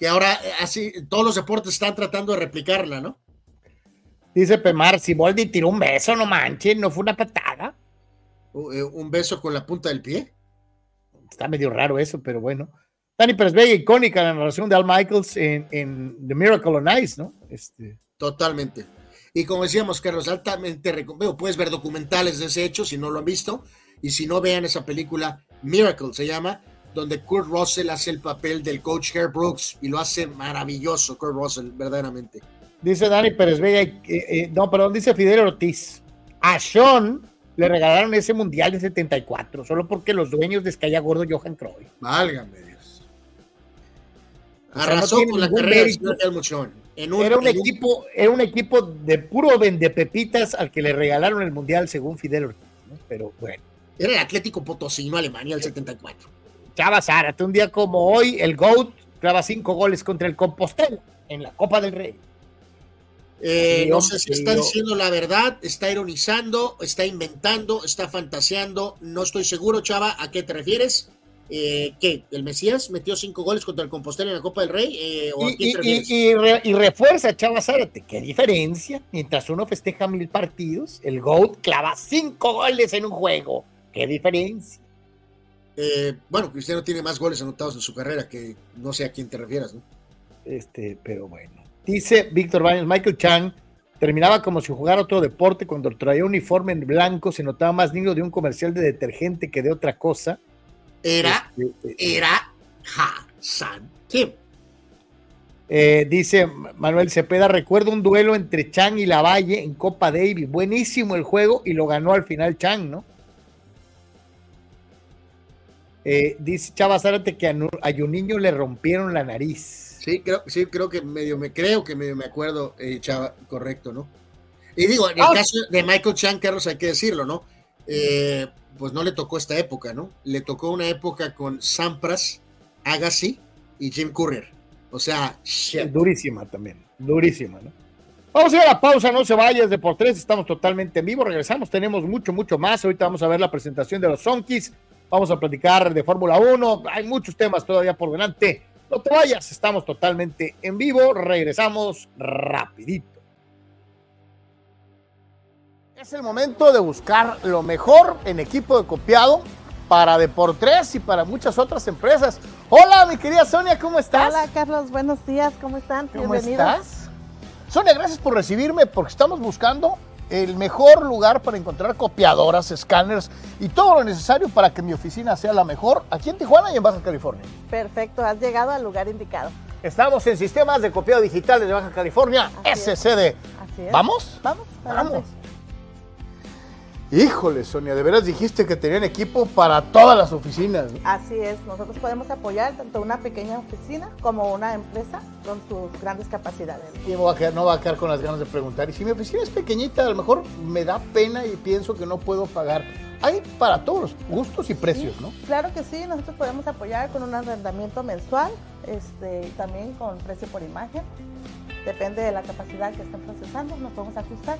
[SPEAKER 2] que ahora eh, así todos los deportes están tratando de replicarla, ¿no?
[SPEAKER 1] Dice Pemar, si Boldi tiró un beso, no manches, no fue una patada.
[SPEAKER 2] Eh, un beso con la punta del pie.
[SPEAKER 1] Está medio raro eso, pero bueno. Dani Pérez Vega, icónica la narración de Al Michaels en, en The Miracle on Ice, ¿no? Este...
[SPEAKER 2] Totalmente. Y como decíamos, Carlos, altamente recomiendo, puedes ver documentales de ese hecho si no lo han visto. Y si no, vean esa película, Miracle se llama, donde Kurt Russell hace el papel del coach Herb Brooks y lo hace maravilloso, Kurt Russell, verdaderamente.
[SPEAKER 1] Dice Dani Pérez Vega, eh, eh, no, perdón, dice Fidel Ortiz. A Sean le regalaron ese mundial de 74, solo porque los dueños de Skya Gordo Johan Croy.
[SPEAKER 2] Válgame Dios. Arrasó o sea, no con la carrera Sean.
[SPEAKER 1] Un, era un equipo, un... era un equipo de puro vendepepitas al que le regalaron el mundial según Fidel Ortiz, ¿no? pero bueno.
[SPEAKER 2] Era el Atlético Potosino, Alemania, el 74.
[SPEAKER 1] Chava Zárate, un día como hoy, el GOAT clava cinco goles contra el Compostela en la Copa del Rey.
[SPEAKER 2] Eh, no sé si está diciendo la verdad, está ironizando, está inventando, está fantaseando, no estoy seguro, Chava, ¿a qué te refieres? Eh, ¿Qué? ¿El Mesías metió cinco goles contra el Compostela en la Copa del Rey? Eh, ¿o
[SPEAKER 1] y, y, y, re, y, refuerza, Chava Zárate. ¿Qué diferencia? Mientras uno festeja mil partidos, el GOAT clava cinco goles en un juego. ¿Qué diferencia?
[SPEAKER 2] Eh, bueno, Cristiano tiene más goles anotados en su carrera que no sé a quién te refieras, ¿no?
[SPEAKER 1] Este, pero bueno. Dice Víctor Baños, Michael Chang terminaba como si jugara otro deporte. Cuando traía uniforme en blanco, se notaba más digno de un comercial de detergente que de otra cosa
[SPEAKER 2] era, este, era Hassan Kim.
[SPEAKER 1] Eh, dice Manuel Cepeda, recuerdo un duelo entre Chang y Lavalle en Copa Davis. Buenísimo el juego y lo ganó al final Chang, ¿no? Eh, dice Chava Zárate que a, a niño le rompieron la nariz.
[SPEAKER 2] Sí, creo, sí, creo que medio me creo que medio me acuerdo, eh, Chava, correcto, ¿no? Y digo, en el oh. caso de Michael Chang, Carlos, hay que decirlo, ¿no? Eh, pues no le tocó esta época, ¿no? Le tocó una época con Sampras, Agassi y Jim Courier. O sea, shit.
[SPEAKER 1] durísima también, durísima, ¿no? Vamos a ir a la pausa, no se vayas de por tres, estamos totalmente en vivo, regresamos, tenemos mucho, mucho más. Ahorita vamos a ver la presentación de los Sonkis, vamos a platicar de Fórmula 1, hay muchos temas todavía por delante. No te vayas, estamos totalmente en vivo, regresamos rapidito. Es el momento de buscar lo mejor en equipo de copiado para Deportes y para muchas otras empresas. Hola, mi querida Sonia, ¿cómo estás?
[SPEAKER 3] Hola, Carlos, buenos días, ¿cómo están?
[SPEAKER 1] ¿Cómo
[SPEAKER 3] Bienvenidos.
[SPEAKER 1] estás? Sonia, gracias por recibirme porque estamos buscando el mejor lugar para encontrar copiadoras, escáneres y todo lo necesario para que mi oficina sea la mejor aquí en Tijuana y en Baja California.
[SPEAKER 3] Perfecto, has llegado al lugar indicado.
[SPEAKER 1] Estamos en sistemas de copiado digitales de Baja California,
[SPEAKER 3] Así es.
[SPEAKER 1] SCD.
[SPEAKER 3] Así es.
[SPEAKER 1] ¿Vamos?
[SPEAKER 3] Vamos.
[SPEAKER 1] Vamos. Híjole, Sonia, de veras dijiste que tenían equipo para todas las oficinas.
[SPEAKER 3] Así es, nosotros podemos apoyar tanto una pequeña oficina como una empresa con sus grandes capacidades.
[SPEAKER 1] Y no va, a quedar, no va a quedar con las ganas de preguntar. Y si mi oficina es pequeñita, a lo mejor me da pena y pienso que no puedo pagar. Hay para todos los gustos y precios,
[SPEAKER 3] Sí,
[SPEAKER 1] ¿no?
[SPEAKER 3] Claro que sí, nosotros podemos apoyar con un arrendamiento mensual, este, también con precio por imagen. Depende de la capacidad que estén procesando, nos podemos ajustar.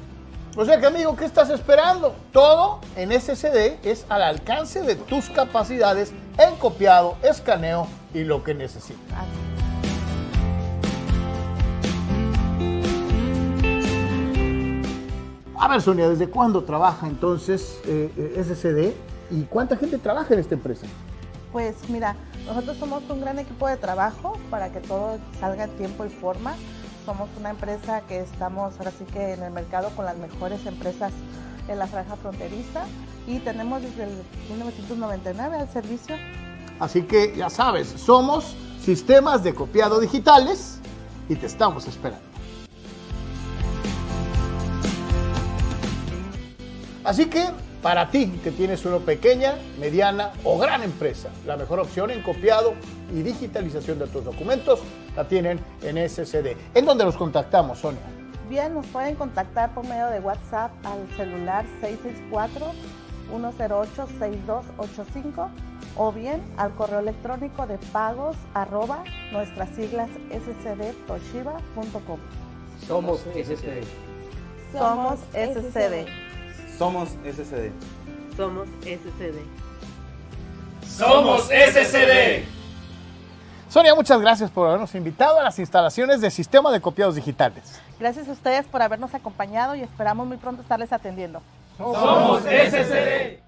[SPEAKER 1] O sea que, amigo, ¿qué estás esperando? Todo en SCD es al alcance de tus capacidades en copiado, escaneo y lo que necesites. A ver, Sonia, ¿desde cuándo trabaja entonces eh, eh, SCD y cuánta gente trabaja en esta empresa?
[SPEAKER 3] Pues mira, nosotros somos un gran equipo de trabajo para que todo salga en tiempo y forma. Somos una empresa que estamos ahora sí que en el mercado con las mejores empresas en la franja fronteriza y tenemos desde el 1999 al servicio.
[SPEAKER 1] Así que ya sabes, somos sistemas de copiado digitales y te estamos esperando. Así que para ti que tienes una pequeña, mediana o gran empresa, la mejor opción en copiado y digitalización de tus documentos la tienen en SCD. ¿En dónde los contactamos, Sonia?
[SPEAKER 3] Bien, nos pueden contactar por medio de WhatsApp al celular 664-108-6285 o bien al correo electrónico de pagos arroba nuestras siglas scdtoshiba.com.
[SPEAKER 4] Somos SCD.
[SPEAKER 3] Somos SCD.
[SPEAKER 4] Somos SCD.
[SPEAKER 5] Somos SCD.
[SPEAKER 6] Somos SCD.
[SPEAKER 1] Sonia, muchas gracias por habernos invitado a las instalaciones de Sistema de Copiados Digitales.
[SPEAKER 3] Gracias a ustedes por habernos acompañado y esperamos muy pronto estarles atendiendo.
[SPEAKER 6] Somos SCD.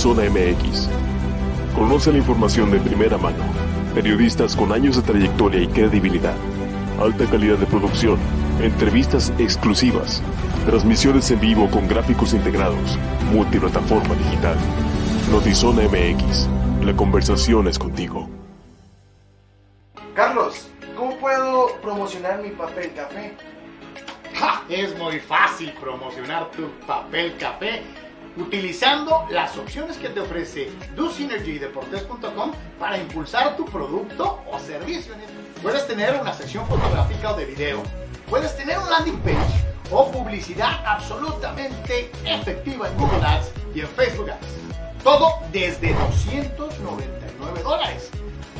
[SPEAKER 7] Notizona MX. Conoce la información de primera mano. Periodistas con años de trayectoria y credibilidad. Alta calidad de producción. Entrevistas exclusivas. Transmisiones en vivo con gráficos integrados. Multiplataforma digital. Notizona MX. La conversación es contigo.
[SPEAKER 11] Carlos, ¿cómo puedo promocionar mi papel café?
[SPEAKER 1] ¡Ja! Es muy fácil promocionar tu papel café utilizando las opciones que te ofrece DoSynergy y Deportes.com para impulsar tu producto o servicio. Puedes tener una sección fotográfica o de video, puedes tener un landing page o publicidad absolutamente efectiva en Google Ads y en Facebook Ads. Todo desde 299 dólares.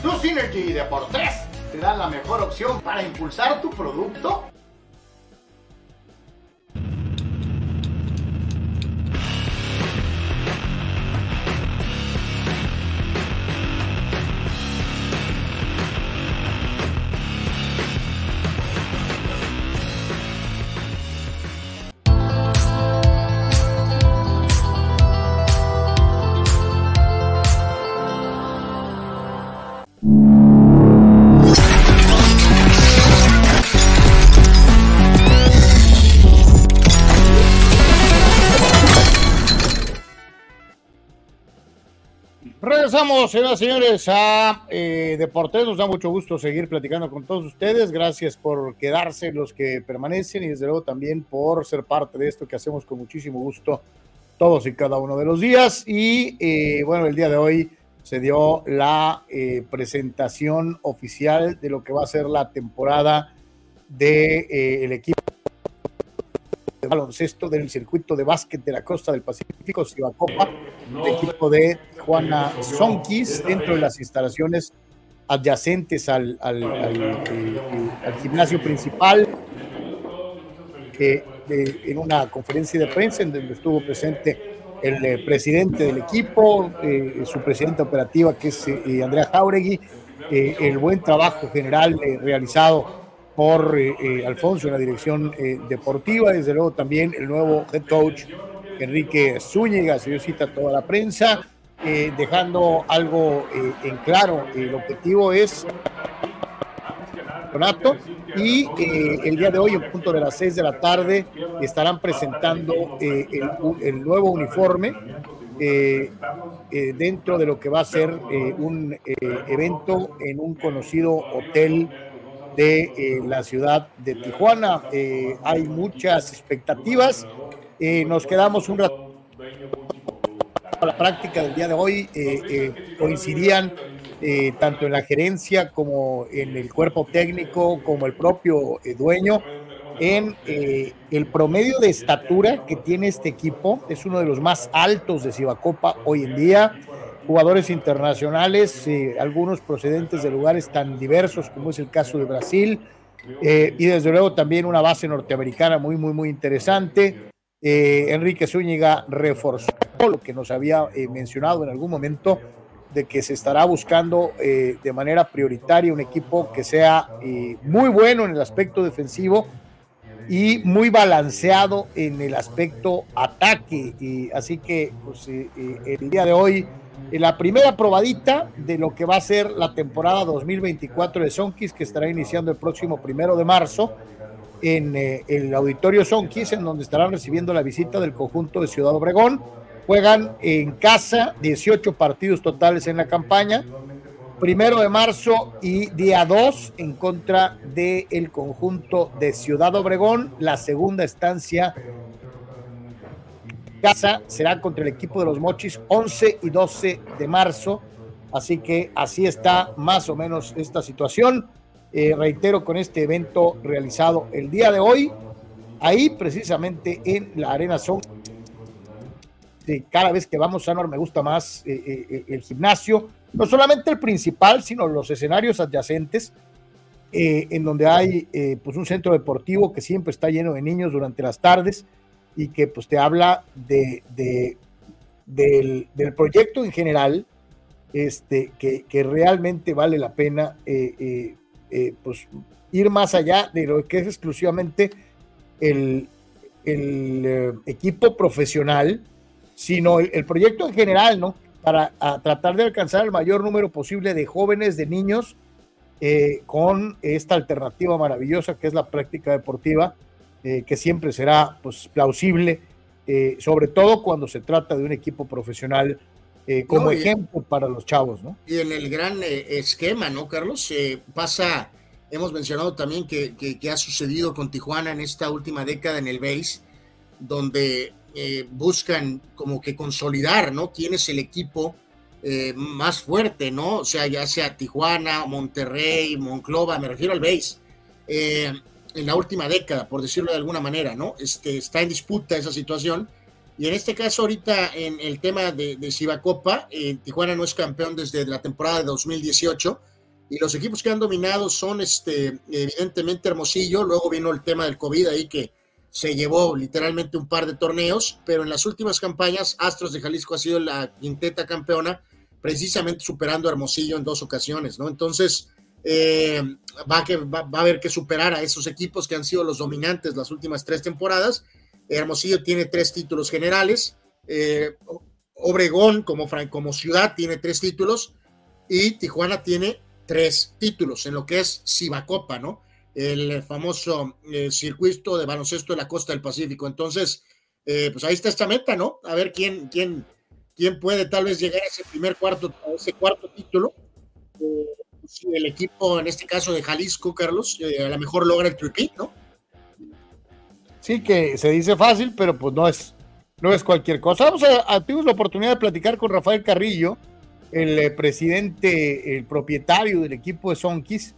[SPEAKER 1] DoSynergy te dan la mejor opción para impulsar tu producto Regresamos, señoras y señores, a eh, Deportes. Nos da mucho gusto seguir platicando con todos ustedes. Gracias por quedarse los que permanecen y desde luego también por ser parte de esto que hacemos con muchísimo gusto todos y cada uno de los días. Y eh, bueno, el día de hoy se dio la eh, presentación oficial de lo que va a ser la temporada del de, el equipo de baloncesto del circuito de básquet de la costa del Pacífico, Copa, el equipo de Juana Sonkis, dentro de las instalaciones adyacentes al, al, al, al gimnasio principal. Eh, en una conferencia de prensa en donde estuvo presente el eh, presidente del equipo, eh, su presidenta operativa que es eh, Andrea Jauregui, el buen trabajo general realizado por Alfonso en la dirección deportiva, desde luego también el nuevo head coach Enrique Zúñiga, se dio cita toda la prensa, dejando algo en claro, el objetivo es y eh, el día de hoy, en punto de las 6 de la tarde, estarán presentando eh, el, nuevo uniforme eh, eh, dentro de lo que va a ser eh, un evento en un conocido hotel de la ciudad de Tijuana. hay muchas expectativas. nos quedamos un rato la práctica del día de hoy coincidían eh, tanto en la gerencia como en el cuerpo técnico, como el propio eh, dueño, en eh, el promedio de estatura que tiene este equipo. Es uno de los más altos de Cibacopa hoy en día. Jugadores internacionales, eh, algunos procedentes de lugares tan diversos como es el caso de Brasil, y desde luego también una base norteamericana muy, muy, muy interesante. Enrique Zúñiga reforzó lo que nos había mencionado en algún momento de que se estará buscando eh, de manera prioritaria un equipo que sea eh, muy bueno en el aspecto defensivo y muy balanceado en el aspecto ataque. Y así que pues, eh, el día de hoy, la primera probadita de lo que va a ser la temporada 2024 de Sonkis, que estará iniciando el próximo primero de marzo en el auditorio Sonkis, en donde estarán recibiendo la visita del conjunto de Ciudad Obregón Juegan en casa 18 partidos totales en la campaña. Primero de marzo y día 2 en contra del el conjunto de Ciudad Obregón. La segunda estancia casa será contra el equipo de los Mochis 11 y 12 de marzo. Así que así está más o menos esta situación. Eh, reitero con este evento realizado el día de hoy, ahí precisamente en la Arena Son cada vez que vamos, Anor, me gusta más eh, eh, el gimnasio, no solamente el principal, sino los escenarios adyacentes, en donde hay pues un centro deportivo que siempre está lleno de niños durante las tardes y que pues te habla de, de del, proyecto en general, este, que, realmente vale la pena pues ir más allá de lo que es exclusivamente el, el equipo profesional sino el, proyecto en general, ¿no? Para tratar de alcanzar el mayor número posible de jóvenes, de niños, eh, con esta alternativa maravillosa que es la práctica deportiva, eh, que siempre será pues, plausible, eh, sobre todo cuando se trata de un equipo profesional eh, como no, y, ejemplo para los chavos, ¿no?
[SPEAKER 2] Y en el gran esquema, ¿no, Carlos? pasa, hemos mencionado también que, que, que, ha sucedido con Tijuana en esta última década en el BASE, donde eh, buscan como que consolidar, ¿no? ¿Quién es el equipo eh, más fuerte, ¿no? O sea, ya sea Tijuana, Monterrey, Monclova, me refiero al base, eh, en la última década, por decirlo de alguna manera, ¿no? Este, está en disputa esa situación. Y en este caso, ahorita en el tema de, de Cibacopa, eh, Tijuana no es campeón desde la temporada de 2018 y los equipos que han dominado son este, evidentemente Hermosillo, luego vino el tema del COVID ahí que se llevó literalmente un par de torneos, pero en las últimas campañas Astros de Jalisco ha sido la quinteta campeona, precisamente superando a Hermosillo en dos ocasiones, ¿no? Entonces, eh, va, a haber que superar a esos equipos que han sido los dominantes las últimas tres temporadas. Hermosillo tiene tres títulos generales, eh, Obregón como, como ciudad tiene tres títulos y Tijuana tiene tres títulos en lo que es Cibacopa, ¿no? el famoso eh, circuito de baloncesto de la costa del Pacífico. Entonces, pues ahí está esta meta, ¿no? A ver quién, quién, quién puede tal vez llegar a ese primer cuarto, a ese cuarto título. Si el equipo, en este caso de Jalisco, Carlos, eh, a lo mejor logra el tripit, ¿no?
[SPEAKER 1] Sí, que se dice fácil, pero pues no es, no es cualquier cosa. Vamos a, tuvimos la oportunidad de platicar con Rafael Carrillo, el eh, presidente, el propietario del equipo de Sonkis,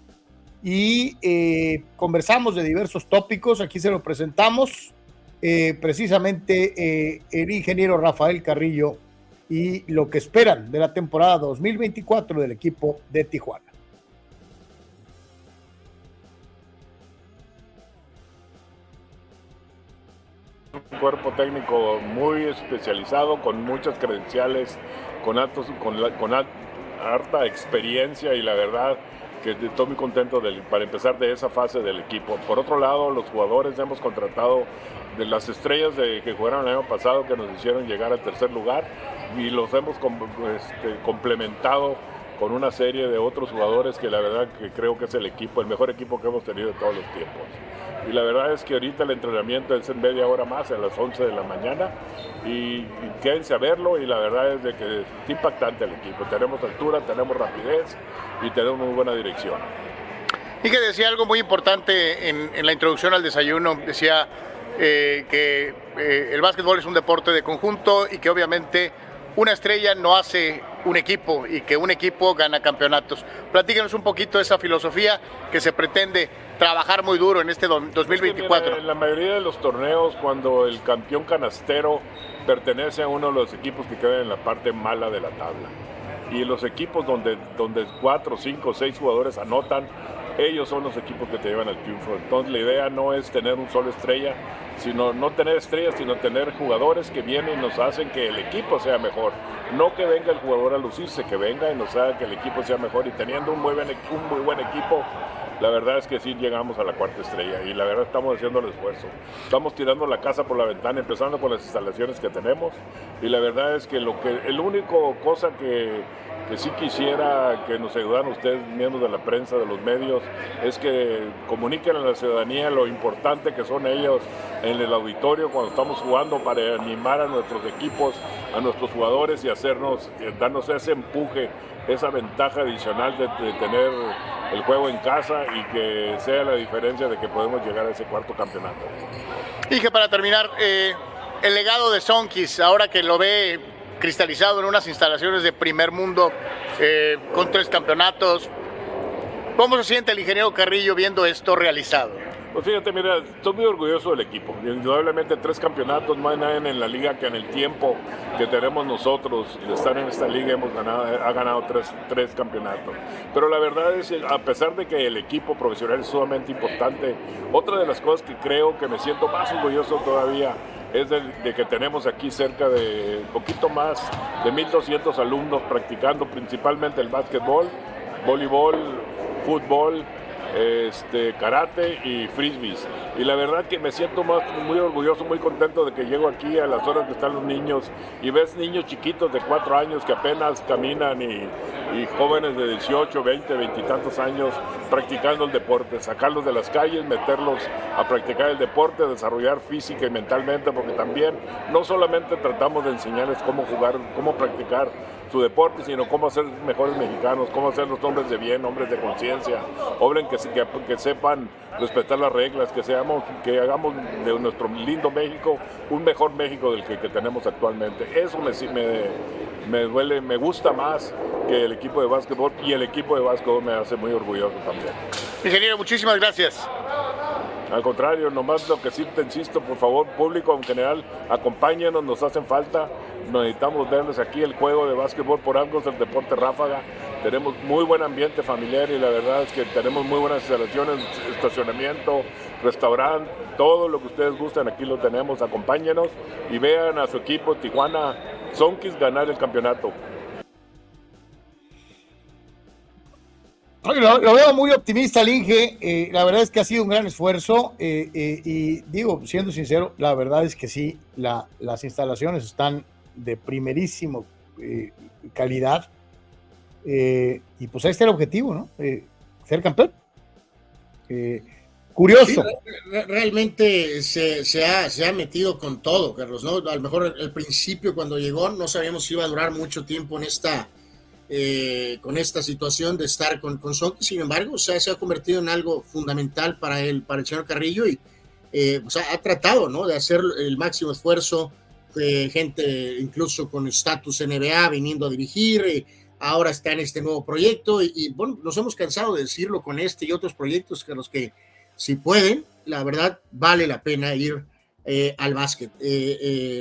[SPEAKER 1] y eh, conversamos de diversos tópicos. Aquí se lo presentamos. Eh, precisamente el ingeniero Rafael Carrillo y lo que esperan de la temporada 2024 del equipo de Tijuana.
[SPEAKER 12] Un cuerpo técnico muy especializado, con muchas credenciales, con, altos, con, harta experiencia y la verdad que estoy muy contento para empezar de esa fase del equipo. Por otro lado, los jugadores hemos contratado de las estrellas de, que jugaron el año pasado que nos hicieron llegar al tercer lugar y los hemos este, complementado con una serie de otros jugadores que la verdad que creo que es el equipo, el mejor equipo que hemos tenido de todos los tiempos. Y la verdad es que ahorita el entrenamiento es en media hora más, a las 11 de la mañana, y, quédense a verlo y la verdad es de que es impactante el equipo. Tenemos altura, tenemos rapidez y tenemos muy buena dirección.
[SPEAKER 1] Y que decía algo muy importante en, la introducción al desayuno, decía eh, que eh, el básquetbol es un deporte de conjunto y que obviamente una estrella no hace un equipo y que un equipo gana campeonatos. Platíquenos un poquito de esa filosofía que se pretende trabajar muy duro en este 2024.
[SPEAKER 12] en la mayoría de los torneos, cuando el campeón canastero pertenece a uno de los equipos que quedan en la parte mala de la tabla. Y los equipos donde, donde cuatro, cinco, seis jugadores anotan, ellos son los equipos que te llevan al triunfo. Entonces la idea no es tener un solo estrella, sino no tener estrellas, sino tener jugadores que vienen y nos hacen que el equipo sea mejor. No que venga el jugador a lucirse, que venga y nos haga que el equipo sea mejor. Y teniendo un muy buen, un muy buen equipo, la verdad es que sí llegamos a la cuarta estrella y la verdad estamos haciendo el esfuerzo. Estamos tirando la casa por la ventana, empezando con las instalaciones que tenemos y la verdad es que lo que el único cosa que que sí quisiera que nos ayudaran ustedes, miembros de la prensa, de los medios, es que comuniquen a la ciudadanía lo importante que son ellos en el auditorio cuando estamos jugando para animar a nuestros equipos, a nuestros jugadores y hacernos, eh, darnos ese empuje, esa ventaja adicional de, tener el juego en casa y que sea la diferencia de que podemos llegar a ese cuarto campeonato.
[SPEAKER 1] Y que para terminar, eh, el legado de Sonkis, ahora que lo ve cristalizado en unas instalaciones de primer mundo eh, con tres campeonatos. ¿Cómo se siente el ingeniero Carrillo viendo esto realizado?
[SPEAKER 12] Pues fíjate, mira, estoy muy orgulloso del equipo. Indudablemente tres campeonatos, hay nadie en la liga que en el tiempo que tenemos nosotros de estar en esta liga hemos ganado, ha ganado tres, tres campeonatos. Pero la verdad es, a pesar de que el equipo profesional es sumamente importante, otra de las cosas que creo que me siento más orgulloso todavía es de, que tenemos aquí cerca de poquito más de 1.200 alumnos practicando principalmente el básquetbol, voleibol, fútbol, este, karate y frisbees. Y la verdad que me siento más, muy orgulloso, muy contento de que llego aquí a las horas que están los niños y ves niños chiquitos de cuatro años que apenas caminan y, y jóvenes de 18, 20, 20 y tantos años practicando el deporte, sacarlos de las calles, meterlos a practicar el deporte, desarrollar física y mentalmente, porque también no solamente tratamos de enseñarles cómo jugar, cómo practicar su deporte, sino cómo ser mejores mexicanos, cómo ser los hombres de bien, hombres de conciencia, hombres que, que, sepan respetar las reglas, que seamos, que hagamos de nuestro lindo México un mejor México del que, tenemos actualmente. Eso me, me, me duele, me gusta más que el equipo de básquetbol y el equipo de básquetbol me hace muy orgulloso también.
[SPEAKER 1] Ingeniero, muchísimas gracias.
[SPEAKER 12] Al contrario, nomás lo que sí te insisto, por favor, público en general, acompáñenos, nos hacen falta. Necesitamos verles aquí el juego de básquetbol por algo es el deporte ráfaga. Tenemos muy buen ambiente familiar y la verdad es que tenemos muy buenas instalaciones, estacionamiento, restaurante, todo lo que ustedes gusten, aquí lo tenemos. Acompáñenos y vean a su equipo Tijuana Sonkis ganar el campeonato.
[SPEAKER 1] Lo, veo muy optimista el Inge, eh, la verdad es que ha sido un gran esfuerzo eh, eh, y digo, siendo sincero, la verdad es que sí, las instalaciones están de primerísimo calidad y pues ahí está el objetivo, ¿no? ser campeón. curioso.
[SPEAKER 2] realmente se, se, ha, se, ha, metido con todo, Carlos, ¿no? A lo mejor al principio cuando llegó no sabíamos si iba a durar mucho tiempo en esta eh, con esta situación de estar con, con sin embargo, o sea, se ha convertido en algo fundamental para el, para el señor Carrillo y eh, ha tratado ¿no? de hacer el máximo esfuerzo eh, gente incluso con estatus NBA viniendo a dirigir, eh, ahora está en este nuevo proyecto y, bueno, nos hemos cansado de decirlo con este y otros proyectos que los que si pueden, la verdad vale la pena ir eh, al básquet.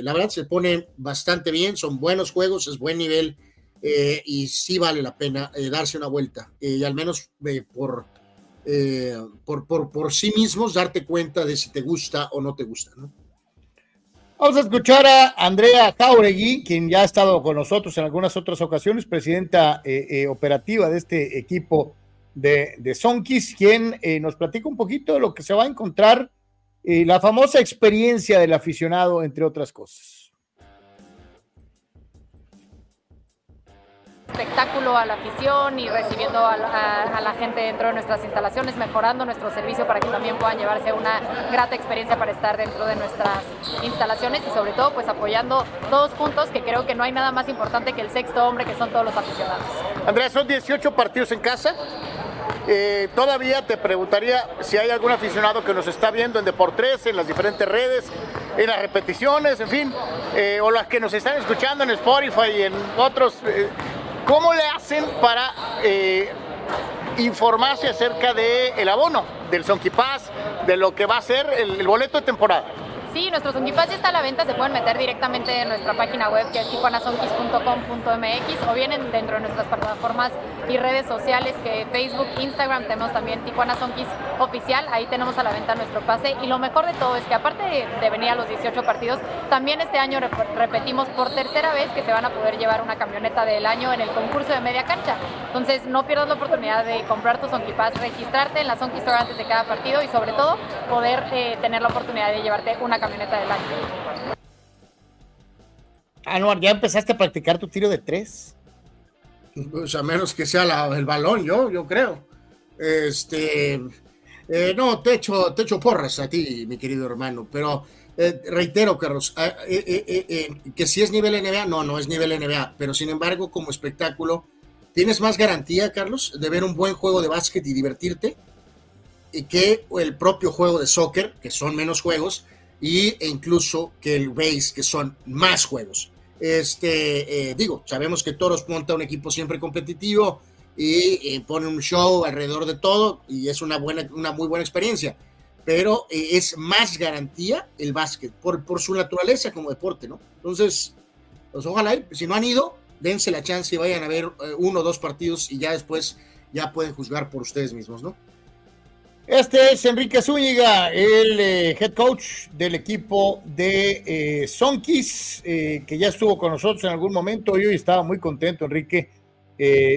[SPEAKER 2] la verdad se pone bastante bien, son buenos juegos, es buen nivel y sí vale la pena darse una vuelta y al menos por, por, por, por sí mismos darte cuenta de si te gusta o no te gusta, ¿no?
[SPEAKER 1] Vamos a escuchar a Andrea Jauregui, quien ya ha estado con nosotros en algunas otras ocasiones, presidenta eh, eh, operativa de este equipo de, de Sonkis, quien eh, nos platica un poquito de lo que se va a encontrar, la famosa experiencia del aficionado, entre otras cosas.
[SPEAKER 13] Espectáculo a la afición y recibiendo a la, gente dentro de nuestras instalaciones, mejorando nuestro servicio para que también puedan llevarse una grata experiencia para estar dentro de nuestras instalaciones y sobre todo pues apoyando todos juntos, que creo que no hay nada más importante que el sexto hombre que son todos los aficionados.
[SPEAKER 1] Andrea, son 18 partidos en casa. Eh, todavía te preguntaría si hay algún aficionado que nos está viendo en Deportes, en las diferentes redes, en las repeticiones, en fin, eh, o las que nos están escuchando en Spotify y en otros eh, ¿Cómo le hacen para eh, informarse acerca del el abono, del Sonky Pass, de lo que va a ser el boleto de temporada?
[SPEAKER 13] Sí, nuestros Sonkipass ya está a la venta, se pueden meter directamente en nuestra página web que es tijuanasonkis.com.mx o bien dentro de nuestras plataformas y redes sociales que Facebook, Instagram, tenemos también Tijuana Sonkis oficial, ahí tenemos a la venta nuestro pase y lo mejor de todo es que aparte de, venir a los 18 partidos, también este año repetimos por tercera vez que se van a poder llevar una camioneta del año en el concurso de media cancha. Entonces no pierdas la oportunidad de comprar tu Sonkipass, registrarte en la Sonky Store antes de cada partido y sobre todo poder eh, tener la oportunidad de llevarte una camioneta del año.
[SPEAKER 1] Anuar, ¿ya empezaste a practicar tu tiro de tres?
[SPEAKER 2] Pues a menos que sea el balón, yo, yo creo. Este, eh, no, te echo, te echo porras a ti, mi querido hermano, pero eh, reitero, Carlos, eh, que si es nivel NBA, no, no es nivel NBA, pero sin embargo, como espectáculo, tienes más garantía, Carlos, de ver un buen juego de básquet y divertirte que el propio juego de soccer, que son menos juegos, y, e incluso que el base, que son más juegos. Este, eh, digo, sabemos que Toros monta un equipo siempre competitivo y eh, pone un show alrededor de todo y es una, buena, una muy buena experiencia, pero eh, es más garantía el básquet por, por su naturaleza como deporte, ¿no? Entonces, pues ojalá, si no han ido, dense la chance y vayan a ver uno o dos partidos y ya después ya pueden juzgar por ustedes mismos, ¿no?
[SPEAKER 1] Este es Enrique Zúñiga, el eh, head coach del equipo de eh, Sonkis, eh, que ya estuvo con nosotros en algún momento y hoy estaba muy contento, Enrique,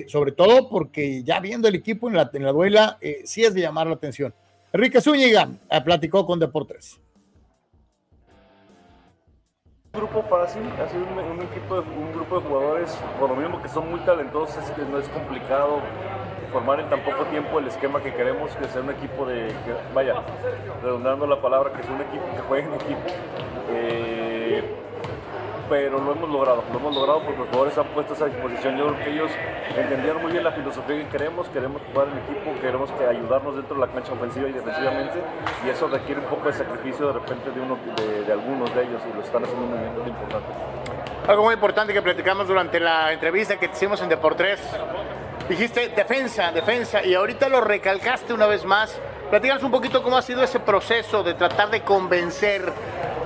[SPEAKER 1] sobre todo porque ya viendo el equipo en la, en la duela, sí es de llamar la atención. Enrique Zúñiga platicó con Deportes.
[SPEAKER 14] Un grupo fácil, ha sido un, equipo, un grupo de jugadores, por lo mismo que son muy talentosos, que no es complicado formar en tan poco tiempo el esquema que queremos, que sea un equipo de, vaya, redundando la palabra, que sea un equipo que juegue en equipo. Eh, pero lo hemos logrado, lo hemos logrado porque los jugadores han puesto a disposición. Yo creo que ellos entendieron muy bien la filosofía que queremos, queremos jugar en equipo, queremos que ayudarnos dentro de la cancha ofensiva y defensivamente, y eso requiere un poco de sacrificio de repente de, uno, de, algunos de ellos, y lo están haciendo bien, muy importante.
[SPEAKER 1] Algo muy importante que platicamos durante la entrevista que hicimos en Deportes Dijiste defensa, defensa, y ahorita lo recalcaste una vez más. Platícanos un poquito cómo ha sido ese proceso de tratar de convencer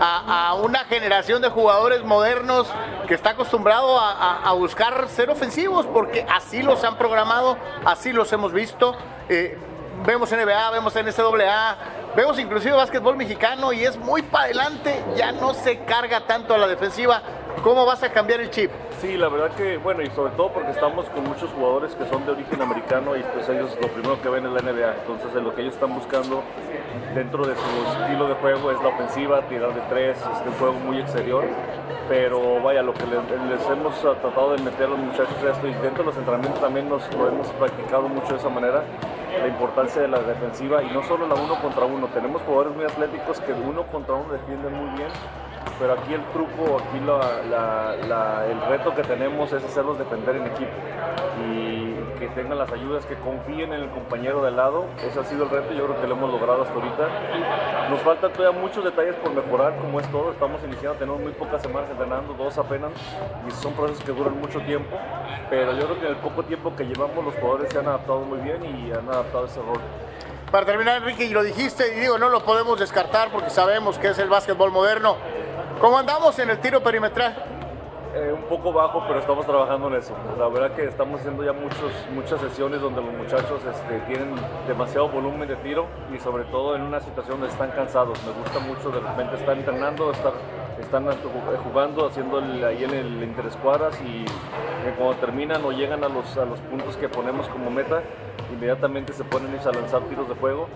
[SPEAKER 1] a, una generación de jugadores modernos que está acostumbrado a, buscar ser ofensivos, porque así los han programado, así los hemos visto. Eh, vemos NBA, vemos NCAA, vemos inclusive básquetbol mexicano y es muy para adelante, ya no se carga tanto a la defensiva. ¿Cómo vas a cambiar el chip?
[SPEAKER 14] Sí, la verdad que, bueno, y sobre todo porque estamos con muchos jugadores que son de origen americano y pues ellos lo primero que ven es la NBA. Entonces, lo que ellos están buscando dentro de su estilo de juego es la ofensiva, tirar de tres, es un juego muy exterior. Pero vaya, lo que les, hemos tratado de meter a los muchachos esto y dentro de los entrenamientos también nos lo hemos practicado mucho de esa manera, la importancia de la defensiva y no solo la uno contra uno. Tenemos jugadores muy atléticos que uno contra uno defienden muy bien pero aquí el truco, aquí el reto que tenemos es hacerlos defender en equipo y que tengan las ayudas, que confíen en el compañero de lado. Ese ha sido el reto, yo creo que lo hemos logrado hasta ahorita. Nos faltan todavía muchos detalles por mejorar, como es todo. Estamos iniciando, tenemos muy pocas semanas entrenando, dos apenas, y son procesos que duran mucho tiempo, pero yo creo que en el poco tiempo que llevamos los jugadores se han adaptado muy bien y han adaptado ese rol.
[SPEAKER 1] Para terminar, Enrique, y lo dijiste, y digo, no lo podemos descartar porque sabemos que es el básquetbol moderno. ¿Cómo andamos en el tiro perimetral?
[SPEAKER 14] Eh, un poco bajo, pero estamos trabajando en eso. La verdad que estamos haciendo ya muchos, muchas sesiones donde los muchachos este, tienen demasiado volumen de tiro y sobre todo en una situación donde están cansados. Me gusta mucho de repente estar entrenando, estar, están jugando, haciendo ahí en el interescuadras y eh, cuando terminan o llegan a los, a los puntos que ponemos como meta, inmediatamente se ponen a lanzar tiros de juego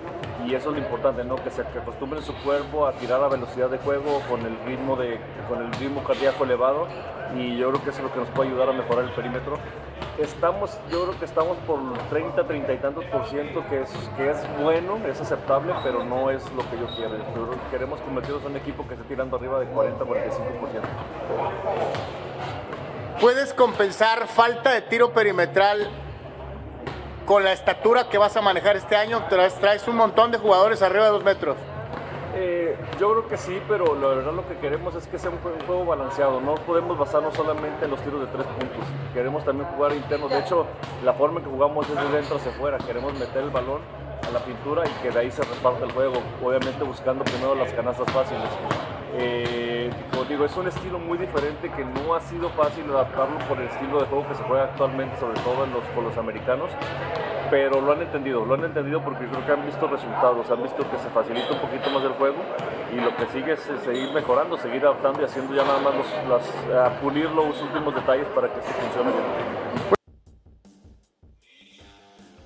[SPEAKER 14] y eso es lo importante, ¿no? que se acostumbren su cuerpo a tirar a velocidad de juego con el ritmo, de, con el ritmo cardíaco elevado y yo creo que eso es lo que nos puede ayudar a mejorar el perímetro. Estamos, yo creo que estamos por 30, 30 y tantos por ciento, que es, que es bueno, es aceptable, pero no es lo que yo quiero. queremos convertirnos en un equipo que esté tirando arriba de 40, 45%.
[SPEAKER 1] ¿Puedes compensar falta de tiro perimetral con la estatura que vas a manejar este año, traes, traes un montón de jugadores arriba de dos metros.
[SPEAKER 14] Eh, yo creo que sí, pero la verdad lo que queremos es que sea un juego, balanceado. No podemos basarnos solamente en los tiros de tres puntos. Queremos también jugar internos. De hecho, la forma en que jugamos es de dentro hacia afuera. Queremos meter el balón a la pintura y que de ahí se reparte el juego. Obviamente buscando primero las canastas fáciles. Eh, como digo, es un estilo muy diferente que no ha sido fácil adaptarlo por el estilo de juego que se juega actualmente, sobre todo con los americanos, pero lo han entendido, lo han entendido porque creo que han visto resultados, han visto que se facilita un poquito más el juego y lo que sigue es seguir mejorando, seguir adaptando y haciendo ya nada más los, pulir los últimos detalles para que funcione bien.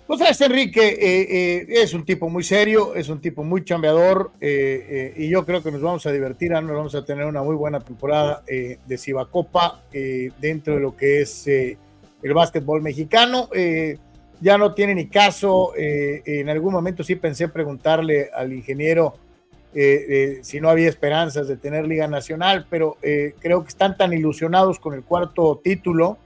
[SPEAKER 1] Pues sabes, Enrique eh, eh, es un tipo muy serio, es un tipo muy chambeador eh, y yo creo que nos vamos a divertir, nos vamos a tener una muy buena temporada de Cibacopa dentro de lo que es el básquetbol mexicano. ya no tiene ni caso, en algún momento sí pensé preguntarle al ingeniero si no había esperanzas de tener Liga Nacional, pero creo que están tan ilusionados con el cuarto título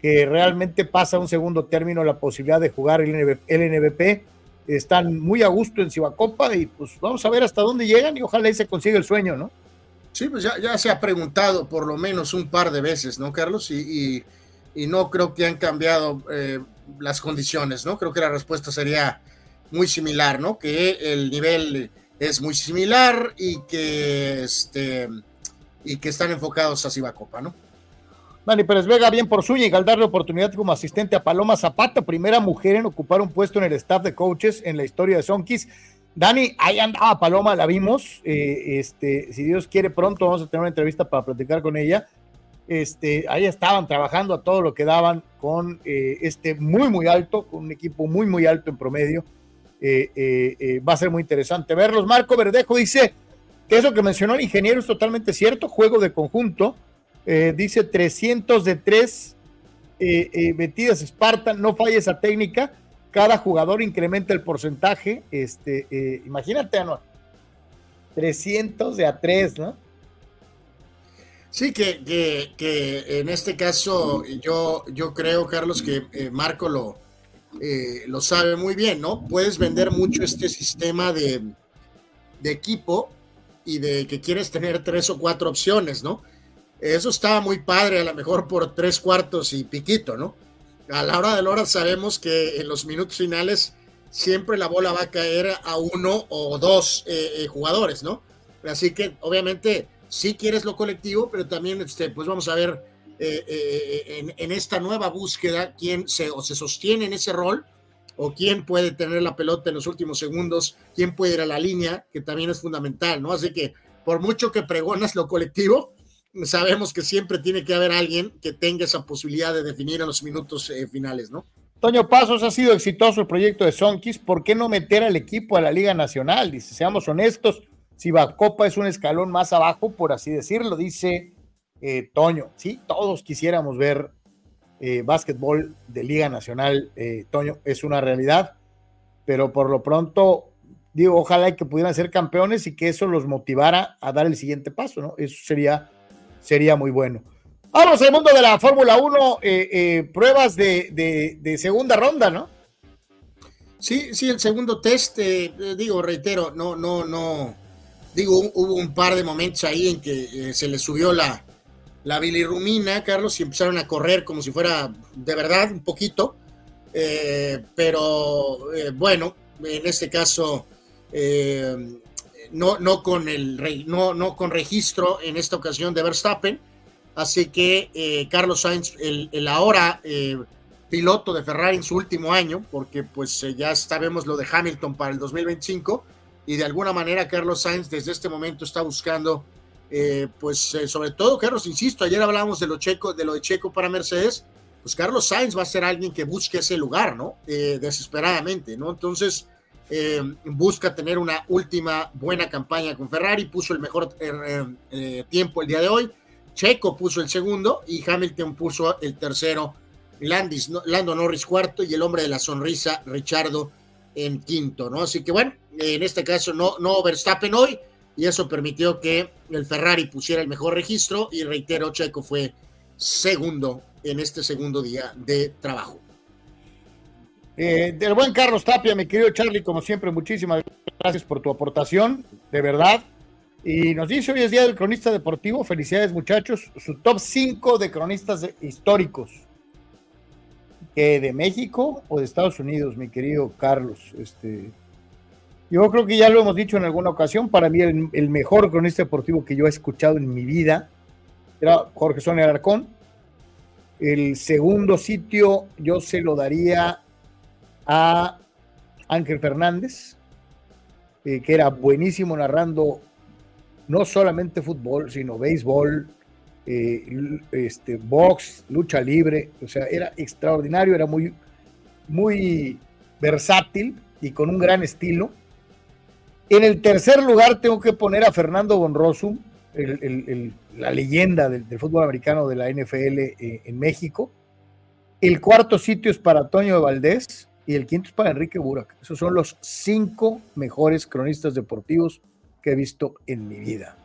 [SPEAKER 1] que realmente pasa a un segundo término la posibilidad de jugar el, NBP. Están muy a gusto en Cibacopa y pues vamos a ver hasta dónde llegan y ojalá ahí se consiga el sueño, ¿no?
[SPEAKER 2] Sí, pues ya, se ha preguntado por lo menos un par de veces, ¿no, Carlos? Y, no creo que han cambiado eh, las condiciones, ¿no? Creo que la respuesta sería muy similar, ¿no? Que el nivel es muy similar y que, este, y que están enfocados a Cibacopa, ¿no?
[SPEAKER 1] Dani Pérez Vega, bien por suya, al darle oportunidad como asistente a Paloma Zapata, primera mujer en ocupar un puesto en el staff de coaches en la historia de Sonkis. Dani, ahí andaba Paloma, la vimos. Eh, este, si Dios quiere, pronto vamos a tener una entrevista para platicar con ella. Este, ahí estaban trabajando a todo lo que daban con eh, este muy, muy alto, con un equipo muy, muy alto en promedio. Eh, va a ser muy interesante verlos. Marco Verdejo dice que eso que mencionó el ingeniero es totalmente cierto, juego de conjunto eh, dice 300 de 3 eh, eh, metidas Spartan, no falla esa técnica. Cada jugador incrementa el porcentaje. Este, imagínate, Anuar. 300 de a 3, ¿no?
[SPEAKER 2] Sí, que, que, en este caso yo, yo creo, Carlos, que Marco lo, lo sabe muy bien, ¿no? Puedes vender mucho este sistema de, de equipo y de que quieres tener tres o cuatro opciones, ¿no? Eso estaba muy padre, a lo mejor por tres cuartos y piquito, ¿no? A la hora de la hora sabemos que en los minutos finales siempre la bola va a caer a uno o dos eh, eh, jugadores, ¿no? Así que obviamente sí quieres lo colectivo, pero también este, pues vamos a ver eh, en, esta nueva búsqueda quién se, o se sostiene en ese rol o quién puede tener la pelota en los últimos segundos, quién puede ir a la línea, que también es fundamental, ¿no? Así que por mucho que pregonas lo colectivo, sabemos que siempre tiene que haber alguien que tenga esa posibilidad de definir en los minutos eh, finales, ¿no?
[SPEAKER 1] Toño Pasos ha sido exitoso el proyecto de Sonkis, ¿por qué no meter al equipo a la Liga Nacional? Dice, seamos honestos, si Copa es un escalón más abajo, por así decirlo, dice eh, Toño. Sí, todos quisiéramos ver eh, básquetbol de Liga Nacional, Toño, es una realidad, pero por lo pronto digo, ojalá que pudieran ser campeones y que eso los motivara a dar el siguiente paso, ¿no? Eso sería, sería muy bueno. Vamos al mundo de la Fórmula 1, eh, eh, pruebas de, segunda ronda, ¿no?
[SPEAKER 2] Sí, sí, el segundo test, eh, digo, reitero, no, no, no, digo, hubo un par de momentos ahí en que se le subió la, la bilirrumina, Carlos, y empezaron a correr como si fuera de verdad un poquito, pero bueno, en este caso, no, no, con el, no, no con registro en esta ocasión de Verstappen, Así que eh, Carlos Sainz, el, ahora eh, piloto de Ferrari en su último año, porque pues eh, ya sabemos lo de Hamilton para el 2025, y de alguna manera Carlos Sainz desde este momento está buscando, pues sobre todo Carlos, insisto, ayer hablábamos de lo, checo, de lo de Checo para Mercedes, pues Carlos Sainz va a ser alguien que busque ese lugar, ¿no? desesperadamente, ¿no? Entonces... busca tener una última buena campaña con Ferrari, puso el mejor tiempo el día de hoy, Checo puso el segundo y Hamilton puso el tercero. Landis, Lando Norris cuarto y el hombre de la sonrisa, Richardo, en quinto, ¿no? Así que bueno, en este caso no, no Verstappen hoy y eso permitió que el Ferrari pusiera el mejor registro y reitero, Checo fue segundo en este segundo día de trabajo.
[SPEAKER 1] Eh, del buen Carlos Tapia, mi querido Charlie, como siempre, muchísimas gracias por tu aportación, de verdad. Y nos dice hoy es Día del Cronista Deportivo. Felicidades, muchachos. Su top 5 de cronistas históricos. ¿Que de México o de Estados Unidos, mi querido Carlos? Este, yo creo que ya lo hemos dicho en alguna ocasión. Para mí, el, mejor cronista deportivo que yo he escuchado en mi vida era Jorge Sonia Alarcón. El segundo sitio yo se lo daría a Ángel Fernández, eh, que era buenísimo narrando no solamente fútbol, sino béisbol, eh, este, box, lucha libre, o sea, era extraordinario, era muy, muy versátil y con un gran estilo. En el tercer lugar tengo que poner a Fernando Bonrosu, la leyenda del, fútbol americano de la NFL eh, en México. El cuarto sitio es para Toño de Valdés y el quinto es para Enrique Burak. Esos son los cinco mejores cronistas deportivos que he visto en mi vida.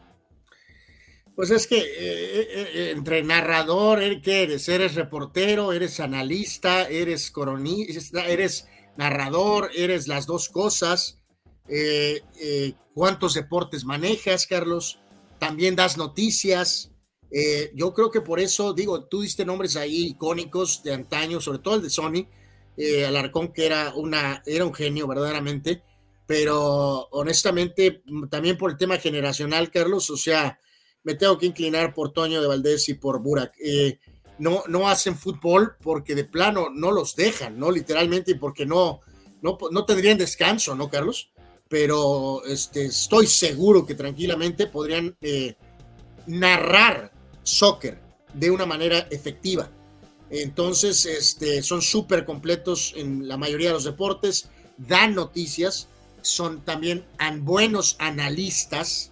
[SPEAKER 2] Pues es que eh, eh, eh, entre narrador, ¿qué eres? ¿Eres reportero? ¿Eres analista? ¿Eres coronista? ¿Eres narrador? ¿Eres las dos cosas? ¿Cuántos deportes manejas, Carlos? También das noticias. yo creo que por eso, digo, tú diste nombres ahí icónicos de antaño, sobre todo el de Sony, Alarcón, que era, una, era un genio verdaderamente pero honestamente, también por el tema generacional, Carlos, o sea, me tengo que inclinar por Toño de Valdés y por Burak. Eh, no, no hacen fútbol porque de plano no los dejan, ¿no? Literalmente, y porque no, no, no tendrían descanso, ¿no, Carlos? Pero este, estoy seguro que tranquilamente podrían eh, narrar soccer de una manera efectiva. Entonces, este, son súper completos en la mayoría de los deportes, dan noticias, son también buenos analistas,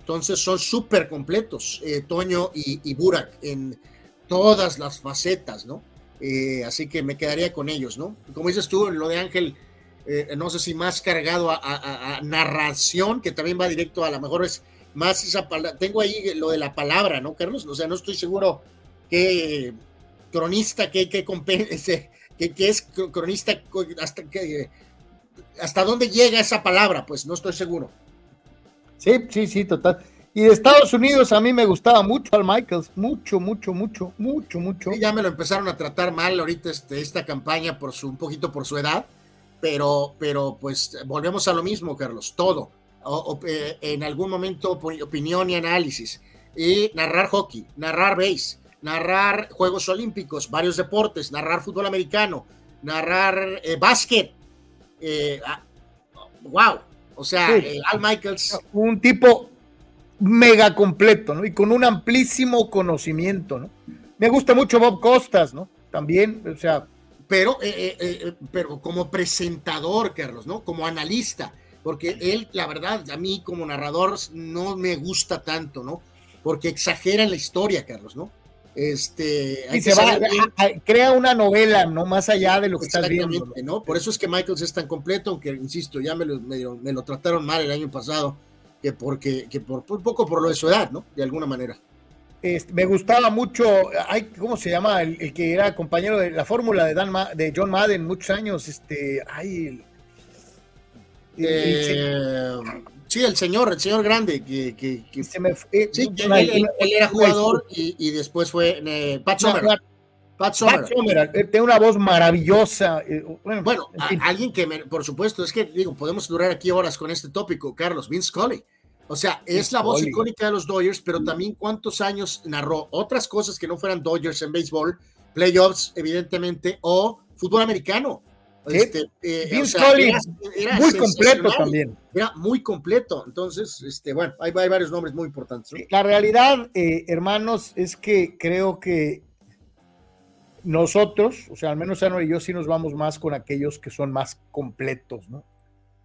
[SPEAKER 2] entonces son súper completos, eh, Toño y, Burak, en todas las facetas, ¿no? Eh, así que me quedaría con ellos, ¿no? Como dices tú, lo de Ángel, eh, no sé si más cargado a, narración, que también va directo a lo mejor es más esa palabra. Tengo ahí lo de la palabra, ¿no, Carlos? O sea, no estoy seguro qué cronista, qué, qué, qué, qué es cronista, hasta que hasta dónde llega esa palabra, pues no estoy seguro.
[SPEAKER 1] Sí, sí, sí, total. Y de Estados Unidos a mí me gustaba mucho al Michaels, mucho, mucho, mucho, mucho, mucho.
[SPEAKER 2] ya me lo empezaron a tratar mal ahorita este, esta campaña por su, un poquito por su edad, pero, pero pues volvemos a lo mismo, Carlos, todo. Eh, en algún momento opinión y análisis. Y narrar hockey, narrar base, narrar Juegos Olímpicos, varios deportes, narrar fútbol americano, narrar eh, básquet, eh, wow, ah, o sea, eh, Al Michaels.
[SPEAKER 1] Un tipo mega completo, ¿no? Y con un amplísimo conocimiento, ¿no? Me gusta mucho Bob Costas, ¿no? También, o sea.
[SPEAKER 2] Pero, eh, pero como presentador, Carlos, ¿no? Como analista, porque él, la verdad, a mí como narrador no me gusta tanto, ¿no? Porque exagera la historia, Carlos, ¿no? Este,
[SPEAKER 1] y se va, crea una novela, no más allá de lo que estás viendo.
[SPEAKER 2] ¿no? Por eso es que Michaels es tan completo, aunque insisto, ya me lo, me, lo trataron mal el año pasado, que porque que por, poco por lo de su edad, ¿no? De alguna manera.
[SPEAKER 1] Este, me gustaba mucho, ay, ¿cómo se llama? El, que era compañero de la fórmula de, Dan de John Madden muchos años, este, ay,
[SPEAKER 2] eh, sí, el señor, el señor grande, que, que, se me eh, sí, él, era jugador y, después fue eh, Pat Sommer.
[SPEAKER 1] Pat Sommer. tiene una voz maravillosa.
[SPEAKER 2] Bueno, alguien que, por supuesto, es que digo, podemos durar aquí horas con este tópico, Carlos, Vince Scully. O sea, es la voz icónica de los Dodgers, pero también cuántos años narró otras cosas que no fueran Dodgers en béisbol, playoffs, evidentemente, o fútbol americano.
[SPEAKER 1] Este, eh, muy completo también.
[SPEAKER 2] Era muy completo. Entonces, este, bueno, hay, hay varios nombres muy importantes.
[SPEAKER 1] La realidad, eh, hermanos, es que creo que nosotros, o sea, al menos Ano y yo sí nos vamos más con aquellos que son más completos, ¿no?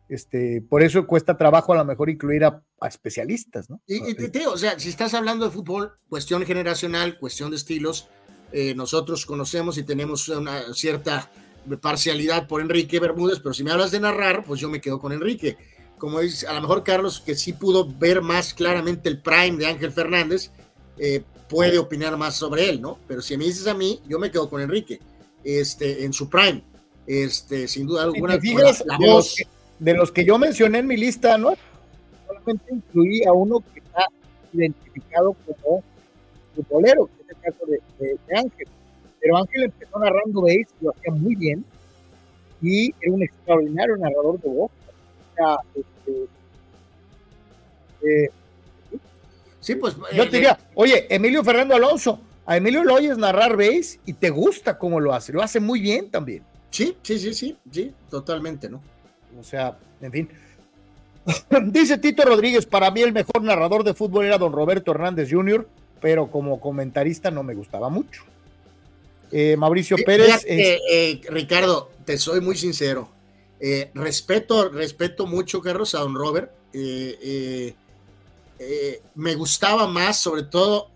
[SPEAKER 1] Este, por eso cuesta trabajo a lo mejor incluir a, especialistas, ¿no?
[SPEAKER 2] Y, te o sea, si estás hablando de fútbol, cuestión generacional, cuestión de estilos, eh, nosotros conocemos y tenemos una cierta parcialidad por Enrique Bermúdez, pero si me hablas de narrar, pues yo me quedo con Enrique. Como dice, a lo mejor Carlos, que sí pudo ver más claramente el prime de Ángel Fernández, eh, puede opinar más sobre él, ¿no? Pero si me dices a mí, yo me quedo con Enrique, este, en su prime, este, sin duda alguna.
[SPEAKER 1] la de, Los que, de los que yo mencioné en mi lista, ¿no? Solamente incluí a uno que está identificado como futbolero, que es el caso de Ángel pero Ángel empezó narrando base, lo hacía muy bien, y era un extraordinario narrador de voz. Este,
[SPEAKER 2] eh, sí, pues.
[SPEAKER 1] Yo te eh, diría, oye, Emilio Fernando Alonso, a Emilio lo oyes narrar base y te gusta cómo lo hace, lo hace muy bien también.
[SPEAKER 2] Sí, sí, sí, sí, sí, totalmente, ¿no?
[SPEAKER 1] O sea, en fin. *laughs* Dice Tito Rodríguez, para mí el mejor narrador de fútbol era don Roberto Hernández Jr., pero como comentarista no me gustaba mucho. Eh, Mauricio Pérez.
[SPEAKER 2] Eh, Ricardo, te soy muy sincero. Eh, respeto, respeto mucho, Carlos, a don Robert. me gustaba más, sobre todo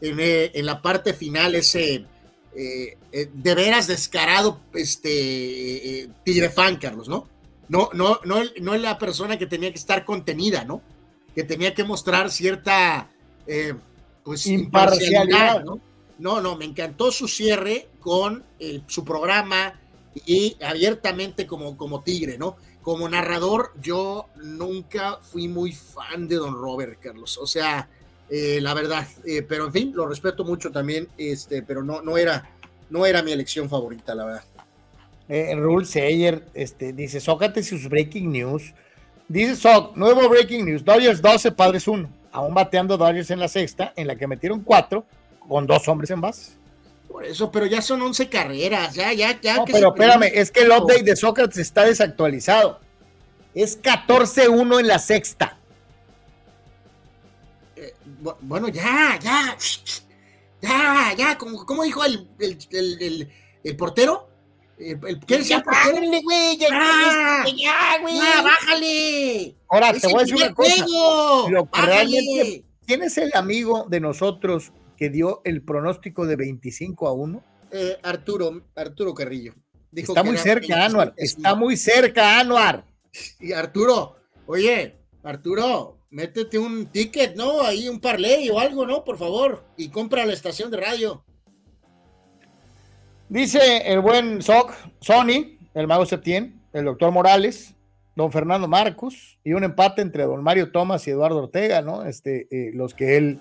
[SPEAKER 2] en, la parte final, ese de veras descarado este, tigre fan, Carlos, ¿no? No, no, no, no es la persona que tenía que estar contenida, ¿no? Que tenía que mostrar cierta pues, imparcialidad, ¿no? No, no, me encantó su cierre con su programa y abiertamente como, como Tigre, ¿no? Como narrador, yo nunca fui muy fan de Don Robert, Carlos. O sea, eh, la verdad, eh, pero en fin, lo respeto mucho también, este, pero no, no, era, no era mi elección favorita, la verdad.
[SPEAKER 1] Eh, Rule Sayer este, dice: Sócrates sus breaking news. Dice Soc, nuevo breaking news: Dodgers 12, Padres 1. Aún bateando Dodgers en la sexta, en la que metieron 4 con dos hombres en base.
[SPEAKER 2] Por eso, pero ya son 11 carreras, ya, ya, ya.
[SPEAKER 1] No, pero espérame, es que el update de Sócrates está desactualizado. Es 14-1 en la sexta.
[SPEAKER 2] Eh, bueno, ya, ya. Ya, ya, como, dijo el, el, portero. El, ¿Qué decía el portero? güey, ya, ah, ya, güey. Ya, bájale.
[SPEAKER 1] Ahora, te voy a decir una cosa. ¿quién es el amigo de nosotros que dio el pronóstico de 25 a 1?
[SPEAKER 2] Eh, Arturo, Arturo Carrillo.
[SPEAKER 1] está muy cerca, Anuar. Está muy cerca, Anuar.
[SPEAKER 2] Y Arturo, oye, Arturo, métete un ticket, ¿no? Ahí un parlay o algo, ¿no? Por favor. Y compra la estación de radio.
[SPEAKER 1] Dice el buen Soc, Sony, el mago Septién, el doctor Morales, don Fernando Marcos, y un empate entre don Mario Tomás y Eduardo Ortega, ¿no? Este, eh, los que él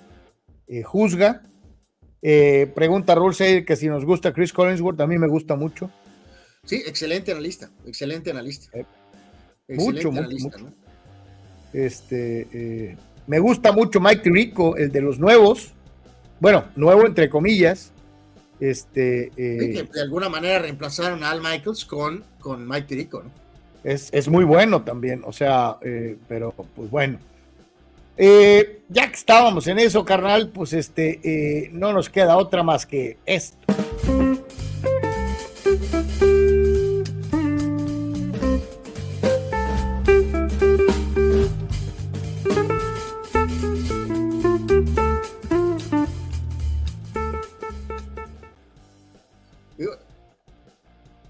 [SPEAKER 1] eh, juzga. Eh, pregunta Rule que si nos gusta Chris Collinsworth, a mí me gusta mucho.
[SPEAKER 2] Sí, excelente analista, excelente analista.
[SPEAKER 1] Eh, mucho, mucho, Este, me gusta mucho Mike Tirico, el de los nuevos. Bueno, nuevo entre comillas. Este,
[SPEAKER 2] de alguna manera reemplazaron a Al Michaels con, con Mike Tirico,
[SPEAKER 1] Es, es muy bueno también, o sea, pero pues bueno. Eh, ya que estábamos en eso, carnal, pues este, eh, no nos queda otra más que esto.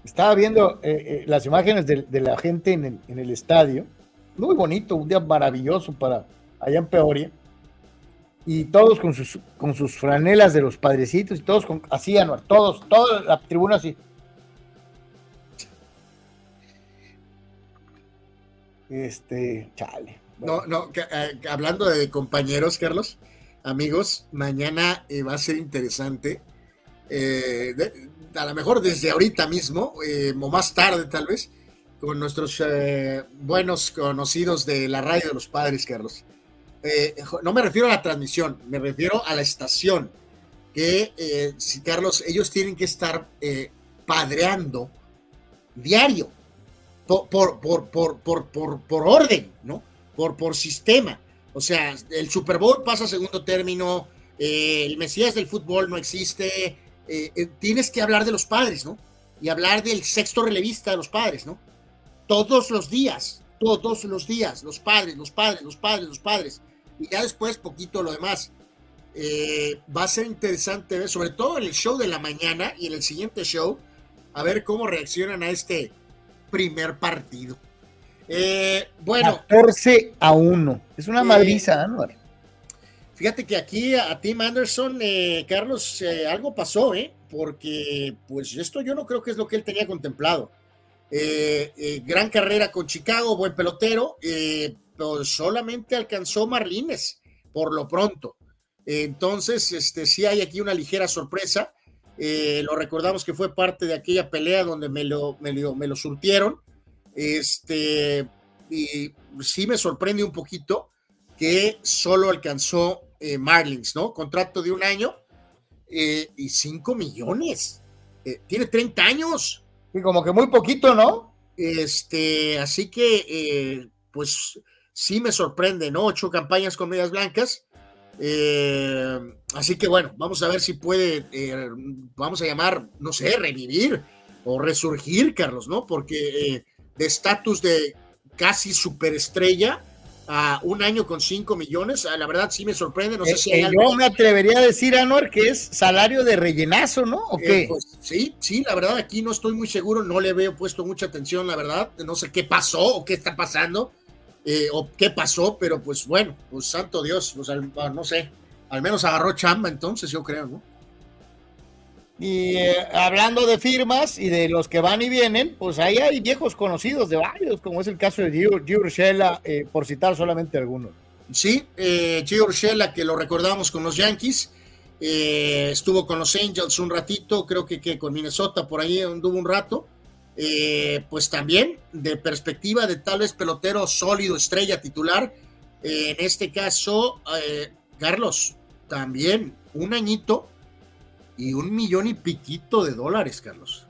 [SPEAKER 1] Estaba viendo eh, las imágenes de, la gente en el, estadio. Muy bonito, un día maravilloso para allá en Peoria. Y todos con sus, con sus franelas de los padrecitos y todos con, así, Anuar, todos, toda la tribuna así. Este, chale.
[SPEAKER 2] No, no, eh, hablando de compañeros, Carlos, amigos, mañana va a ser interesante. Eh, a lo mejor desde ahorita mismo, eh, o más tarde tal vez, con nuestros eh, buenos conocidos de la radio de los padres, Carlos. Eh, no me refiero a la transmisión, me refiero a la estación, que, si Carlos, ellos tienen que estar padreando diario, por, por, por, por, orden, ¿no? Por, por sistema. O sea, el Super Bowl pasa a segundo término, el Mesías del fútbol no existe, eh, eh, tienes que hablar de los padres, ¿no? Y hablar del sexto relevista de los padres, ¿no? Todos los días, todos los días, los padres, los padres, los padres, los padres. Y ya después poquito lo demás. Eh, va a ser interesante ver, sobre todo en el show de la mañana y en el siguiente show, a ver cómo reaccionan a este primer partido. bueno.
[SPEAKER 1] 14 a 1. Es una madriza, ¿no?
[SPEAKER 2] Fíjate que aquí a Tim Anderson, eh, Carlos, eh, algo pasó, ¿eh? Porque pues esto yo no creo que es lo que él tenía contemplado. Eh, gran carrera con Chicago, buen pelotero, pero solamente alcanzó Marlines por lo pronto. entonces, este, sí hay aquí una ligera sorpresa. lo recordamos que fue parte de aquella pelea donde me lo, me lo, me lo surtieron. Este, y sí me sorprende un poquito que solo alcanzó eh, Marlins, ¿no? Contrato de un año eh, y 5 millones. Eh, tiene 30 años.
[SPEAKER 1] Y como que muy poquito, ¿no?
[SPEAKER 2] Este, así que, pues sí me sorprende, ¿no? Ocho campañas con medias blancas. así que bueno, vamos a ver si puede, vamos a llamar, no sé, revivir o resurgir, Carlos, ¿no? Porque de estatus de casi superestrella, a un año con 5 millones. Ah, la verdad sí me sorprende. No sé si hay
[SPEAKER 1] eh, Yo me atrevería a decir, Anuar, que es salario de rellenazo, ¿no? ¿O
[SPEAKER 2] eh, pues, sí, sí, la verdad aquí no estoy muy seguro, no le veo puesto mucha atención, la verdad. No sé qué pasó o qué está pasando eh, o qué pasó, pero pues bueno, pues santo Dios, pues, ah, no sé, al menos agarró chamba entonces, yo creo, ¿no?
[SPEAKER 1] Y eh, hablando de firmas y de los que van y vienen, pues ahí hay viejos conocidos de varios, como es el caso de Gio Urshela, eh, por citar solamente algunos.
[SPEAKER 2] Sí, eh, Gio Urshela, que lo recordamos con los Yankees, eh, estuvo con los Angels un ratito, creo que, que con Minnesota por ahí anduvo un rato. Pues también de perspectiva de tal vez pelotero sólido, estrella titular, en este caso, Carlos, también un añito y un millón y piquito de dólares, Carlos.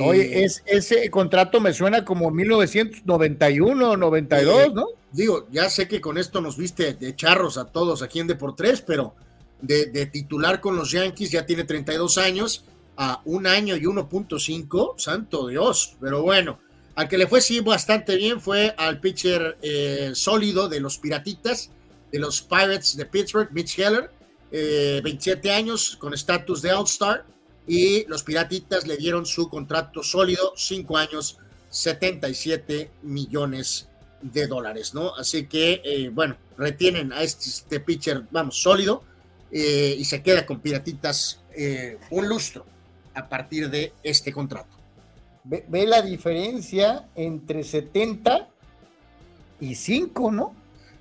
[SPEAKER 1] Oye, es, ese contrato me suena como 1991, 92, ¿no?
[SPEAKER 2] Digo, ya sé que con esto nos viste de charros a todos aquí en Deportes, pero de, titular con los Yankees ya tiene 32 años, a un año y 1.5, santo Dios, pero bueno, al que le fue sí bastante bien fue al pitcher eh, sólido de los Piratitas, de los Pirates de Pittsburgh, Mitch Heller, 27 eh, años con estatus de All-Star y los Piratitas le dieron su contrato sólido, 5 años, 77 millones de dólares, ¿no? Así que, eh, bueno, retienen a este, este, pitcher, vamos, sólido eh, y se queda con Piratitas un lustro a partir de este contrato.
[SPEAKER 1] Ve, ve la diferencia entre 70 y 5, ¿no?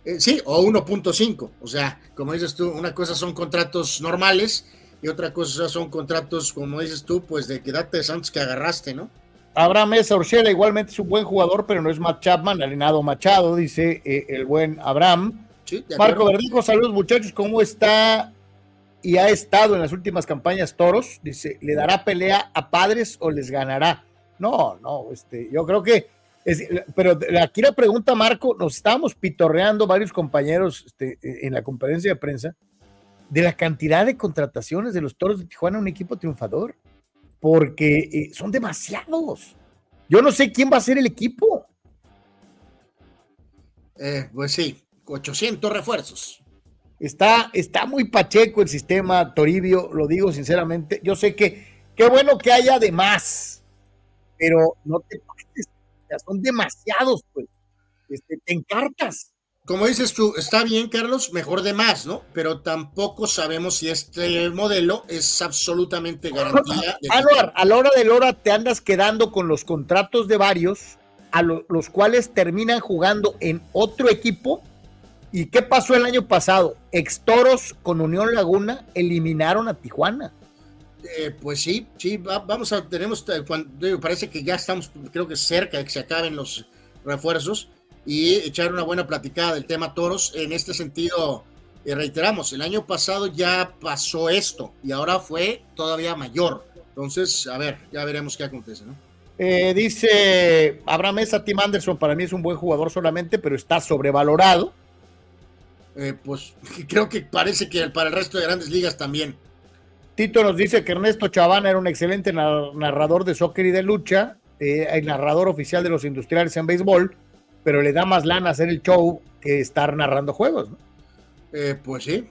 [SPEAKER 2] Eh, sí, o 1.5. O sea, como dices tú, una cosa son contratos normales y otra cosa son contratos, como dices tú, pues de que date Santos que agarraste, ¿no?
[SPEAKER 1] Abraham Mesa Urshela igualmente es un buen jugador, pero no es Matt Chapman, alinado Machado, dice eh, el buen Abraham. Marco Verdijo, saludos muchachos, ¿cómo está y ha estado en las últimas campañas Toros? Dice, ¿le dará pelea a padres o les ganará? No, no, este, yo creo que pero aquí la pregunta, Marco, nos estábamos pitorreando varios compañeros este, en la conferencia de prensa de la cantidad de contrataciones de los Toros de Tijuana, un equipo triunfador, porque eh, son demasiados. Yo no sé quién va a ser el equipo.
[SPEAKER 2] Eh, pues sí, 800 refuerzos.
[SPEAKER 1] Está, está muy pacheco el sistema Toribio, lo digo sinceramente. Yo sé que qué bueno que haya de más, pero no te pases, ya son demasiados, pues. Este, te encartas.
[SPEAKER 2] Como dices tú, está bien, Carlos, mejor de más, ¿no? Pero tampoco sabemos si este modelo es absolutamente *laughs* garantía. De
[SPEAKER 1] Anuar, a la hora de la hora te andas quedando con los contratos de varios, a lo- los cuales terminan jugando en otro equipo. ¿Y qué pasó el año pasado? Extoros con Unión Laguna eliminaron a Tijuana.
[SPEAKER 2] Eh, pues sí, sí, va- vamos a, tenemos, eh, cuando- parece que ya estamos, creo que cerca de que se acaben los refuerzos y echar una buena platicada del tema toros. En este sentido, eh, reiteramos, el año pasado ya pasó esto y ahora fue todavía mayor. Entonces, a ver, ya veremos qué acontece, ¿no?
[SPEAKER 1] Eh, dice Abraham Mesa, Tim Anderson para mí es un buen jugador solamente, pero está sobrevalorado.
[SPEAKER 2] Eh, pues *laughs* creo que parece que para el resto de grandes ligas también.
[SPEAKER 1] Tito nos dice que Ernesto Chavana era un excelente nar- narrador de soccer y de lucha, eh, el narrador oficial de los industriales en béisbol, pero le da más lana hacer el show que estar narrando juegos. ¿no?
[SPEAKER 2] Eh, pues sí.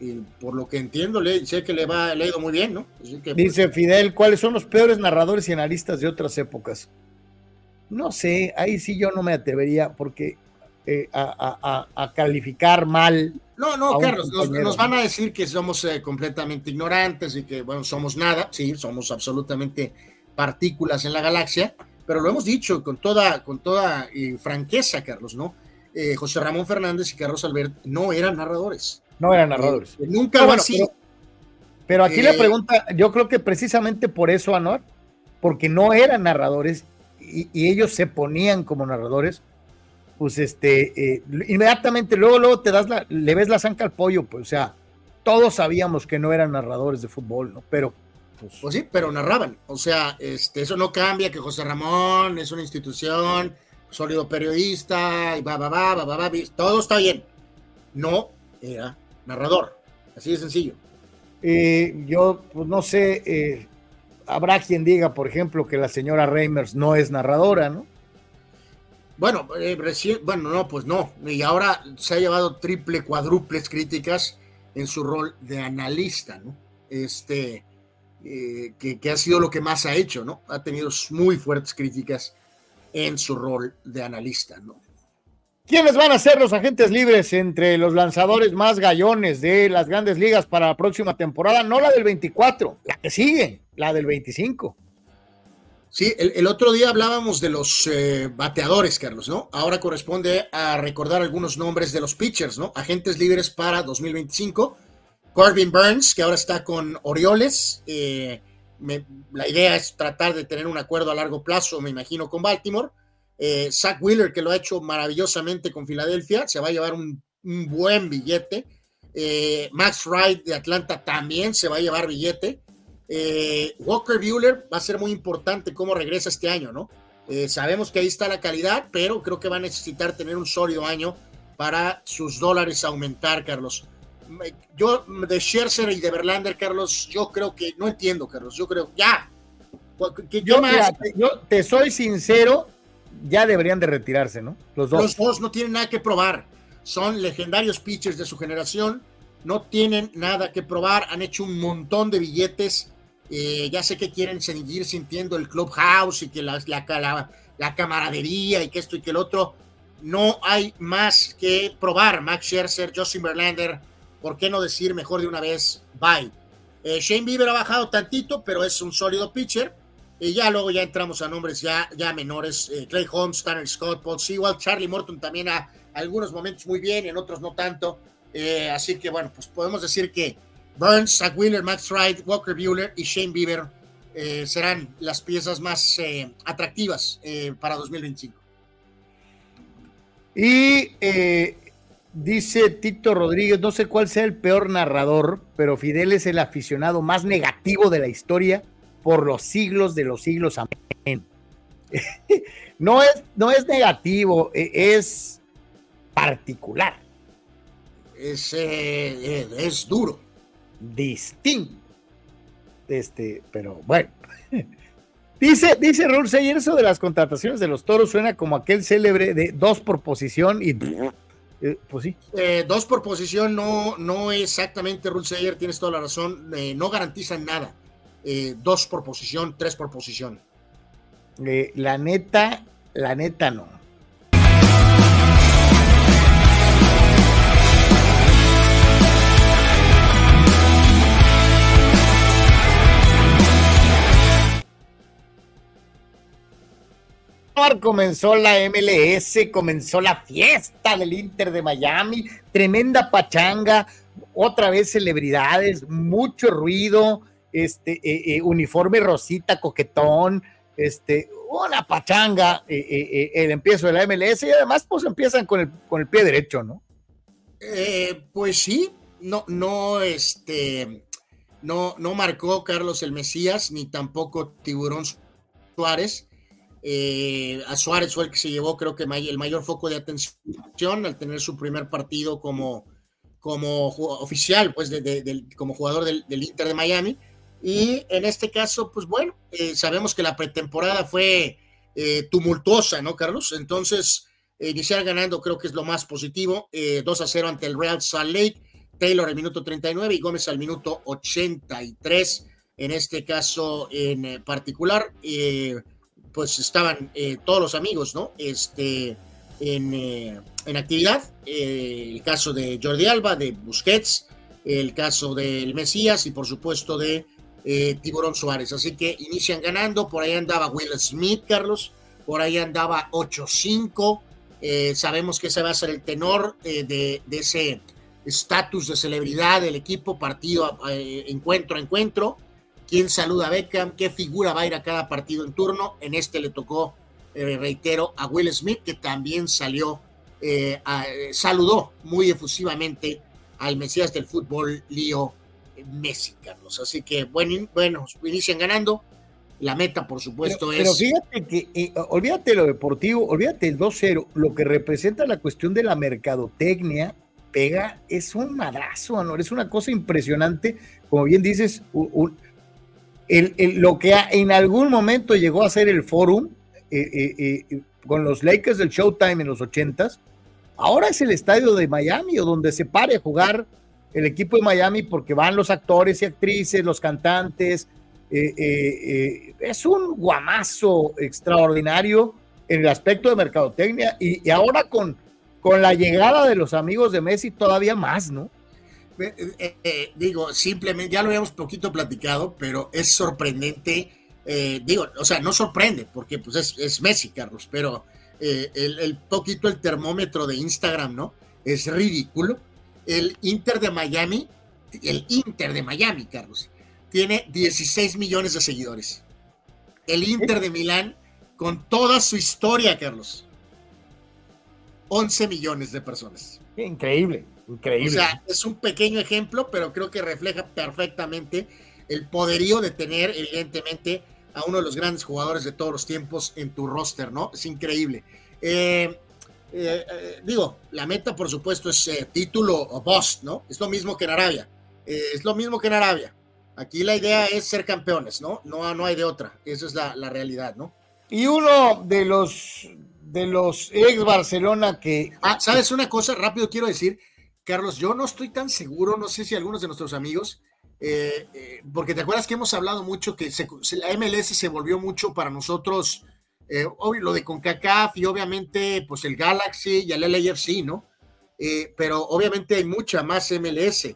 [SPEAKER 2] Y por lo que entiendo, le, sé que le va le ha ido muy bien, ¿no? Así que, pues,
[SPEAKER 1] Dice Fidel, ¿cuáles son los peores narradores y analistas de otras épocas? No sé, ahí sí yo no me atrevería porque eh, a, a- a- calificar mal.
[SPEAKER 2] No, no, Carlos, nos, nos van a decir que somos eh, completamente ignorantes y que, bueno, somos nada, sí, somos absolutamente partículas en la galaxia, pero lo hemos dicho con toda, con toda eh, franqueza, Carlos, ¿no? Eh, José Ramón Fernández y Carlos Albert no eran narradores.
[SPEAKER 1] No eran narradores.
[SPEAKER 2] Eh, nunca
[SPEAKER 1] No,
[SPEAKER 2] lo
[SPEAKER 1] bueno,
[SPEAKER 2] han sido.
[SPEAKER 1] pero, pero aquí
[SPEAKER 2] Eh,
[SPEAKER 1] la pregunta, yo creo que precisamente por eso, Anuar, porque no eran narradores y, y ellos se ponían como narradores, pues este, eh, inmediatamente luego, luego te das la, le ves la zanca al pollo, pues, o sea, todos sabíamos que no eran narradores de fútbol, ¿no? Pero, pues,
[SPEAKER 2] Pues sí, pero narraban. O sea, este, eso no cambia que José Ramón es una institución, sólido periodista, y va, va, va, va, va, va, todo está bien. No era narrador. Así de sencillo.
[SPEAKER 1] eh, yo, pues no sé, eh, habrá quien diga, por ejemplo, que la señora Reimers no es narradora, ¿no?
[SPEAKER 2] Bueno, eh, recién, bueno, no, pues no. Y ahora se ha llevado triple, cuádruples críticas en su rol de analista, ¿no? Este, eh, que, que ha sido lo que más ha hecho, ¿no? Ha tenido muy fuertes críticas en su rol de analista, ¿no?
[SPEAKER 1] ¿Quiénes van a ser los agentes libres entre los lanzadores más gallones de las grandes ligas para la próxima temporada? No la del 24, la que sigue, la del 25.
[SPEAKER 2] Sí, el, otro día hablábamos de los eh, bateadores, Carlos, ¿no? Ahora corresponde a recordar algunos nombres de los pitchers, ¿no? Agentes libres para 2025. Corbin Burns, que ahora está con Orioles. eh, la idea es tratar de tener un acuerdo a largo plazo, me imagino, con Baltimore. Eh, Zach Wheeler, que lo ha hecho maravillosamente con Filadelfia, se va a llevar un, buen billete. Max Wright de Atlanta también se va a llevar billete. Eh, Walker Bueller va a ser muy importante cómo regresa este año, ¿no? Eh, sabemos que ahí está la calidad, pero creo que va a necesitar tener un sólido año para sus dólares aumentar, Carlos. Yo, de Scherzer y de Verlander, Carlos, yo creo que, no entiendo, Carlos, yo creo, ya. ¿Qué, qué
[SPEAKER 1] Yo,
[SPEAKER 2] más?
[SPEAKER 1] mira, te- yo te soy sincero, ya deberían de retirarse, ¿no? Los dos.
[SPEAKER 2] Los dos no tienen nada que probar. Son legendarios pitchers de su generación. No tienen nada que probar. Han hecho un montón de billetes. Eh, ya sé que quieren seguir sintiendo el clubhouse y que la, la, la- la camaradería y que esto y que el otro. No hay más que probar. Max Scherzer, Justin Verlander. ¿Por qué no decir mejor de una vez? Bye. Eh, Shane Bieber ha bajado tantito, pero es un sólido pitcher. Y ya luego ya entramos a nombres ya, ya menores. eh, Clay Holmes, Tanner Scott, Paul Sewell, Charlie Morton también a algunos momentos muy bien, en otros no tanto. Eh, así que bueno, pues podemos decir que Burns, Zach Wheeler, Max Wright, Walker Bueller y Shane Bieber eh, serán las piezas más eh, atractivas eh, para 2025.
[SPEAKER 1] Y dice Tito Rodríguez, no sé cuál sea el peor narrador, pero Fidel es el aficionado más negativo de la historia por los siglos de los siglos. Amén. *laughs* no, es, no es negativo, eh, es particular.
[SPEAKER 2] Es, es duro.
[SPEAKER 1] Distinto. Este, pero bueno. *laughs* Dice, dice Raúl Seyer, eso de las contrataciones de los toros suena como aquel célebre de dos por posición y eh, pues sí.
[SPEAKER 2] Eh, dos por posición no, no exactamente, Sayer, tienes toda la razón, eh, no garantizan nada. dos por posición, tres por posición.
[SPEAKER 1] La neta, la neta no. Comenzó la MLS, comenzó la fiesta del Inter de Miami, tremenda pachanga, otra vez celebridades, mucho ruido, este eh, eh, uniforme rosita, coquetón, este, una pachanga, eh, el empiezo de la MLS y además pues empiezan con el, con el pie derecho, ¿no?
[SPEAKER 2] pues sí, no, no, este, no, no marcó Carlos el Mesías, ni tampoco Tiburón Suárez. A Suárez fue el que se llevó, creo que el mayor foco de atención al tener su primer partido como, como oficial, pues como jugador del, Inter de Miami. Y en este caso, pues bueno, eh, sabemos que la pretemporada fue eh, tumultuosa, ¿no, Carlos? Entonces, iniciar ganando creo que es lo más positivo. 2 eh, a 0 ante el Real Salt Lake. Taylor al minuto 39 y Gómez al minuto 83. En este caso en particular, pues estaban todos los amigos, ¿no? Este, en, en actividad. el caso de Jordi Alba, de Busquets, el caso del Mesías y por supuesto de eh, Tiburón Suárez. Así que inician ganando, por ahí andaba Will Smith, Carlos, por ahí andaba 8-5. Eh, sabemos que ese va a ser el tenor eh, de, ese estatus de celebridad del equipo, partido, encuentro a encuentro. ¿Quién saluda a Beckham? ¿Qué figura va a ir a cada partido en turno? En este le tocó, reitero, a Will Smith, que también salió, saludó muy efusivamente al Mesías del fútbol, Lío Messi, Carlos. Así que, bueno, bueno inician ganando. La meta, por supuesto,
[SPEAKER 1] es. Pero fíjate que, eh, olvídate lo deportivo, olvídate el 2-0, lo que representa la cuestión de la mercadotecnia, pega, es un madrazo, ¿no? Es una cosa impresionante, como bien dices, lo que en algún momento llegó a ser el Forum eh, eh, con los Lakers del Showtime en los 80s, ahora es el estadio de Miami, o donde se pare a jugar el equipo de Miami porque van los actores y actrices, los cantantes. Eh, eh, eh, es un guamazo extraordinario en el aspecto de mercadotecnia y, ahora con, con la llegada de los amigos de Messi todavía más, ¿no?
[SPEAKER 2] Digo, simplemente, ya lo habíamos poquito platicado, pero es sorprendente, digo, o sea, no sorprende porque pues es, es Messi, Carlos, pero el, el poquito el termómetro de Instagram, ¿no? Es ridículo el Inter de Miami, el Inter de Miami, Carlos, tiene 16 millones de seguidores. El Inter de Milán, con toda su historia, Carlos, 11 millones de personas.
[SPEAKER 1] Increíble, increíble.
[SPEAKER 2] O sea, es un pequeño ejemplo, pero creo que refleja perfectamente el poderío de tener, evidentemente, a uno de los grandes jugadores de todos los tiempos en tu roster, ¿no? Es increíble. Eh, eh, eh, digo, la meta por supuesto es eh, título o bust, ¿no? Es lo mismo que en Arabia. es lo mismo que en Arabia. Aquí la idea es ser campeones, ¿no? No, no hay de otra. Esa es la, realidad, ¿no?
[SPEAKER 1] Y uno de los de los ex Barcelona que.
[SPEAKER 2] Ah, ¿sabes una cosa? Rápido quiero decir, Carlos, yo no estoy tan seguro, no sé si algunos de nuestros amigos, porque te acuerdas que hemos hablado mucho que la MLS se volvió mucho para nosotros eh, lo de CONCACAF y obviamente pues el Galaxy y el LAFC, ¿no? Eh, pero obviamente hay mucha más MLS.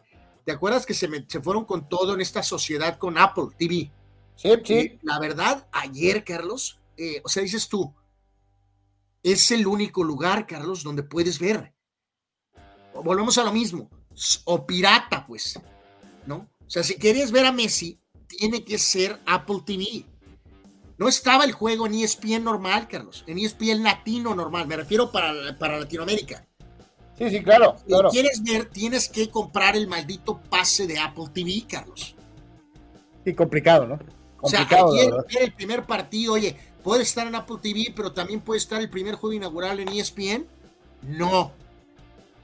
[SPEAKER 2] ¿Te acuerdas que se, se, fueron con todo en esta sociedad con Apple TV?
[SPEAKER 1] Sí, sí.
[SPEAKER 2] la verdad, ayer, Carlos, eh, o sea, dices tú, es el único lugar, Carlos, donde puedes ver. Volvemos a lo mismo, o pirata, pues, ¿no? O sea, si quieres ver a Messi, tiene que ser Apple TV. No estaba el juego en ESPN normal, Carlos, en ESPN latino normal, me refiero para, para Latinoamérica.
[SPEAKER 1] Sí, sí, claro,
[SPEAKER 2] Si quieres ver, tienes que comprar el maldito pase de Apple TV, Carlos.
[SPEAKER 1] Sí, complicado, ¿no?
[SPEAKER 2] Complicado, o sea, el primer partido, oye, puede estar en Apple TV, pero también puede estar el primer juego inaugural en ESPN. No.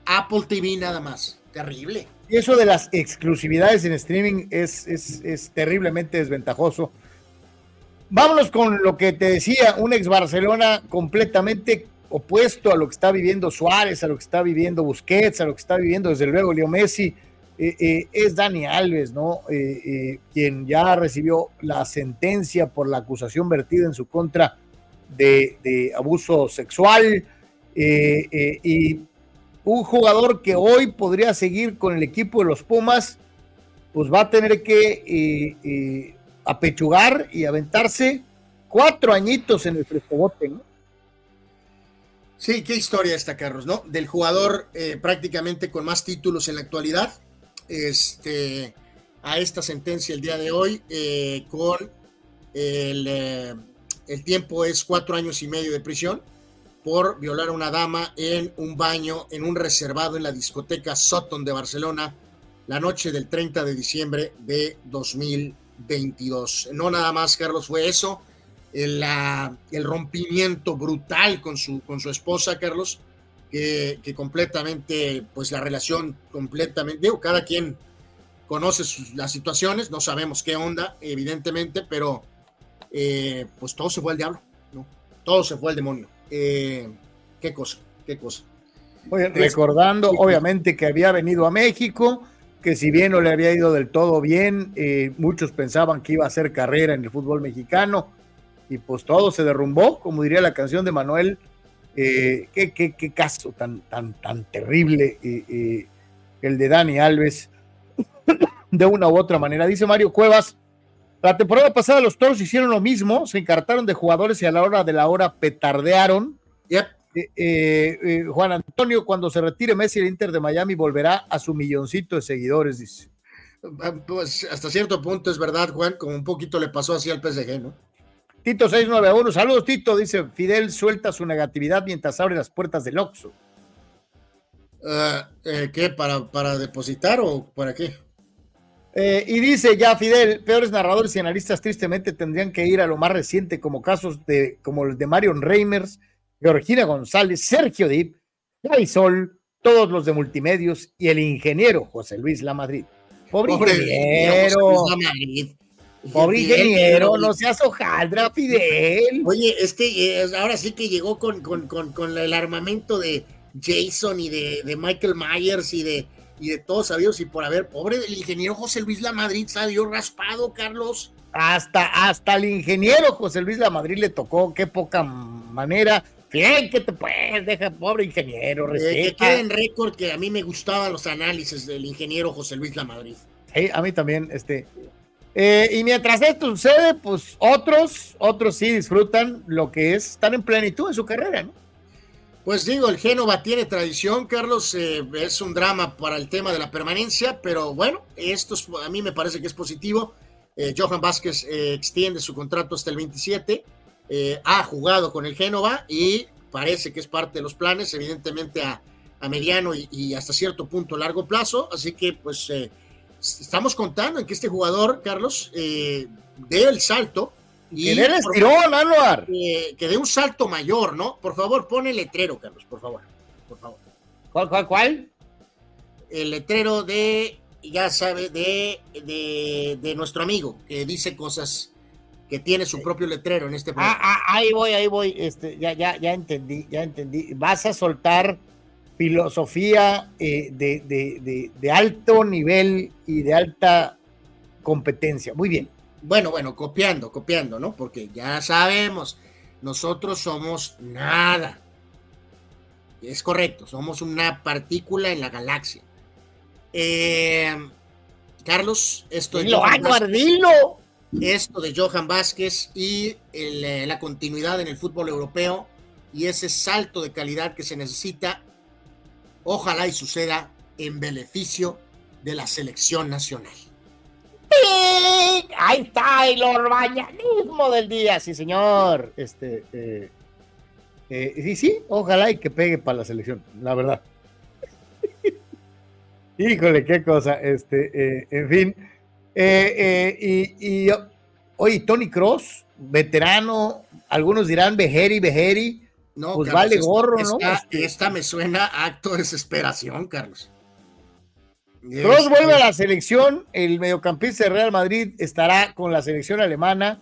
[SPEAKER 2] Apple TV nada más. Terrible.
[SPEAKER 1] Y eso de las exclusividades en streaming es, es, es terriblemente desventajoso Vámonos con lo que te decía, un ex Barcelona completamente opuesto a lo que está viviendo Suárez, a lo que está viviendo Busquets, a lo que está viviendo desde luego Leo Messi, es Dani Alves, ¿no? quien ya recibió la sentencia por la acusación vertida en su contra de, abuso sexual. y un jugador que hoy podría seguir con el equipo de los Pumas, pues va a tener que apechugar y aventarse cuatro añitos en el frescobote.
[SPEAKER 2] Sí, qué historia esta, Carlos, ¿no? Del jugador eh, prácticamente con más títulos en la actualidad, este, a esta sentencia el día de hoy, eh, con eh, el, tiempo es cuatro años y medio de prisión por violar a una dama en un baño, en un reservado en la discoteca Sutton de Barcelona, la noche del 30 de diciembre de 2022. No nada más, Carlos, fue eso el, rompimiento brutal con su, con su esposa, Carlos, que, completamente, pues la relación completamente, digo, cada quien conoce las situaciones, no sabemos qué onda, evidentemente, pero eh, pues todo se fue al diablo, ¿no? Todo se fue al demonio. Eh, qué cosa, qué cosa.
[SPEAKER 1] recordando, obviamente, que había venido a México, que si bien no le había ido del todo bien, eh, muchos pensaban que iba a hacer carrera en el fútbol mexicano, y pues todo se derrumbó, como diría la canción de Manuel. Eh, qué, qué, caso tan, tan, tan terrible el de Dani Alves, *coughs* de una u otra manera. Dice Mario Cuevas, la temporada pasada los toros hicieron lo mismo, se encartaron de jugadores y a la hora de la hora petardearon. Juan Antonio, cuando se retire Messi el Inter de Miami, volverá a su milloncito de seguidores, dice.
[SPEAKER 2] Pues hasta cierto punto es verdad, Juan, como un poquito le pasó así al PSG, ¿no?
[SPEAKER 1] Tito 691, saludos Tito, dice Fidel suelta su negatividad mientras abre las puertas del Oxxo.
[SPEAKER 2] Ah, eh, ¿Qué? ¿Para, ¿Para depositar o para qué?
[SPEAKER 1] Eh, y dice ya Fidel, peores narradores y analistas tristemente tendrían que ir a lo más reciente como casos de como el de Marion Reimers, Georgina González, Sergio Dip, Sol, todos los de multimedios y el ingeniero José Luis Lamadrid. Pobre, Pobre ingeniero. Pobre ingeniero, no seas hojaldra, Fidel.
[SPEAKER 2] Oye, este, ahora sí que llegó con, con, el armamento de Jason y de, Michael Myers y de, y de todos sabidos y por haber, pobre el ingeniero José Luis La Madrid salió raspado, Carlos.
[SPEAKER 1] Hasta, hasta el ingeniero José Luis La Madrid le tocó, qué poca manera. Bien, que te puedes, deja, pobre ingeniero,
[SPEAKER 2] eh, que quede en récord que a mí me gustaban los análisis del ingeniero José Luis La Madrid.
[SPEAKER 1] Sí, a mí también, este, eh, y mientras esto sucede, pues otros, otros sí disfrutan lo que es estar en plenitud en su carrera, ¿no?
[SPEAKER 2] Pues digo, el Génova tiene tradición, Carlos, eh, es un drama para el tema de la permanencia, pero bueno, esto a mí me parece que es positivo. Eh, Johan Vázquez extiende su contrato hasta el 27, ha jugado con el Génova y parece que es parte de los planes, evidentemente a, mediano y, y, hasta cierto punto largo plazo, así que pues estamos contando en que este jugador, Carlos, eh, dé el salto.
[SPEAKER 1] Y que
[SPEAKER 2] que dé un salto mayor, ¿no? Por favor, pone el letrero, Carlos, por favor. Por favor.
[SPEAKER 1] ¿Cuál, cuál, cuál?
[SPEAKER 2] El letrero de, ya sabe, de, de, nuestro amigo, que dice cosas que tiene su propio letrero en este
[SPEAKER 1] ah, ah, ahí voy, ahí voy. Este, ya, ya, ya entendí, ya entendí. Vas a soltar filosofía eh, de, alto nivel y de alta competencia. Muy bien.
[SPEAKER 2] Bueno, bueno, copiando, copiando, ¿no? Porque ya sabemos, nosotros somos nada. Es correcto, somos una partícula en la galaxia. Eh, Carlos, esto
[SPEAKER 1] de, Johan
[SPEAKER 2] esto de Johan Vázquez y eh, la continuidad en el fútbol europeo y ese salto de calidad que se necesita Ojalá y suceda en beneficio de la selección nacional.
[SPEAKER 1] Ahí está el orbañanismo del día, sí, señor. Este, eh, eh, sí, sí, ojalá y que pegue para la selección, la verdad. *laughs* Híjole, qué cosa. Este, eh, en fin. y, y, oye, Tony Cross, veterano, algunos dirán Bejeri, Bejeri no, pues vale gorro, ¿no?
[SPEAKER 2] Esta, me suena acto de desesperación, Carlos.
[SPEAKER 1] Cross vuelve a la selección, el mediocampista de Real Madrid estará con la selección alemana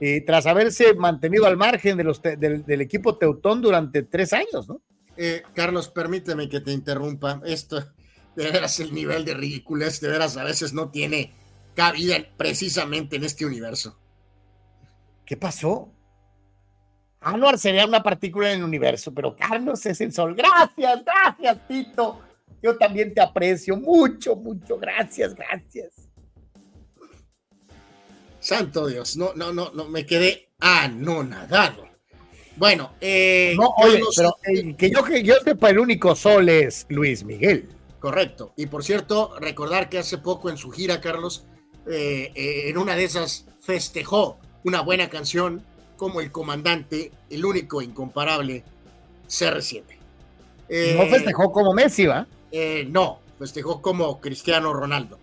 [SPEAKER 1] eh, tras haberse mantenido al margen de los del, equipo teutón durante tres años, ¿no?
[SPEAKER 2] Eh, Carlos, permíteme que te interrumpa. Esto, de veras el nivel de ridiculez, de veras a veces no tiene cabida precisamente en este universo.
[SPEAKER 1] ¿Qué pasó? Anuar sería una partícula en el universo, pero Carlos es el sol. Gracias, gracias, Tito. Yo también te aprecio mucho, mucho. Gracias, gracias.
[SPEAKER 2] Santo Dios, no, no, no, no, me quedé anonadado. Bueno, eh,
[SPEAKER 1] no, oye, pero eh, que yo que yo sepa, el único sol es Luis Miguel.
[SPEAKER 2] Correcto. Y por cierto, recordar que hace poco en su gira, Carlos, eh, eh, en una de esas festejó una buena canción como el comandante, el único incomparable CR7.
[SPEAKER 1] no festejó como Messi, ¿va?
[SPEAKER 2] No, festejó como Cristiano Ronaldo.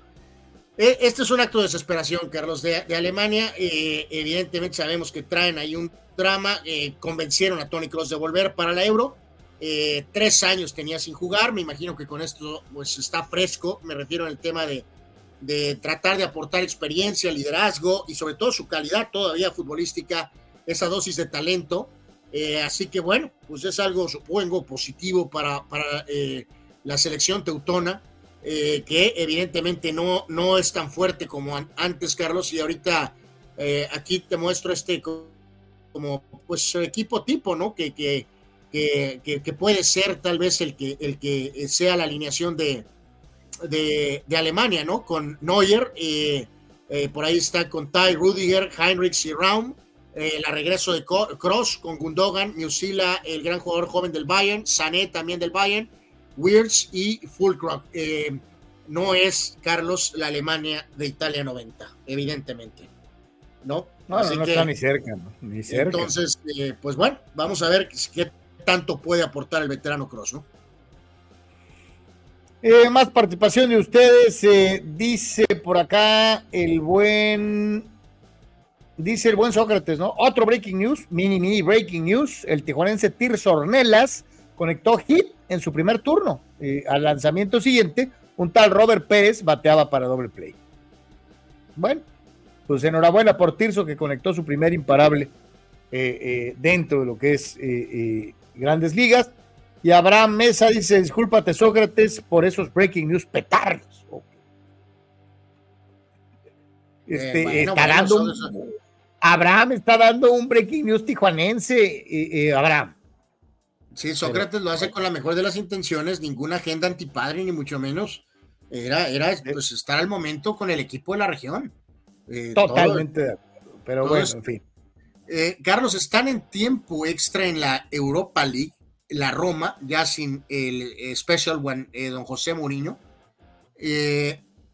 [SPEAKER 2] Este es un acto de desesperación, Carlos, de, Alemania. evidentemente sabemos que traen ahí un drama. convencieron a Tony Cross de volver para la Euro. tres años tenía sin jugar. Me imagino que con esto pues está fresco. Me refiero al tema de, de tratar de aportar experiencia, liderazgo y sobre todo su calidad todavía futbolística, esa dosis de talento. así que bueno, pues es algo, supongo, positivo para, para la selección teutona. Eh, que evidentemente no, no es tan fuerte como antes, Carlos, y ahorita eh, aquí te muestro este como pues equipo tipo, ¿no? Que, que, que, puede ser tal vez el que, el que sea la alineación de, de, Alemania, ¿no? Con Neuer, eh, por ahí está con Ty, Rudiger, Heinrich y Raum, el regreso de Cross con Gundogan, Musila, el gran jugador joven del Bayern, Sané también del Bayern, Wirtz y Fulcroft. Eh, no es, Carlos, la Alemania de Italia 90, evidentemente. ¿No?
[SPEAKER 1] No, está ni cerca, ni cerca.
[SPEAKER 2] Entonces, eh, pues bueno, vamos a ver qué tanto puede aportar el veterano Cross, ¿no?
[SPEAKER 1] Eh, más participación de ustedes. dice por acá el buen. Dice el buen Sócrates, ¿no? Otro breaking news, mini, mini breaking news. El tijuanense Tirso Ornelas conectó hit en su primer turno. Eh, al lanzamiento siguiente, un tal Robert Pérez bateaba para doble play. Bueno, pues enhorabuena por Tirso que conectó su primer imparable eh, eh, dentro de lo que es grandes ligas. Y Abraham Mesa dice, discúlpate Sócrates por esos breaking news petardos. Este, está dando Abraham está dando un breaking news tijuanense, Abraham.
[SPEAKER 2] Sí, Sócrates lo hace con la mejor de las intenciones, ninguna agenda antipadre, ni mucho menos. Era, era pues, estar al momento con el equipo de la región.
[SPEAKER 1] Eh, Totalmente pero bueno, en fin.
[SPEAKER 2] Eh, Carlos, están en tiempo extra en la Europa League, la Roma, ya sin el eh, Special One, don José Mourinho.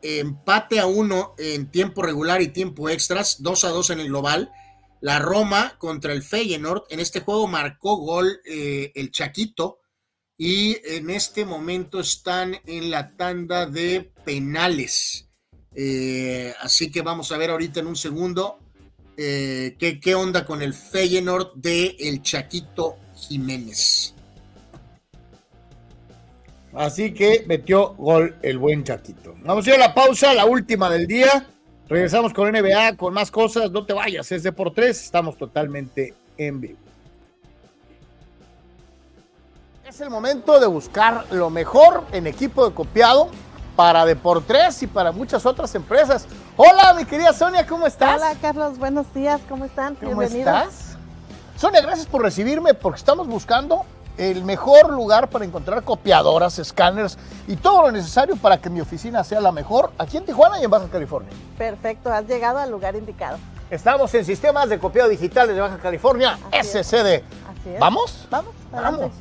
[SPEAKER 2] empate a uno en tiempo regular y tiempo extras, dos a dos en el global la Roma contra el Feyenoord. En este juego marcó gol eh, el Chaquito y en este momento están en la tanda de penales. Eh, así que vamos a ver ahorita en un segundo eh, qué, onda con el Feyenoord de el Chaquito Jiménez.
[SPEAKER 1] Así que metió gol el buen Chaquito. Vamos a ir a la pausa, la última del día. Regresamos con NBA, con más cosas. No te vayas, es de por tres. Estamos totalmente en vivo. Es el momento de buscar lo mejor en equipo de copiado para Deportes y para muchas otras empresas. Hola, mi querida Sonia, ¿cómo estás?
[SPEAKER 3] Hola, Carlos, buenos días, ¿cómo están?
[SPEAKER 1] ¿Cómo estás? Sonia, gracias por recibirme porque estamos buscando el mejor lugar para encontrar copiadoras, escáneres y todo lo necesario para que mi oficina sea la mejor aquí en Tijuana y en Baja California.
[SPEAKER 3] Perfecto, has llegado al lugar indicado.
[SPEAKER 1] Estamos en sistemas de copiado digital de Baja California, SCD. ¿Vamos?
[SPEAKER 3] Vamos, vamos.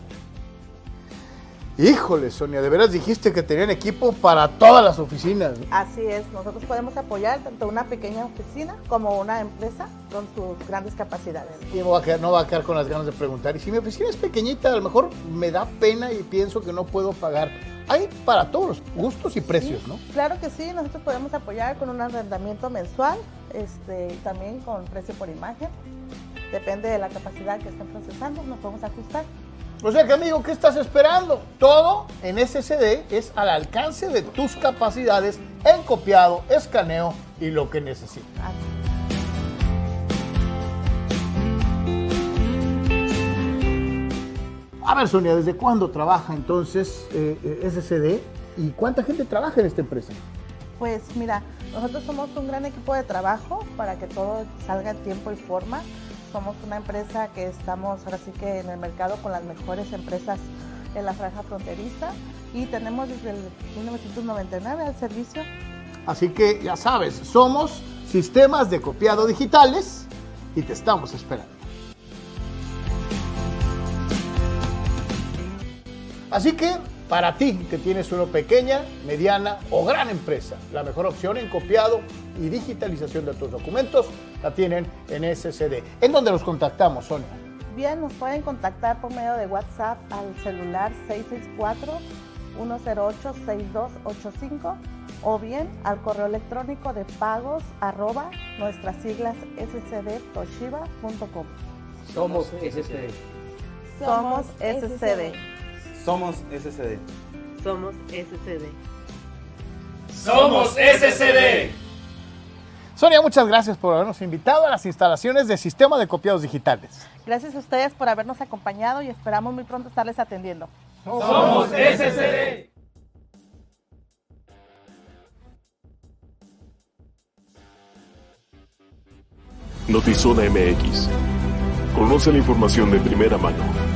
[SPEAKER 1] Híjole, Sonia, de veras dijiste que tenían equipo para todas las oficinas.
[SPEAKER 3] Así es, nosotros podemos apoyar tanto una pequeña oficina como una empresa con sus grandes capacidades.
[SPEAKER 1] Y no va, a quedar, no va a quedar con las ganas de preguntar. Y si mi oficina es pequeñita, a lo mejor me da pena y pienso que no puedo pagar. Hay para todos los gustos y precios, ¿no?
[SPEAKER 3] Claro que sí, nosotros podemos apoyar con un arrendamiento mensual este, también con precio por imagen. Depende de la capacidad que estén procesando, nos podemos ajustar.
[SPEAKER 1] O sea que amigo, ¿qué estás esperando? Todo en SSD es al alcance de tus capacidades en copiado, escaneo y lo que necesitas. A ver, Sonia, ¿desde cuándo trabaja entonces eh, eh SSD? ¿Y cuánta gente trabaja en esta empresa?
[SPEAKER 3] Pues mira, nosotros somos un gran equipo de trabajo para que todo salga en tiempo y forma. Somos una empresa que estamos ahora sí que en el mercado con las mejores empresas en la franja fronteriza y tenemos desde el 1999 al servicio.
[SPEAKER 1] Así que ya sabes, somos sistemas de copiado digitales y te estamos esperando. Así que para ti que tienes una pequeña, mediana o gran empresa, la mejor opción en copiado y digitalización de tus documentos la tienen en SCD. ¿En dónde los contactamos, Sonia?
[SPEAKER 3] Bien, nos pueden contactar por medio de WhatsApp al celular 664-108-6285 o bien al correo electrónico de pagos arroba nuestras siglas scdtoshiba.com.
[SPEAKER 4] Somos SCD.
[SPEAKER 3] Somos SCD.
[SPEAKER 4] Somos SCD.
[SPEAKER 5] Somos SCD.
[SPEAKER 6] Somos SCD.
[SPEAKER 1] Sonia, muchas gracias por habernos invitado a las instalaciones de Sistema de Copiados Digitales.
[SPEAKER 3] Gracias a ustedes por habernos acompañado y esperamos muy pronto estarles atendiendo.
[SPEAKER 6] Somos SCD.
[SPEAKER 7] Notizona MX. Conoce la información de primera mano.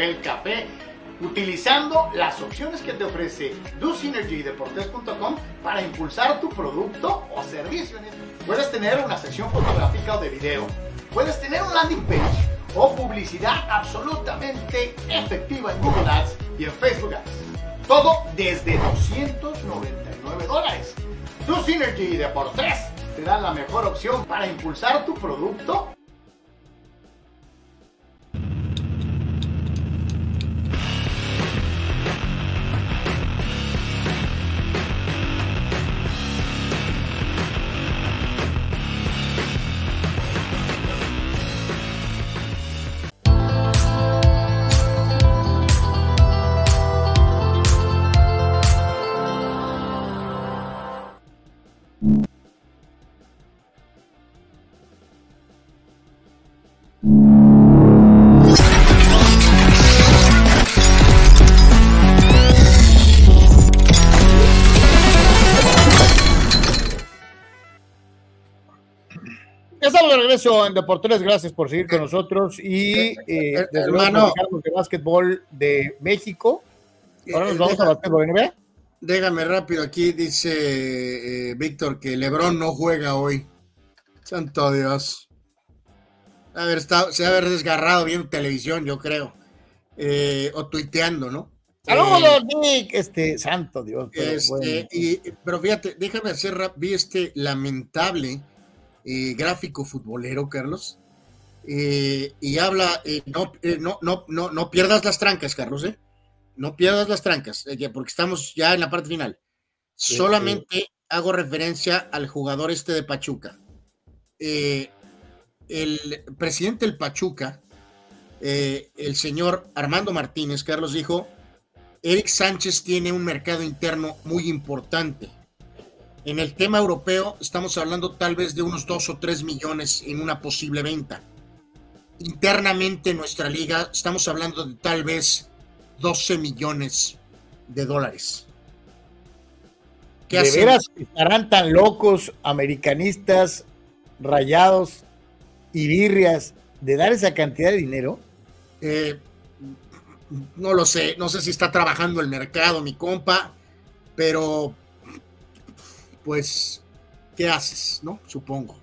[SPEAKER 11] Papel café
[SPEAKER 1] utilizando las opciones que te ofrece DoSynergyDeportes.com para impulsar tu producto o servicio. Puedes tener una sección fotográfica o de video, puedes tener un landing page o publicidad absolutamente efectiva en Google Ads y en Facebook Ads. Todo desde 299 dólares. DoSynergy Deportes te dan la mejor opción para impulsar tu producto en Deportes, gracias por seguir con nosotros y eh, desde luego
[SPEAKER 2] hermano.
[SPEAKER 1] platicamos de básquetbol de México. Ahora nos vamos a básquetbol NBA.
[SPEAKER 2] Déjame rápido aquí, dice eh, Víctor que Lebron no juega hoy. Santo Dios. A ver, está, se va a haber desgarrado viendo televisión, yo creo. Eh, o tuiteando, ¿no?
[SPEAKER 1] Saludos, Nick, este, santo Dios. pero
[SPEAKER 2] Este,
[SPEAKER 1] bueno.
[SPEAKER 2] y, pero fíjate, déjame hacer rap, vi este lamentable eh, gráfico futbolero, Carlos. eh, y habla, eh, no, no, no, no, no pierdas las trancas, Carlos, ¿eh? No pierdas las trancas, porque estamos ya en la parte final. Solamente hago referencia al jugador este de Pachuca. El presidente del Pachuca, el señor Armando Martínez, Carlos dijo, Eric Sánchez tiene un mercado interno muy importante. En el tema europeo estamos hablando tal vez de unos 2 o 3 millones en una posible venta. Internamente en nuestra liga estamos hablando de tal vez 12 millones de dólares. ¿Qué
[SPEAKER 1] ¿De veras estarán tan locos americanistas, rayados y birrias de dar esa cantidad de dinero?
[SPEAKER 2] Eh, no lo sé, no sé si está trabajando el mercado, mi compa, pero pues, ¿qué haces? ¿No? Supongo.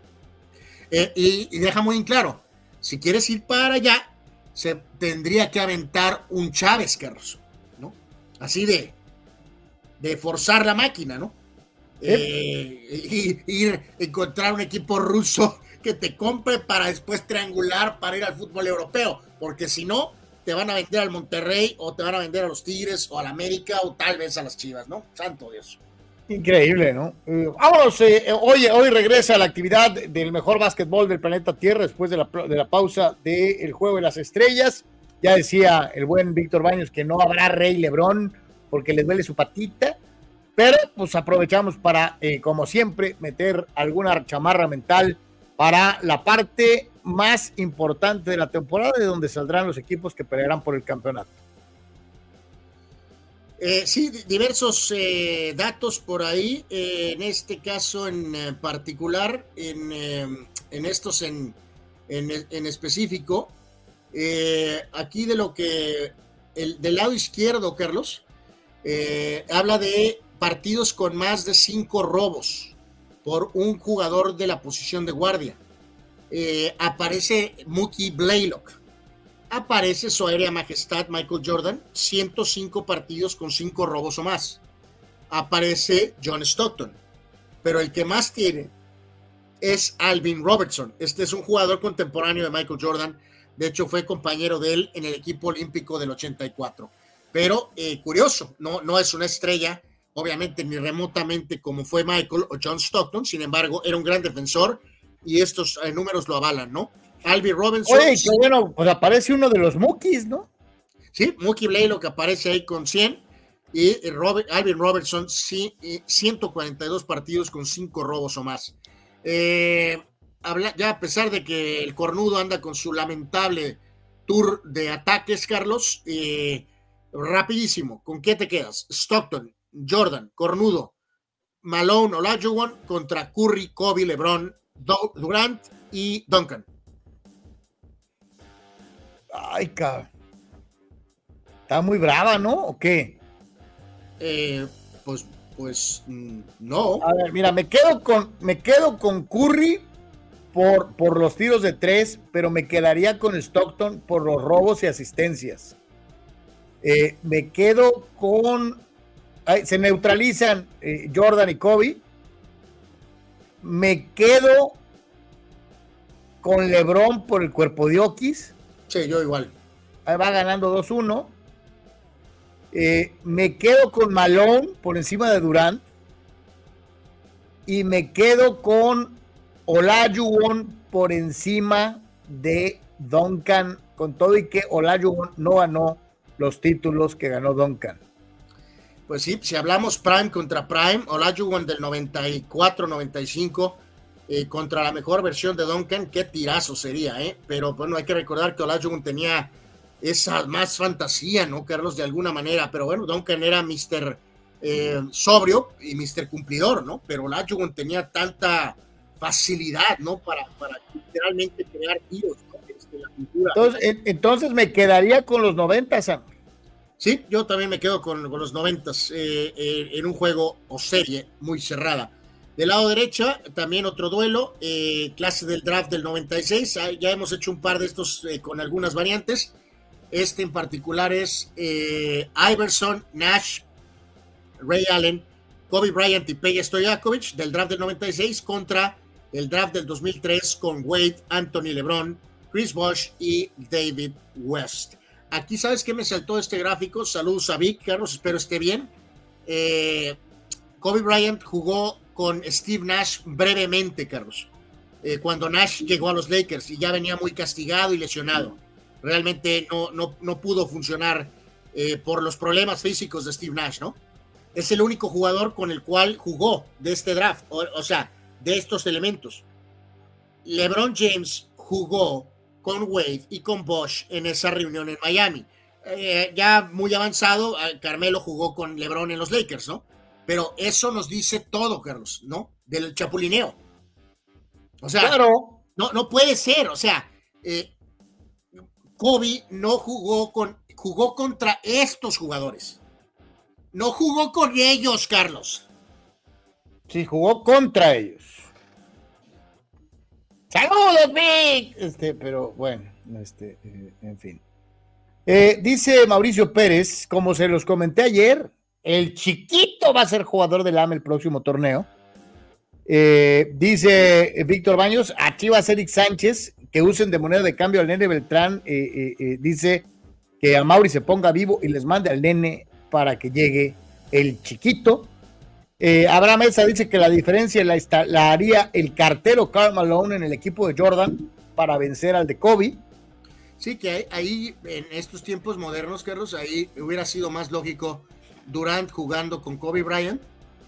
[SPEAKER 2] Eh, y, deja muy en claro, si quieres ir para allá, se tendría que aventar un Chávez, Carlos, ¿no? Así de, de forzar la máquina, ¿no? Eh, y, ir encontrar un equipo ruso que te compre para después triangular para ir al fútbol europeo, porque si no, te van a vender al Monterrey o te van a vender a los Tigres o al América o tal vez a las Chivas, ¿no? Santo Dios.
[SPEAKER 1] Increíble, ¿no? Eh, vámonos, eh, hoy, hoy regresa la actividad del mejor básquetbol del planeta Tierra después de la, de la pausa del Juego de las Estrellas. Ya decía el buen Víctor Baños que no habrá Rey Lebrón porque le duele su patita, pero pues aprovechamos para, eh, como siempre, meter alguna chamarra mental para la parte más importante de la temporada, de donde saldrán los equipos que pelearán por el campeonato.
[SPEAKER 2] Eh, sí, diversos eh, datos por ahí. Eh, en este caso en particular, en, en estos en, en, específico, aquí de lo que el, del lado izquierdo, Carlos, habla de partidos con más de cinco robos por un jugador de la posición de guardia. aparece Mookie Blaylock aparece su aérea majestad Michael Jordan, 105 partidos con 5 robos o más. Aparece John Stockton, pero el que más tiene es Alvin Robertson. Este es un jugador contemporáneo de Michael Jordan. De hecho, fue compañero de él en el equipo olímpico del 84. Pero eh, curioso, no, no es una estrella, obviamente, ni remotamente como fue Michael o John Stockton. Sin embargo, era un gran defensor y estos eh, números lo avalan, ¿no? Alvin Robinson.
[SPEAKER 1] Oye, bueno, pues aparece uno de los Mookies, ¿no?
[SPEAKER 2] Sí, Mookie Blaylock que aparece ahí con 100 y Alvin Robertson, sí, 142 partidos con 5 robos o más. Eh, ya a pesar de que el cornudo anda con su lamentable tour de ataques, Carlos, eh, rapidísimo, ¿con qué te quedas? Stockton, Jordan, Cornudo, Malone, Olajuwon contra Curry, Kobe, LeBron, Durant y Duncan.
[SPEAKER 1] Ay, cabrón. Está muy brava, ¿no? ¿O qué?
[SPEAKER 2] Eh, pues, pues mm, no.
[SPEAKER 1] A ver, mira, me quedo con, me quedo con Curry por, por los tiros de tres, pero me quedaría con Stockton por los robos y asistencias. Eh, me quedo con. se neutralizan eh, Jordan y Kobe. Me quedo con LeBron por el cuerpo de Oquis.
[SPEAKER 2] Sí, yo igual.
[SPEAKER 1] Ahí va ganando 2-1. Eh, me quedo con Malone por encima de Durant. Y me quedo con Olajuwon por encima de Duncan. Con todo y que Olajuwon no ganó los títulos que ganó Duncan.
[SPEAKER 2] Pues sí, si hablamos Prime contra Prime, Olajuwon del 94-95 eh, contra la mejor versión de Duncan, qué tirazo sería, ¿eh? Pero bueno, hay que recordar que Olajuwon tenía esa más fantasía, ¿no, Carlos? De alguna manera, pero bueno, Duncan era Mr. Eh, sobrio y Mr. cumplidor, ¿no? Pero Olajuwon tenía tanta facilidad, ¿no? Para, para literalmente crear tiros, ¿no? Este, la
[SPEAKER 1] entonces, entonces, me quedaría con los 90, Sam.
[SPEAKER 2] Sí, yo también me quedo con, los 90 eh, en un juego o serie muy cerrada. Del lado derecha, también otro duelo, eh, clase del draft del 96. Ah, ya hemos hecho un par de estos eh, con algunas variantes. Este en particular es eh, Iverson, Nash, Ray Allen, Kobe Bryant y Peja Stojakovic del draft del 96 contra el draft del 2003 con Wade, Anthony LeBron, Chris Bosh y David West. Aquí, ¿sabes qué me saltó este gráfico? Saludos a Vic, Carlos, espero esté bien. Kobe Bryant jugó con Steve Nash brevemente, Carlos, eh, cuando Nash llegó a los Lakers y ya venía muy castigado y lesionado. Realmente no, no, pudo funcionar eh, por los problemas físicos de Steve Nash, ¿no? Es el único jugador con el cual jugó de este draft, o, sea, de estos elementos. LeBron James jugó con Wade y con Bosch en esa reunión en Miami. Eh, ya muy avanzado, Carmelo jugó con LeBron en los Lakers, ¿no? Pero eso nos dice todo, Carlos, ¿no? Del chapulineo. O sea, no, no puede ser. O sea, eh, Kobe no jugó con, jugó contra estos jugadores. No jugó con ellos, Carlos.
[SPEAKER 1] Sí, jugó contra ellos. Saludos, Vic. Este, pero bueno, este, eh, en fin. Eh, dice Mauricio Pérez, como se los comenté ayer, el chiquito va a ser jugador del AME el próximo torneo. Eh, dice Víctor Baños, aquí va a ser Eric Sánchez, que usen de moneda de cambio al nene Beltrán. dice que a Mauri se ponga vivo y les mande al nene para que llegue el chiquito. Abraham Mesa dice que la diferencia la, la, haría el cartero Carl Malone en el equipo de Jordan para vencer al de Kobe.
[SPEAKER 2] Sí, que ahí, en estos tiempos modernos, Carlos, ahí hubiera sido más lógico Durant jugando con Kobe Bryant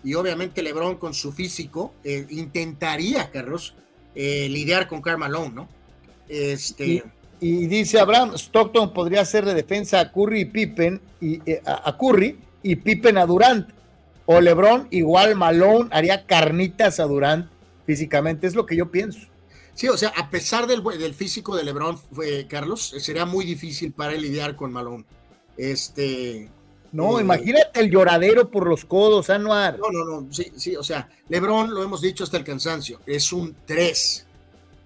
[SPEAKER 2] y obviamente LeBron con su físico eh, intentaría, Carlos, eh, lidiar con Karl Malone, ¿no? Este...
[SPEAKER 1] Y, dice Abraham, Stockton podría ser de defensa a Curry y Pippen, y, eh, a, Curry y Pippen a Durant. O LeBron, igual Malone, haría carnitas a Durant físicamente, es lo que yo pienso.
[SPEAKER 2] Sí, o sea, a pesar del, del físico de LeBron, fue, Carlos, sería muy difícil para él lidiar con Malone. Este.
[SPEAKER 1] No, eh, imagínate el lloradero por los codos, Anuar.
[SPEAKER 2] No, no, no, sí, sí, o sea, LeBron, lo hemos dicho hasta el cansancio, es un 3,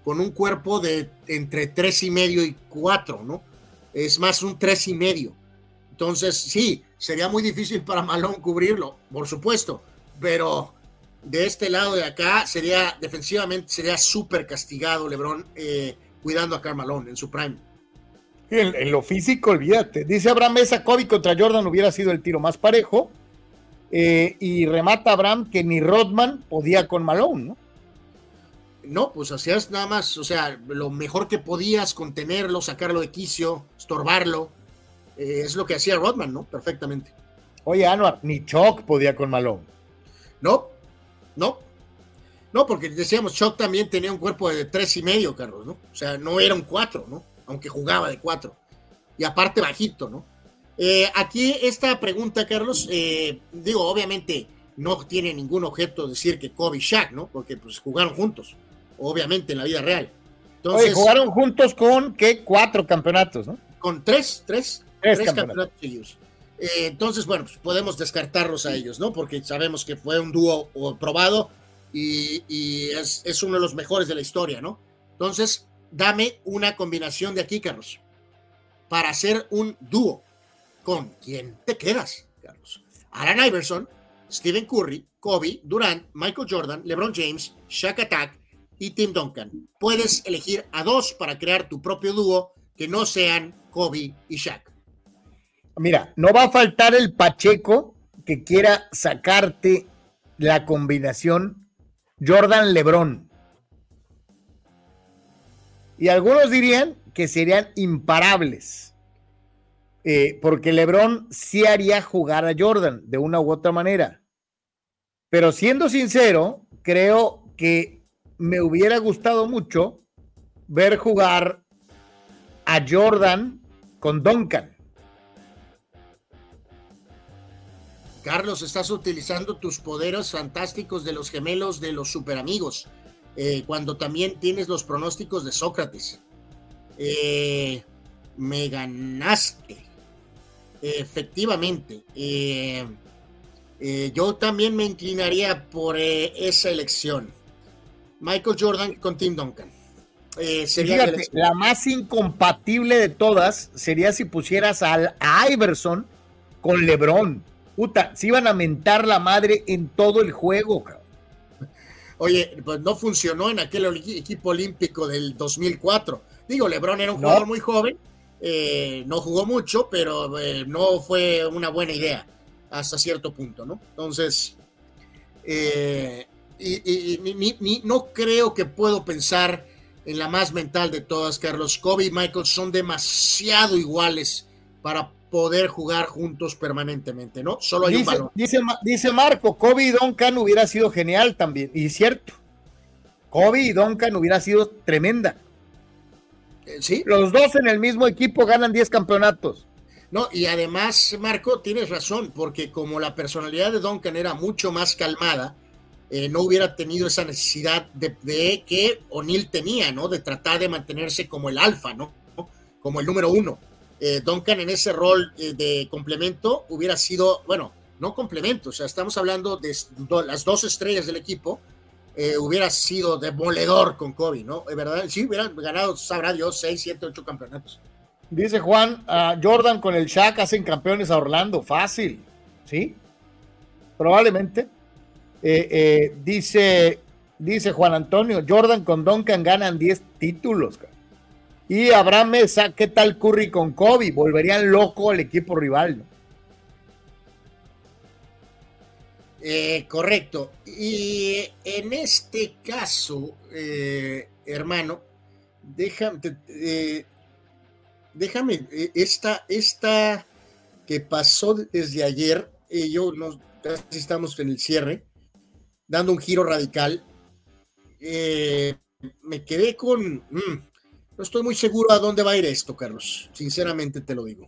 [SPEAKER 2] con un cuerpo de entre 3 y medio y 4, ¿no? Es más un 3 y medio. Entonces, sí, sería muy difícil para Malone cubrirlo, por supuesto, pero de este lado de acá sería defensivamente sería súper castigado LeBron eh, cuidando a Carmalón en su prime.
[SPEAKER 1] En, lo físico, olvídate. Dice Abraham Mesa, Kobe contra Jordan hubiera sido el tiro más parejo. Eh, y remata Abraham que ni Rodman podía con Malone, ¿no?
[SPEAKER 2] No, pues hacías nada más, o sea, lo mejor que podías contenerlo, sacarlo de quicio, estorbarlo. Eh, es lo que hacía Rodman, ¿no? Perfectamente.
[SPEAKER 1] Oye, Anuar, ni Chuck podía con Malone.
[SPEAKER 2] No, no, no, porque decíamos, Chuck también tenía un cuerpo de tres y medio, Carlos, ¿no? O sea, no era un cuatro, ¿no? Aunque jugaba de cuatro. Y aparte bajito, ¿no? Eh, aquí esta pregunta, Carlos, eh, digo, obviamente no tiene ningún objeto decir que Kobe y Shaq, ¿no? Porque pues jugaron juntos, obviamente en la vida real.
[SPEAKER 1] Entonces, jugaron juntos con, ¿qué? Cuatro campeonatos, ¿no?
[SPEAKER 2] Con tres, tres, tres, campeonatos. seguidos. Eh, entonces, bueno, pues podemos descartarlos a ellos, ¿no? Porque sabemos que fue un dúo probado y, es, uno de los mejores de la historia, ¿no? Entonces, dame una combinación de aquí, Carlos, para hacer un dúo. ¿Con quién te quedas, Carlos? Alan Iverson, Stephen Curry, Kobe, Durant, Michael Jordan, LeBron James, Shaq Attack y Tim Duncan. Puedes elegir a dos para crear tu propio dúo que no sean Kobe y Shaq.
[SPEAKER 1] Mira, no va a faltar el Pacheco que quiera sacarte la combinación Jordan-Lebron. Y algunos dirían que serían imparables, eh, porque Lebron sí haría jugar a Jordan de una u otra manera. Pero siendo sincero, creo que me hubiera gustado mucho ver jugar a Jordan con Duncan.
[SPEAKER 2] Carlos, estás utilizando tus poderes fantásticos de los gemelos de los superamigos, eh, cuando también tienes los pronósticos de Sócrates. Eh, me ganaste. Efectivamente. Eh, yo también me inclinaría por esa elección. Michael Jordan con Tim Duncan.
[SPEAKER 1] sería la más incompatible de todas sería si pusieras al, a Iverson con LeBron puta, se iban a mentar la madre en todo el juego, cabrón.
[SPEAKER 2] Oye, pues no funcionó en aquel equipo olímpico del 2004. Digo, Lebron era un jugador muy joven, eh, no jugó mucho, pero eh, no fue una buena idea hasta cierto punto, ¿no? Entonces, eh, y, no creo que puedo pensar en la más mental de todas, Carlos. Kobe y Michael son demasiado iguales para poder jugar juntos permanentemente, ¿no? Solo hay
[SPEAKER 1] dice,
[SPEAKER 2] un balón.
[SPEAKER 1] Dice, Marco, Kobe y Duncan hubiera sido genial también, y cierto. Kobe y Duncan hubiera sido tremenda.
[SPEAKER 2] Eh, sí.
[SPEAKER 1] Los dos en el mismo equipo ganan 10 campeonatos.
[SPEAKER 2] No, y además, Marco, tienes razón, porque como la personalidad de Duncan era mucho más calmada, eh, no hubiera tenido esa necesidad de, de que O'Neill tenía, ¿no? De tratar de mantenerse como el alfa, ¿no? Como el número uno. Eh, Duncan en ese rol eh, de complemento hubiera sido, bueno, no complemento, o sea, estamos hablando de las dos estrellas del equipo, eh, hubiera sido demoledor con Kobe, ¿no? Es verdad, sí, hubieran ganado, sabrá Dios, 6, 7, 8 campeonatos.
[SPEAKER 1] Dice Juan, uh, Jordan con el Shaq hacen campeones a Orlando, fácil, ¿sí? Probablemente. Dice, dice Juan Antonio, Jordan con Duncan ganan 10 títulos. Y Abraham Mesa, ¿qué tal Curry con Kobe? Volverían loco al equipo rival. ¿no?
[SPEAKER 2] Eh, correcto. Y en este caso, eh, hermano, déjame, eh, déjame, esta, esta que pasó desde ayer, yo no, casi estamos en el cierre, dando un giro radical. me quedé con, mm, no estoy muy seguro a dónde va a ir esto, Carlos. Sinceramente te lo digo.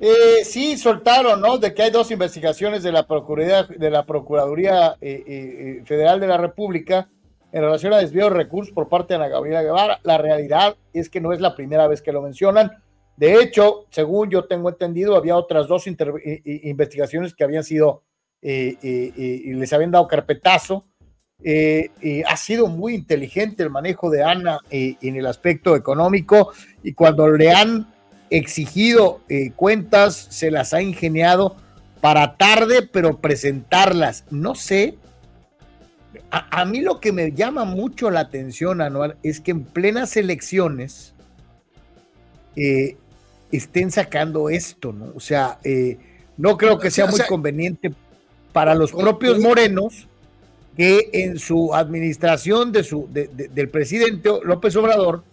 [SPEAKER 1] Eh, sí, soltaron, ¿no? De que hay dos investigaciones de la Procuraduría, de la Procuraduría eh, eh, Federal de la República en relación a desvío de recursos por parte de Ana Gabriela Guevara. La realidad es que no es la primera vez que lo mencionan. De hecho, según yo tengo entendido, había otras dos investigaciones que habían sido y les habían dado carpetazo. Ha sido muy inteligente el manejo de Ana en el aspecto económico y cuando le han exigido eh, cuentas, se las ha ingeniado para tarde, pero presentarlas. No sé. A, mí lo que me llama mucho la atención, Anual, es que en plenas elecciones eh, estén sacando esto, ¿no? O sea, eh, no creo que sea muy conveniente para los propios morenos que en su administración de su, del presidente López Obrador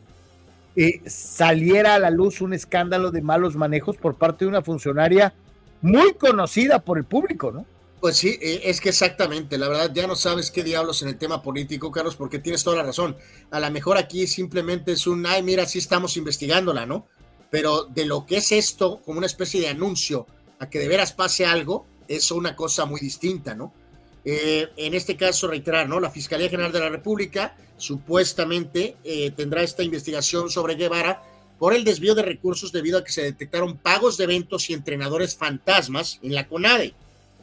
[SPEAKER 1] eh, saliera a la luz un escándalo de malos manejos por parte de una funcionaria muy conocida por el público, ¿no?
[SPEAKER 2] Pues sí, eh, es que exactamente, la verdad ya no sabes qué diablos en el tema político, Carlos, porque tienes toda la razón. A lo mejor aquí simplemente es un, ay, mira, sí estamos investigándola, ¿no? Pero de lo que es esto, como una especie de anuncio a que de veras pase algo, es una cosa muy distinta, ¿no? Eh, en este caso, reiterar, ¿no? La Fiscalía General de la República supuestamente eh, tendrá esta investigación sobre Guevara por el desvío de recursos debido a que se detectaron pagos de eventos y entrenadores fantasmas en la CONADE.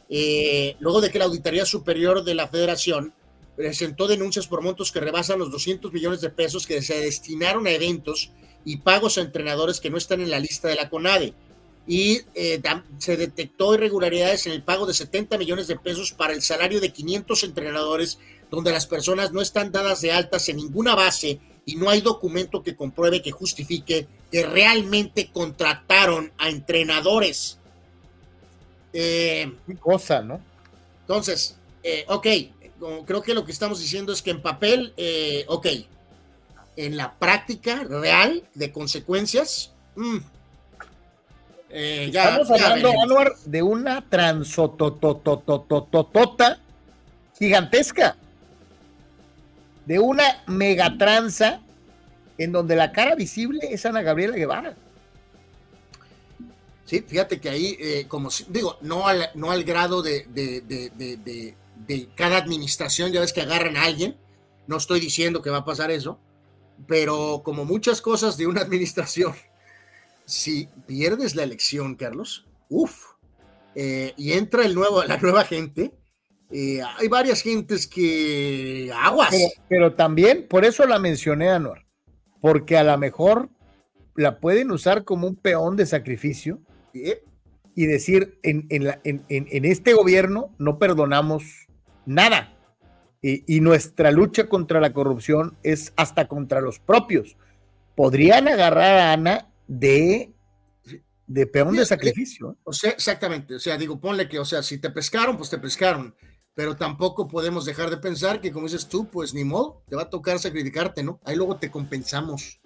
[SPEAKER 2] Eh, luego de que la Auditoría Superior de la Federación presentó denuncias por montos que rebasan los 200 millones de pesos que se destinaron a eventos y pagos a entrenadores que no están en la lista de la CONADE y eh, se detectó irregularidades en el pago de 70 millones de pesos para el salario de 500 entrenadores, donde las personas no están dadas de altas en ninguna base y no hay documento que compruebe que justifique que realmente contrataron a entrenadores.
[SPEAKER 1] Eh, cosa, ¿no?
[SPEAKER 2] Entonces, eh, ok, creo que lo que estamos diciendo es que en papel, eh, ok, en la práctica real de consecuencias, mmm,
[SPEAKER 1] eh, Estamos hablando, Anuar, de una transotototototota gigantesca. De una megatranza en donde la cara visible es Ana Gabriela Guevara.
[SPEAKER 2] Sí, fíjate que ahí, eh, como digo, no al, no al grado de, de, cada administración, ya ves que agarran a alguien, no estoy diciendo que va a pasar eso, pero como muchas cosas de una *laughs* administración, si pierdes la elección, Carlos, uff, eh, y entra el nuevo, la nueva gente, eh, hay varias gentes que aguas.
[SPEAKER 1] Pero, también, por eso la mencioné, Anuar, porque a lo mejor la pueden usar como un peón de sacrificio y decir, en, en, este gobierno no perdonamos nada. Y, y, nuestra lucha contra la corrupción es hasta contra los propios. Podrían agarrar a Ana de, de peón de sacrificio.
[SPEAKER 2] O sea, exactamente. O sea, digo, ponle que, o sea, si te pescaron, pues te pescaron. Pero tampoco podemos dejar de pensar que, como dices tú, pues ni modo, te va a tocar sacrificarte, ¿no? Ahí luego te compensamos.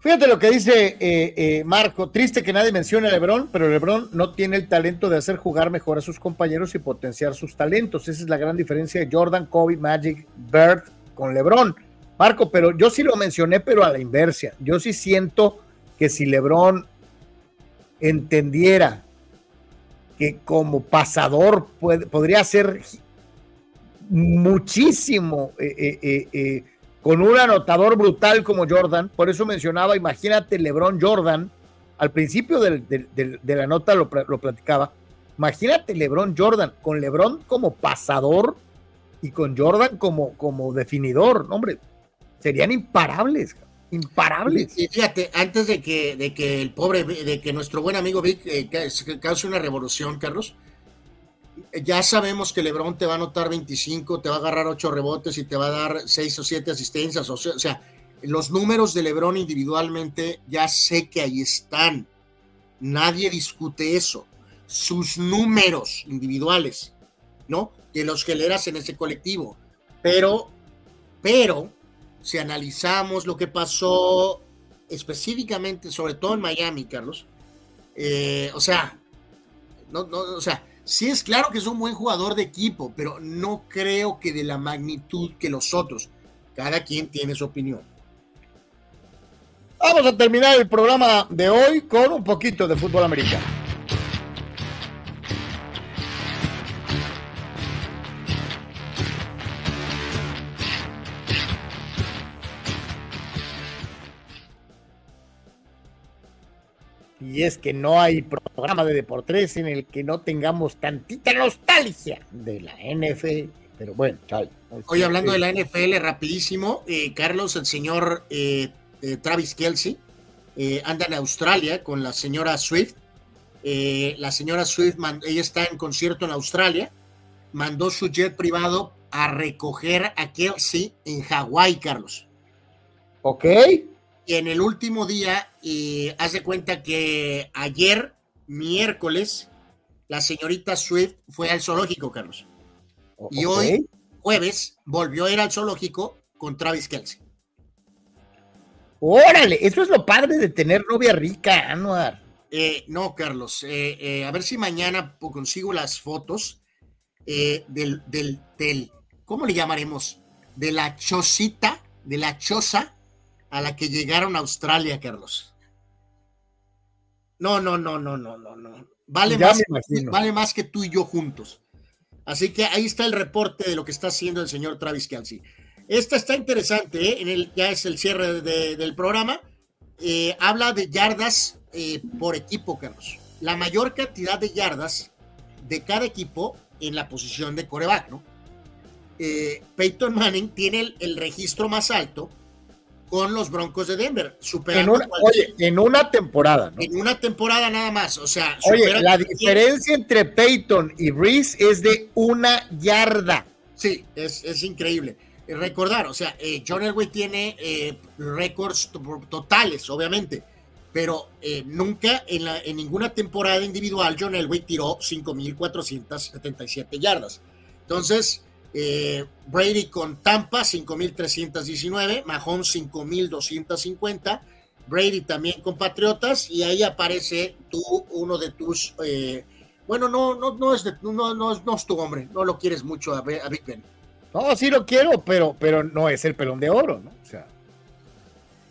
[SPEAKER 1] Fíjate lo que dice eh, eh, Marco, triste que nadie mencione a Lebron, pero Lebron no tiene el talento de hacer jugar mejor a sus compañeros y potenciar sus talentos. Esa es la gran diferencia de Jordan, Kobe, Magic, Bird con Lebron. Marco, pero yo sí lo mencioné, pero a la inversa. Yo sí siento que si Lebron entendiera que como pasador podría ser muchísimo eh, eh, eh, con un anotador brutal como Jordan, por eso mencionaba, imagínate Lebron Jordan, al principio de la nota lo, lo platicaba, Imagínate LeBron Jordan, con LeBron como pasador y con Jordan como, como definidor, hombre, serían imparables, imparables.
[SPEAKER 2] Y, fíjate, antes de que, de que el pobre, de que nuestro buen amigo Vic eh, cause una revolución, Carlos, ya sabemos que LeBron te va a anotar 25, te va a agarrar 8 rebotes y te va a dar 6 o 7 asistencias. O sea, los números de LeBron individualmente ya sé que ahí están. Nadie discute eso. Sus números individuales, ¿no? De los que le en ese colectivo. Pero, pero, si analizamos lo que pasó específicamente, sobre todo en Miami, Carlos, eh, o sea, no, no, o sea, sí es claro que es un buen jugador de equipo, pero no creo que de la magnitud que los otros. Cada quien tiene su opinión.
[SPEAKER 1] Vamos a terminar el programa de hoy con un poquito de fútbol americano. Y es que no hay programa de Deportes en el que no tengamos tantita nostalgia de la NFL. Pero bueno, chao.
[SPEAKER 2] Hoy hablando de la NFL, rapidísimo, eh, Carlos, el señor eh, eh, Travis Kelsey, anda en Australia con la señora Swift. la señora Swift, ella está en concierto en Australia, mandó su jet privado a recoger a Kelsey en Hawái, Carlos.
[SPEAKER 1] Ok.
[SPEAKER 2] En el último día, y haz de cuenta que ayer, miércoles, la señorita Swift fue al zoológico, Carlos. Y hoy, jueves, volvió a ir al zoológico con Travis Kelsey.
[SPEAKER 1] Órale, eso es lo padre de tener novia rica, Anuar.
[SPEAKER 2] Eh, no, Carlos, eh, eh, a ver si mañana consigo las fotos del, del, del, ¿cómo le llamaremos? De la chocita, de la choza a la que llegaron a Australia, Carlos. No, no, no, no, no, no, no. Vale, más, vale más que tú y yo juntos. Así que ahí está el reporte de lo que está haciendo el señor Travis Kelsey. Esta está interesante, ¿eh? en el, ya es el cierre del programa. Eh, habla de yardas eh, por equipo, Carlos. La mayor cantidad de yardas de cada equipo en la posición de coreback, ¿no? Peyton Manning tiene el registro más alto con los Broncos de Denver.
[SPEAKER 1] En oye, en una temporada, ¿no?
[SPEAKER 2] En una temporada nada más, o sea.
[SPEAKER 1] Oye, la diferencia entre Peyton y Reese es de una yarda.
[SPEAKER 2] Sí, es, increíble. Recordar, o sea, eh, John Elway tiene eh, récords totales, obviamente, pero eh, nunca en, la, en ninguna temporada individual John Elway tiró 5.477 yardas. Entonces, eh, Brady con Tampa, 5.319. Mahomes, 5.250. Brady también con Patriotas. Y ahí aparece tú, uno de tus. Eh, bueno, no, no, no, es no, no, es tu hombre. No lo quieres mucho a, Big Ben.
[SPEAKER 1] No, sí lo quiero, pero, pero no es el pelón de oro, ¿no? O sea.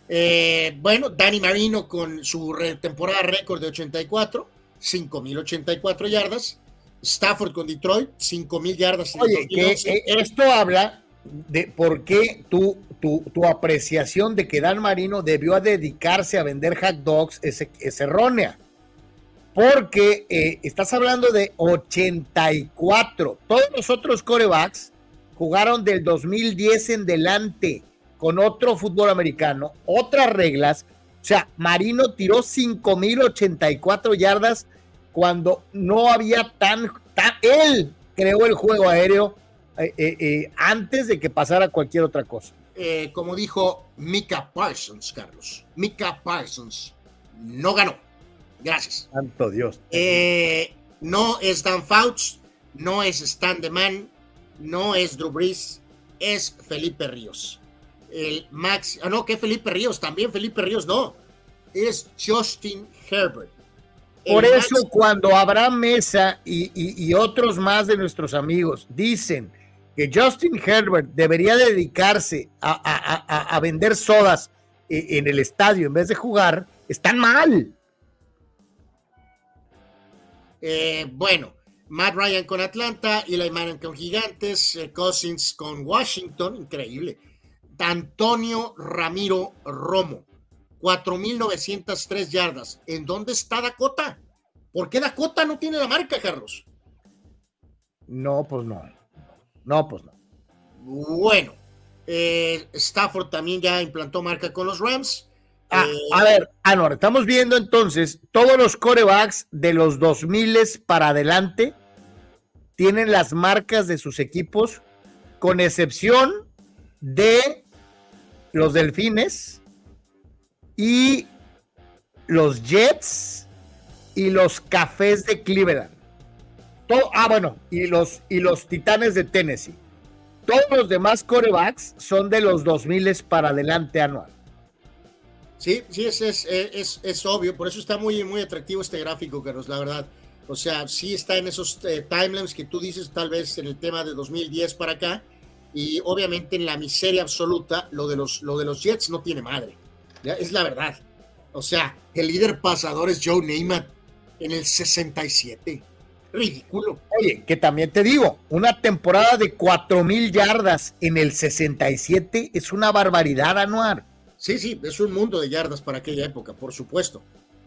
[SPEAKER 2] Eh, bueno, Danny Marino con su temporada récord de 84, 5.084 yardas. Stafford con Detroit, 5 mil yardas.
[SPEAKER 1] Oye, que eh, esto habla de por qué tu, tu, tu, apreciación de que Dan Marino debió dedicarse a vender hot dogs es, errónea. Porque eh, estás hablando de 84. Todos los otros corebacks jugaron del 2010 en delante con otro fútbol americano, otras reglas. O sea, Marino tiró 5.084 yardas cuando no había tan, él creó el juego aéreo eh, eh, eh, antes de que pasara cualquier otra cosa.
[SPEAKER 2] como dijo Mika Parsons, Carlos, Mika Parsons no ganó. Gracias.
[SPEAKER 1] Santo Dios.
[SPEAKER 2] no es Dan Fouts, no es Stan DeMan, no es Drew Brees, es Felipe Ríos. El Max, ah, no, que Felipe Ríos, también Felipe Ríos, no, es Justin Herbert.
[SPEAKER 1] Por eso cuando Abraham Mesa y, otros más de nuestros amigos dicen que Justin Herbert debería dedicarse a, vender sodas e, en el estadio en vez de jugar, están mal.
[SPEAKER 2] Eh, bueno, Matt Ryan con Atlanta, Eli Manning con Gigantes, eh, Cousins con Washington, increíble. Antonio Ramiro Romo 4.903 yardas. ¿En dónde está Dakota? ¿Por qué Dakota no tiene la marca, Carlos?
[SPEAKER 1] No, pues no. No, pues no.
[SPEAKER 2] Bueno, eh, Stafford también ya implantó marca con los Rams.
[SPEAKER 1] Ah,
[SPEAKER 2] Eh,
[SPEAKER 1] a ver, Anor, estamos viendo entonces todos los corebacks de los 2000 para adelante tienen las marcas de sus equipos, con excepción de los Delfines y los Jets y los Cafés de Cleveland. Ah, bueno, y los, y los Titanes de Tennessee. Todos los demás corebacks son de los 2000 para adelante anual.
[SPEAKER 2] Sí, sí, es, es, es, es obvio, por eso está muy, muy atractivo este gráfico, Carlos, la verdad. O sea, sí está en esos eh, timelines que tú dices, tal vez en el tema de 2010 para acá, y obviamente en la miseria absoluta, lo de los, lo de los Jets no tiene madre. Es la verdad. O sea, el líder pasador es Joe Namath en el 67. Ridículo.
[SPEAKER 1] Oye, que también te digo, una temporada de 4000 yardas en el 67 es una barbaridad anual.
[SPEAKER 2] Sí, sí, es un mundo de yardas para aquella época, por supuesto.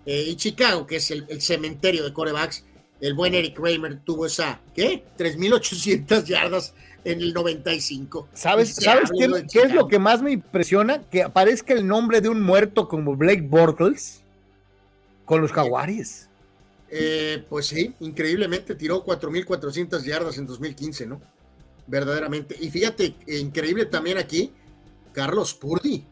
[SPEAKER 2] Eh, y Chicago, que es el, el cementerio de corebacks, el buen Eric Kramer tuvo esa, ¿qué? 3.800 yardas en el 95.
[SPEAKER 1] ¿Sabes, ¿sabes qué, qué es lo que más me impresiona? Que aparezca el nombre de un muerto como Blake Bortles con los Jaguares.
[SPEAKER 2] Eh, pues sí, increíblemente tiró 4.400 yardas en 2015, ¿no? Verdaderamente. Y fíjate, eh, increíble también aquí, Carlos Purdy.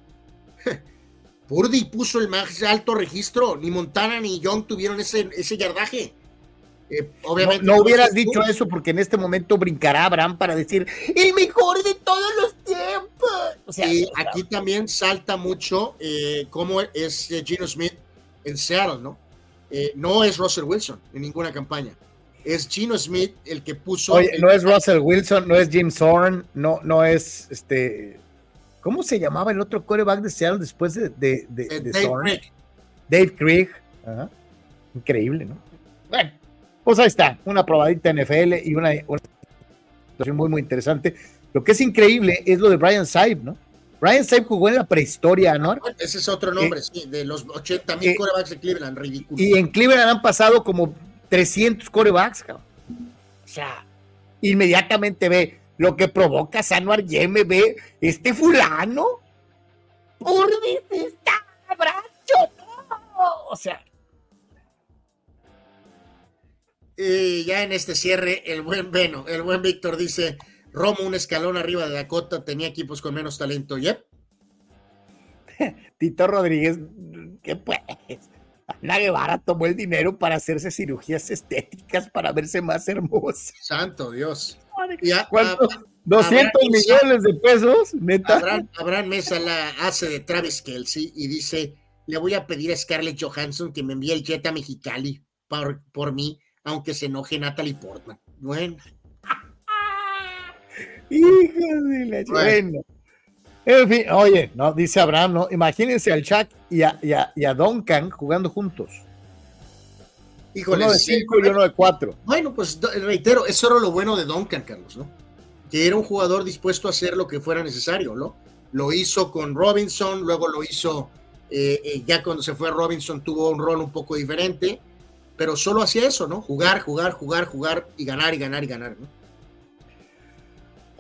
[SPEAKER 2] *laughs* Purdy puso el más alto registro. Ni Montana ni Young tuvieron ese, ese yardaje. Eh,
[SPEAKER 1] No,
[SPEAKER 2] obviamente.
[SPEAKER 1] no hubieras dicho eso porque en este momento brincará Abraham para decir el mejor de todos los tiempos. O sea,
[SPEAKER 2] y aquí también salta mucho eh, cómo es eh, Gino Smith en Seattle, ¿no? Eh, no es Russell Wilson en ninguna campaña. Es Gino Smith el que puso.
[SPEAKER 1] Oye,
[SPEAKER 2] el-
[SPEAKER 1] no es Russell Wilson, no es Jim Zorn, no, no es este. ¿Cómo se llamaba el otro quarterback de Seattle después de, de, de- de
[SPEAKER 2] Dave
[SPEAKER 1] Zorn?
[SPEAKER 2] Craig.
[SPEAKER 1] Dave. Ajá. Increíble, ¿no? Bueno, pues ahí está, una probadita NFL y una, una situación muy, muy interesante. Lo que es increíble es lo de Brian Saib, ¿no? Brian Saib jugó en la prehistoria, ¿no?
[SPEAKER 2] Ese es otro nombre, sí, de los 80 mil
[SPEAKER 1] eh,
[SPEAKER 2] corebacks de Cleveland, ridículo.
[SPEAKER 1] Y en Cleveland han pasado como 300 corebacks, cabrón. O sea, inmediatamente ve lo que provoca Sanuar Yeme, ve este fulano. Purdis está bracho, no. O sea,
[SPEAKER 2] Y ya en este cierre, el buen Beno, el buen Víctor dice: Romo, un escalón arriba de Dakota, tenía equipos con menos talento. Yep. *laughs*
[SPEAKER 1] Tito Rodríguez, ¿qué pues? Ana Guevara tomó el dinero para hacerse cirugías estéticas para verse más hermosa.
[SPEAKER 2] Santo Dios. Ya,
[SPEAKER 1] ¿Cuánto?
[SPEAKER 2] ah,
[SPEAKER 1] 200
[SPEAKER 2] Abraham Mesa-
[SPEAKER 1] millones de pesos, neta.
[SPEAKER 2] Abraham, Abraham Mesa la hace de Travis Kelsey y dice: Le voy a pedir a Scarlett Johansson que me envíe el jet a Mexicali por, por mí, aunque se enoje Natalie Portman. Bueno, *laughs*
[SPEAKER 1] Hijo de la bueno. En fin, oye, no, dice Abraham, ¿no? Imagínense al Chuck y a, y a- y a Duncan jugando juntos.
[SPEAKER 2] híjole.
[SPEAKER 1] uno de
[SPEAKER 2] sí.
[SPEAKER 1] cinco y uno de cuatro.
[SPEAKER 2] Bueno, pues reitero, eso era lo bueno de Duncan, Carlos, ¿no? Que era un jugador dispuesto a hacer lo que fuera necesario, ¿no? Lo hizo con Robinson, luego lo hizo, eh, eh, ya cuando se fue Robinson tuvo un rol un poco diferente, pero solo hacía eso, ¿no? Jugar, jugar, jugar, jugar y ganar y ganar y ganar, ¿no?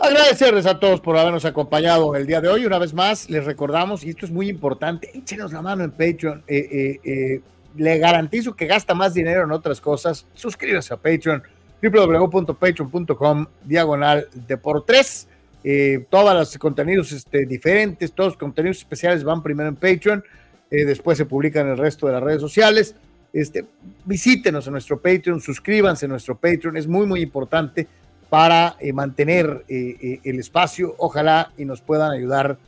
[SPEAKER 1] Agradecerles a todos por habernos acompañado el día de hoy. Una vez más, les recordamos, y esto es muy importante, échenos la mano en Patreon. Eh, eh, eh, le garantizo que gasta más dinero en otras cosas. Suscríbase a Patreon, www.patreon.com, diagonal de por tres. Todos los contenidos este, diferentes, todos los contenidos especiales van primero en Patreon, después se publican en el resto de las redes sociales. Este, visítenos en nuestro Patreon, suscríbanse a nuestro Patreon, es muy, muy importante para eh, mantener eh, eh, el espacio. Ojalá y nos puedan ayudar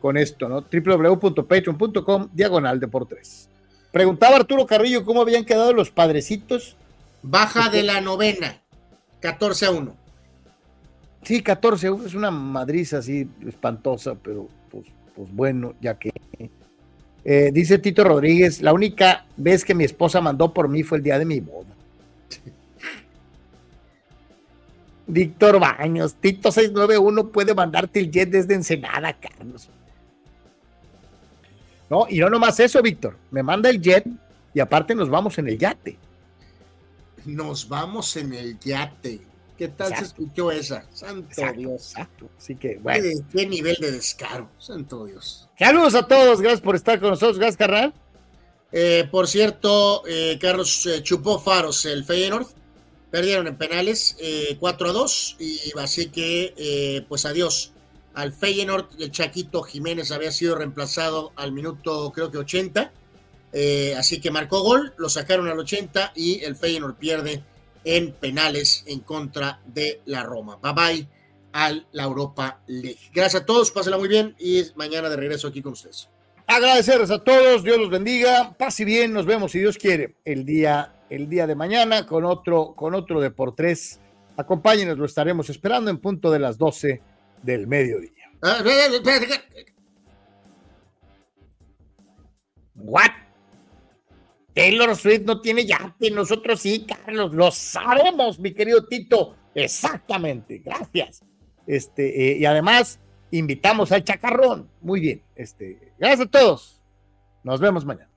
[SPEAKER 1] con esto, ¿no? www.patreon.com, diagonal de por tres. Preguntaba Arturo Carrillo cómo habían quedado los padrecitos.
[SPEAKER 2] Baja de la novena, 14 a 1.
[SPEAKER 1] Sí, 14, es una madriza así espantosa, pero pues, pues bueno, ya que. Eh, dice Tito Rodríguez, la única vez que mi esposa mandó por mí fue el día de mi boda. *laughs* Víctor Baños, Tito 691 puede mandarte el jet desde Ensenada, Carlos. No, y no nomás eso, Víctor. Me manda el jet y aparte nos vamos en el yate.
[SPEAKER 2] nos vamos en el yate. ¿Qué tal se escuchó esa? Santo Dios.
[SPEAKER 1] Así que, bueno.
[SPEAKER 2] ¿Qué, ¿Qué, nivel de descaro? Santo Dios.
[SPEAKER 1] Saludos a todos. Gracias por estar con nosotros. Gracias, Carnal.
[SPEAKER 2] Eh, por cierto, eh, Carlos eh, chupó faros el Feyenoord. Perdieron en penales 4 a 2. Y así que, pues adiós al Feyenoord. El Chaquito Jiménez había sido reemplazado al minuto, creo que 80. así que marcó gol. Lo sacaron al 80 y el Feyenoord pierde en penales en contra de la Roma. Bye bye a la Europa League. Gracias a todos, pásenla muy bien y mañana de regreso aquí con ustedes.
[SPEAKER 1] Agradecerles a todos, Dios los bendiga, pase bien, nos vemos si Dios quiere el día, el día de mañana con otro, con otro de por tres. Acompáñenos, lo estaremos esperando en punto de las 12 del mediodía. What? Taylor Swift no tiene yate, nosotros sí, Carlos, lo sabemos, mi querido Tito. Exactamente, gracias. Este, eh, y además, invitamos al chacarrón. Muy bien, este, gracias a todos. Nos vemos mañana.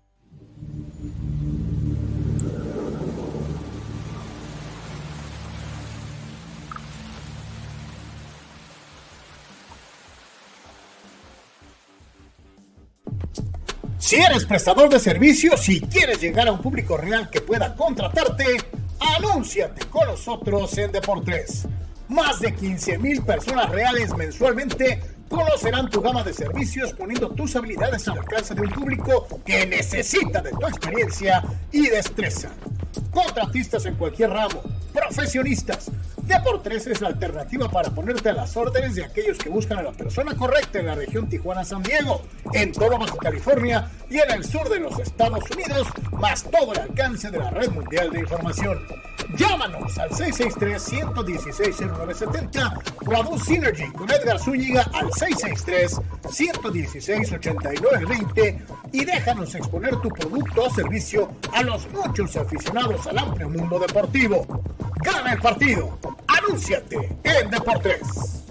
[SPEAKER 1] Si eres prestador de servicios y quieres llegar a un público real que pueda contratarte, anúnciate con nosotros en Deportes. Más de 15 mil personas reales mensualmente conocerán tu gama de servicios poniendo tus habilidades al alcance de un público que necesita de tu experiencia y destreza. Contratistas en cualquier ramo, profesionistas. Deportes es la alternativa para ponerte a las órdenes de aquellos que buscan a la persona correcta en la región Tijuana-San Diego, en todo Baja California y en el sur de los Estados Unidos, más todo el alcance de la red mundial de información. Llámanos al 663-116-0970 o a Synergy con Edgar Zúñiga al 663-116-8920 y déjanos exponer tu producto o servicio a los muchos aficionados al amplio mundo deportivo. Gana el partido. Anúnciate en Deportes.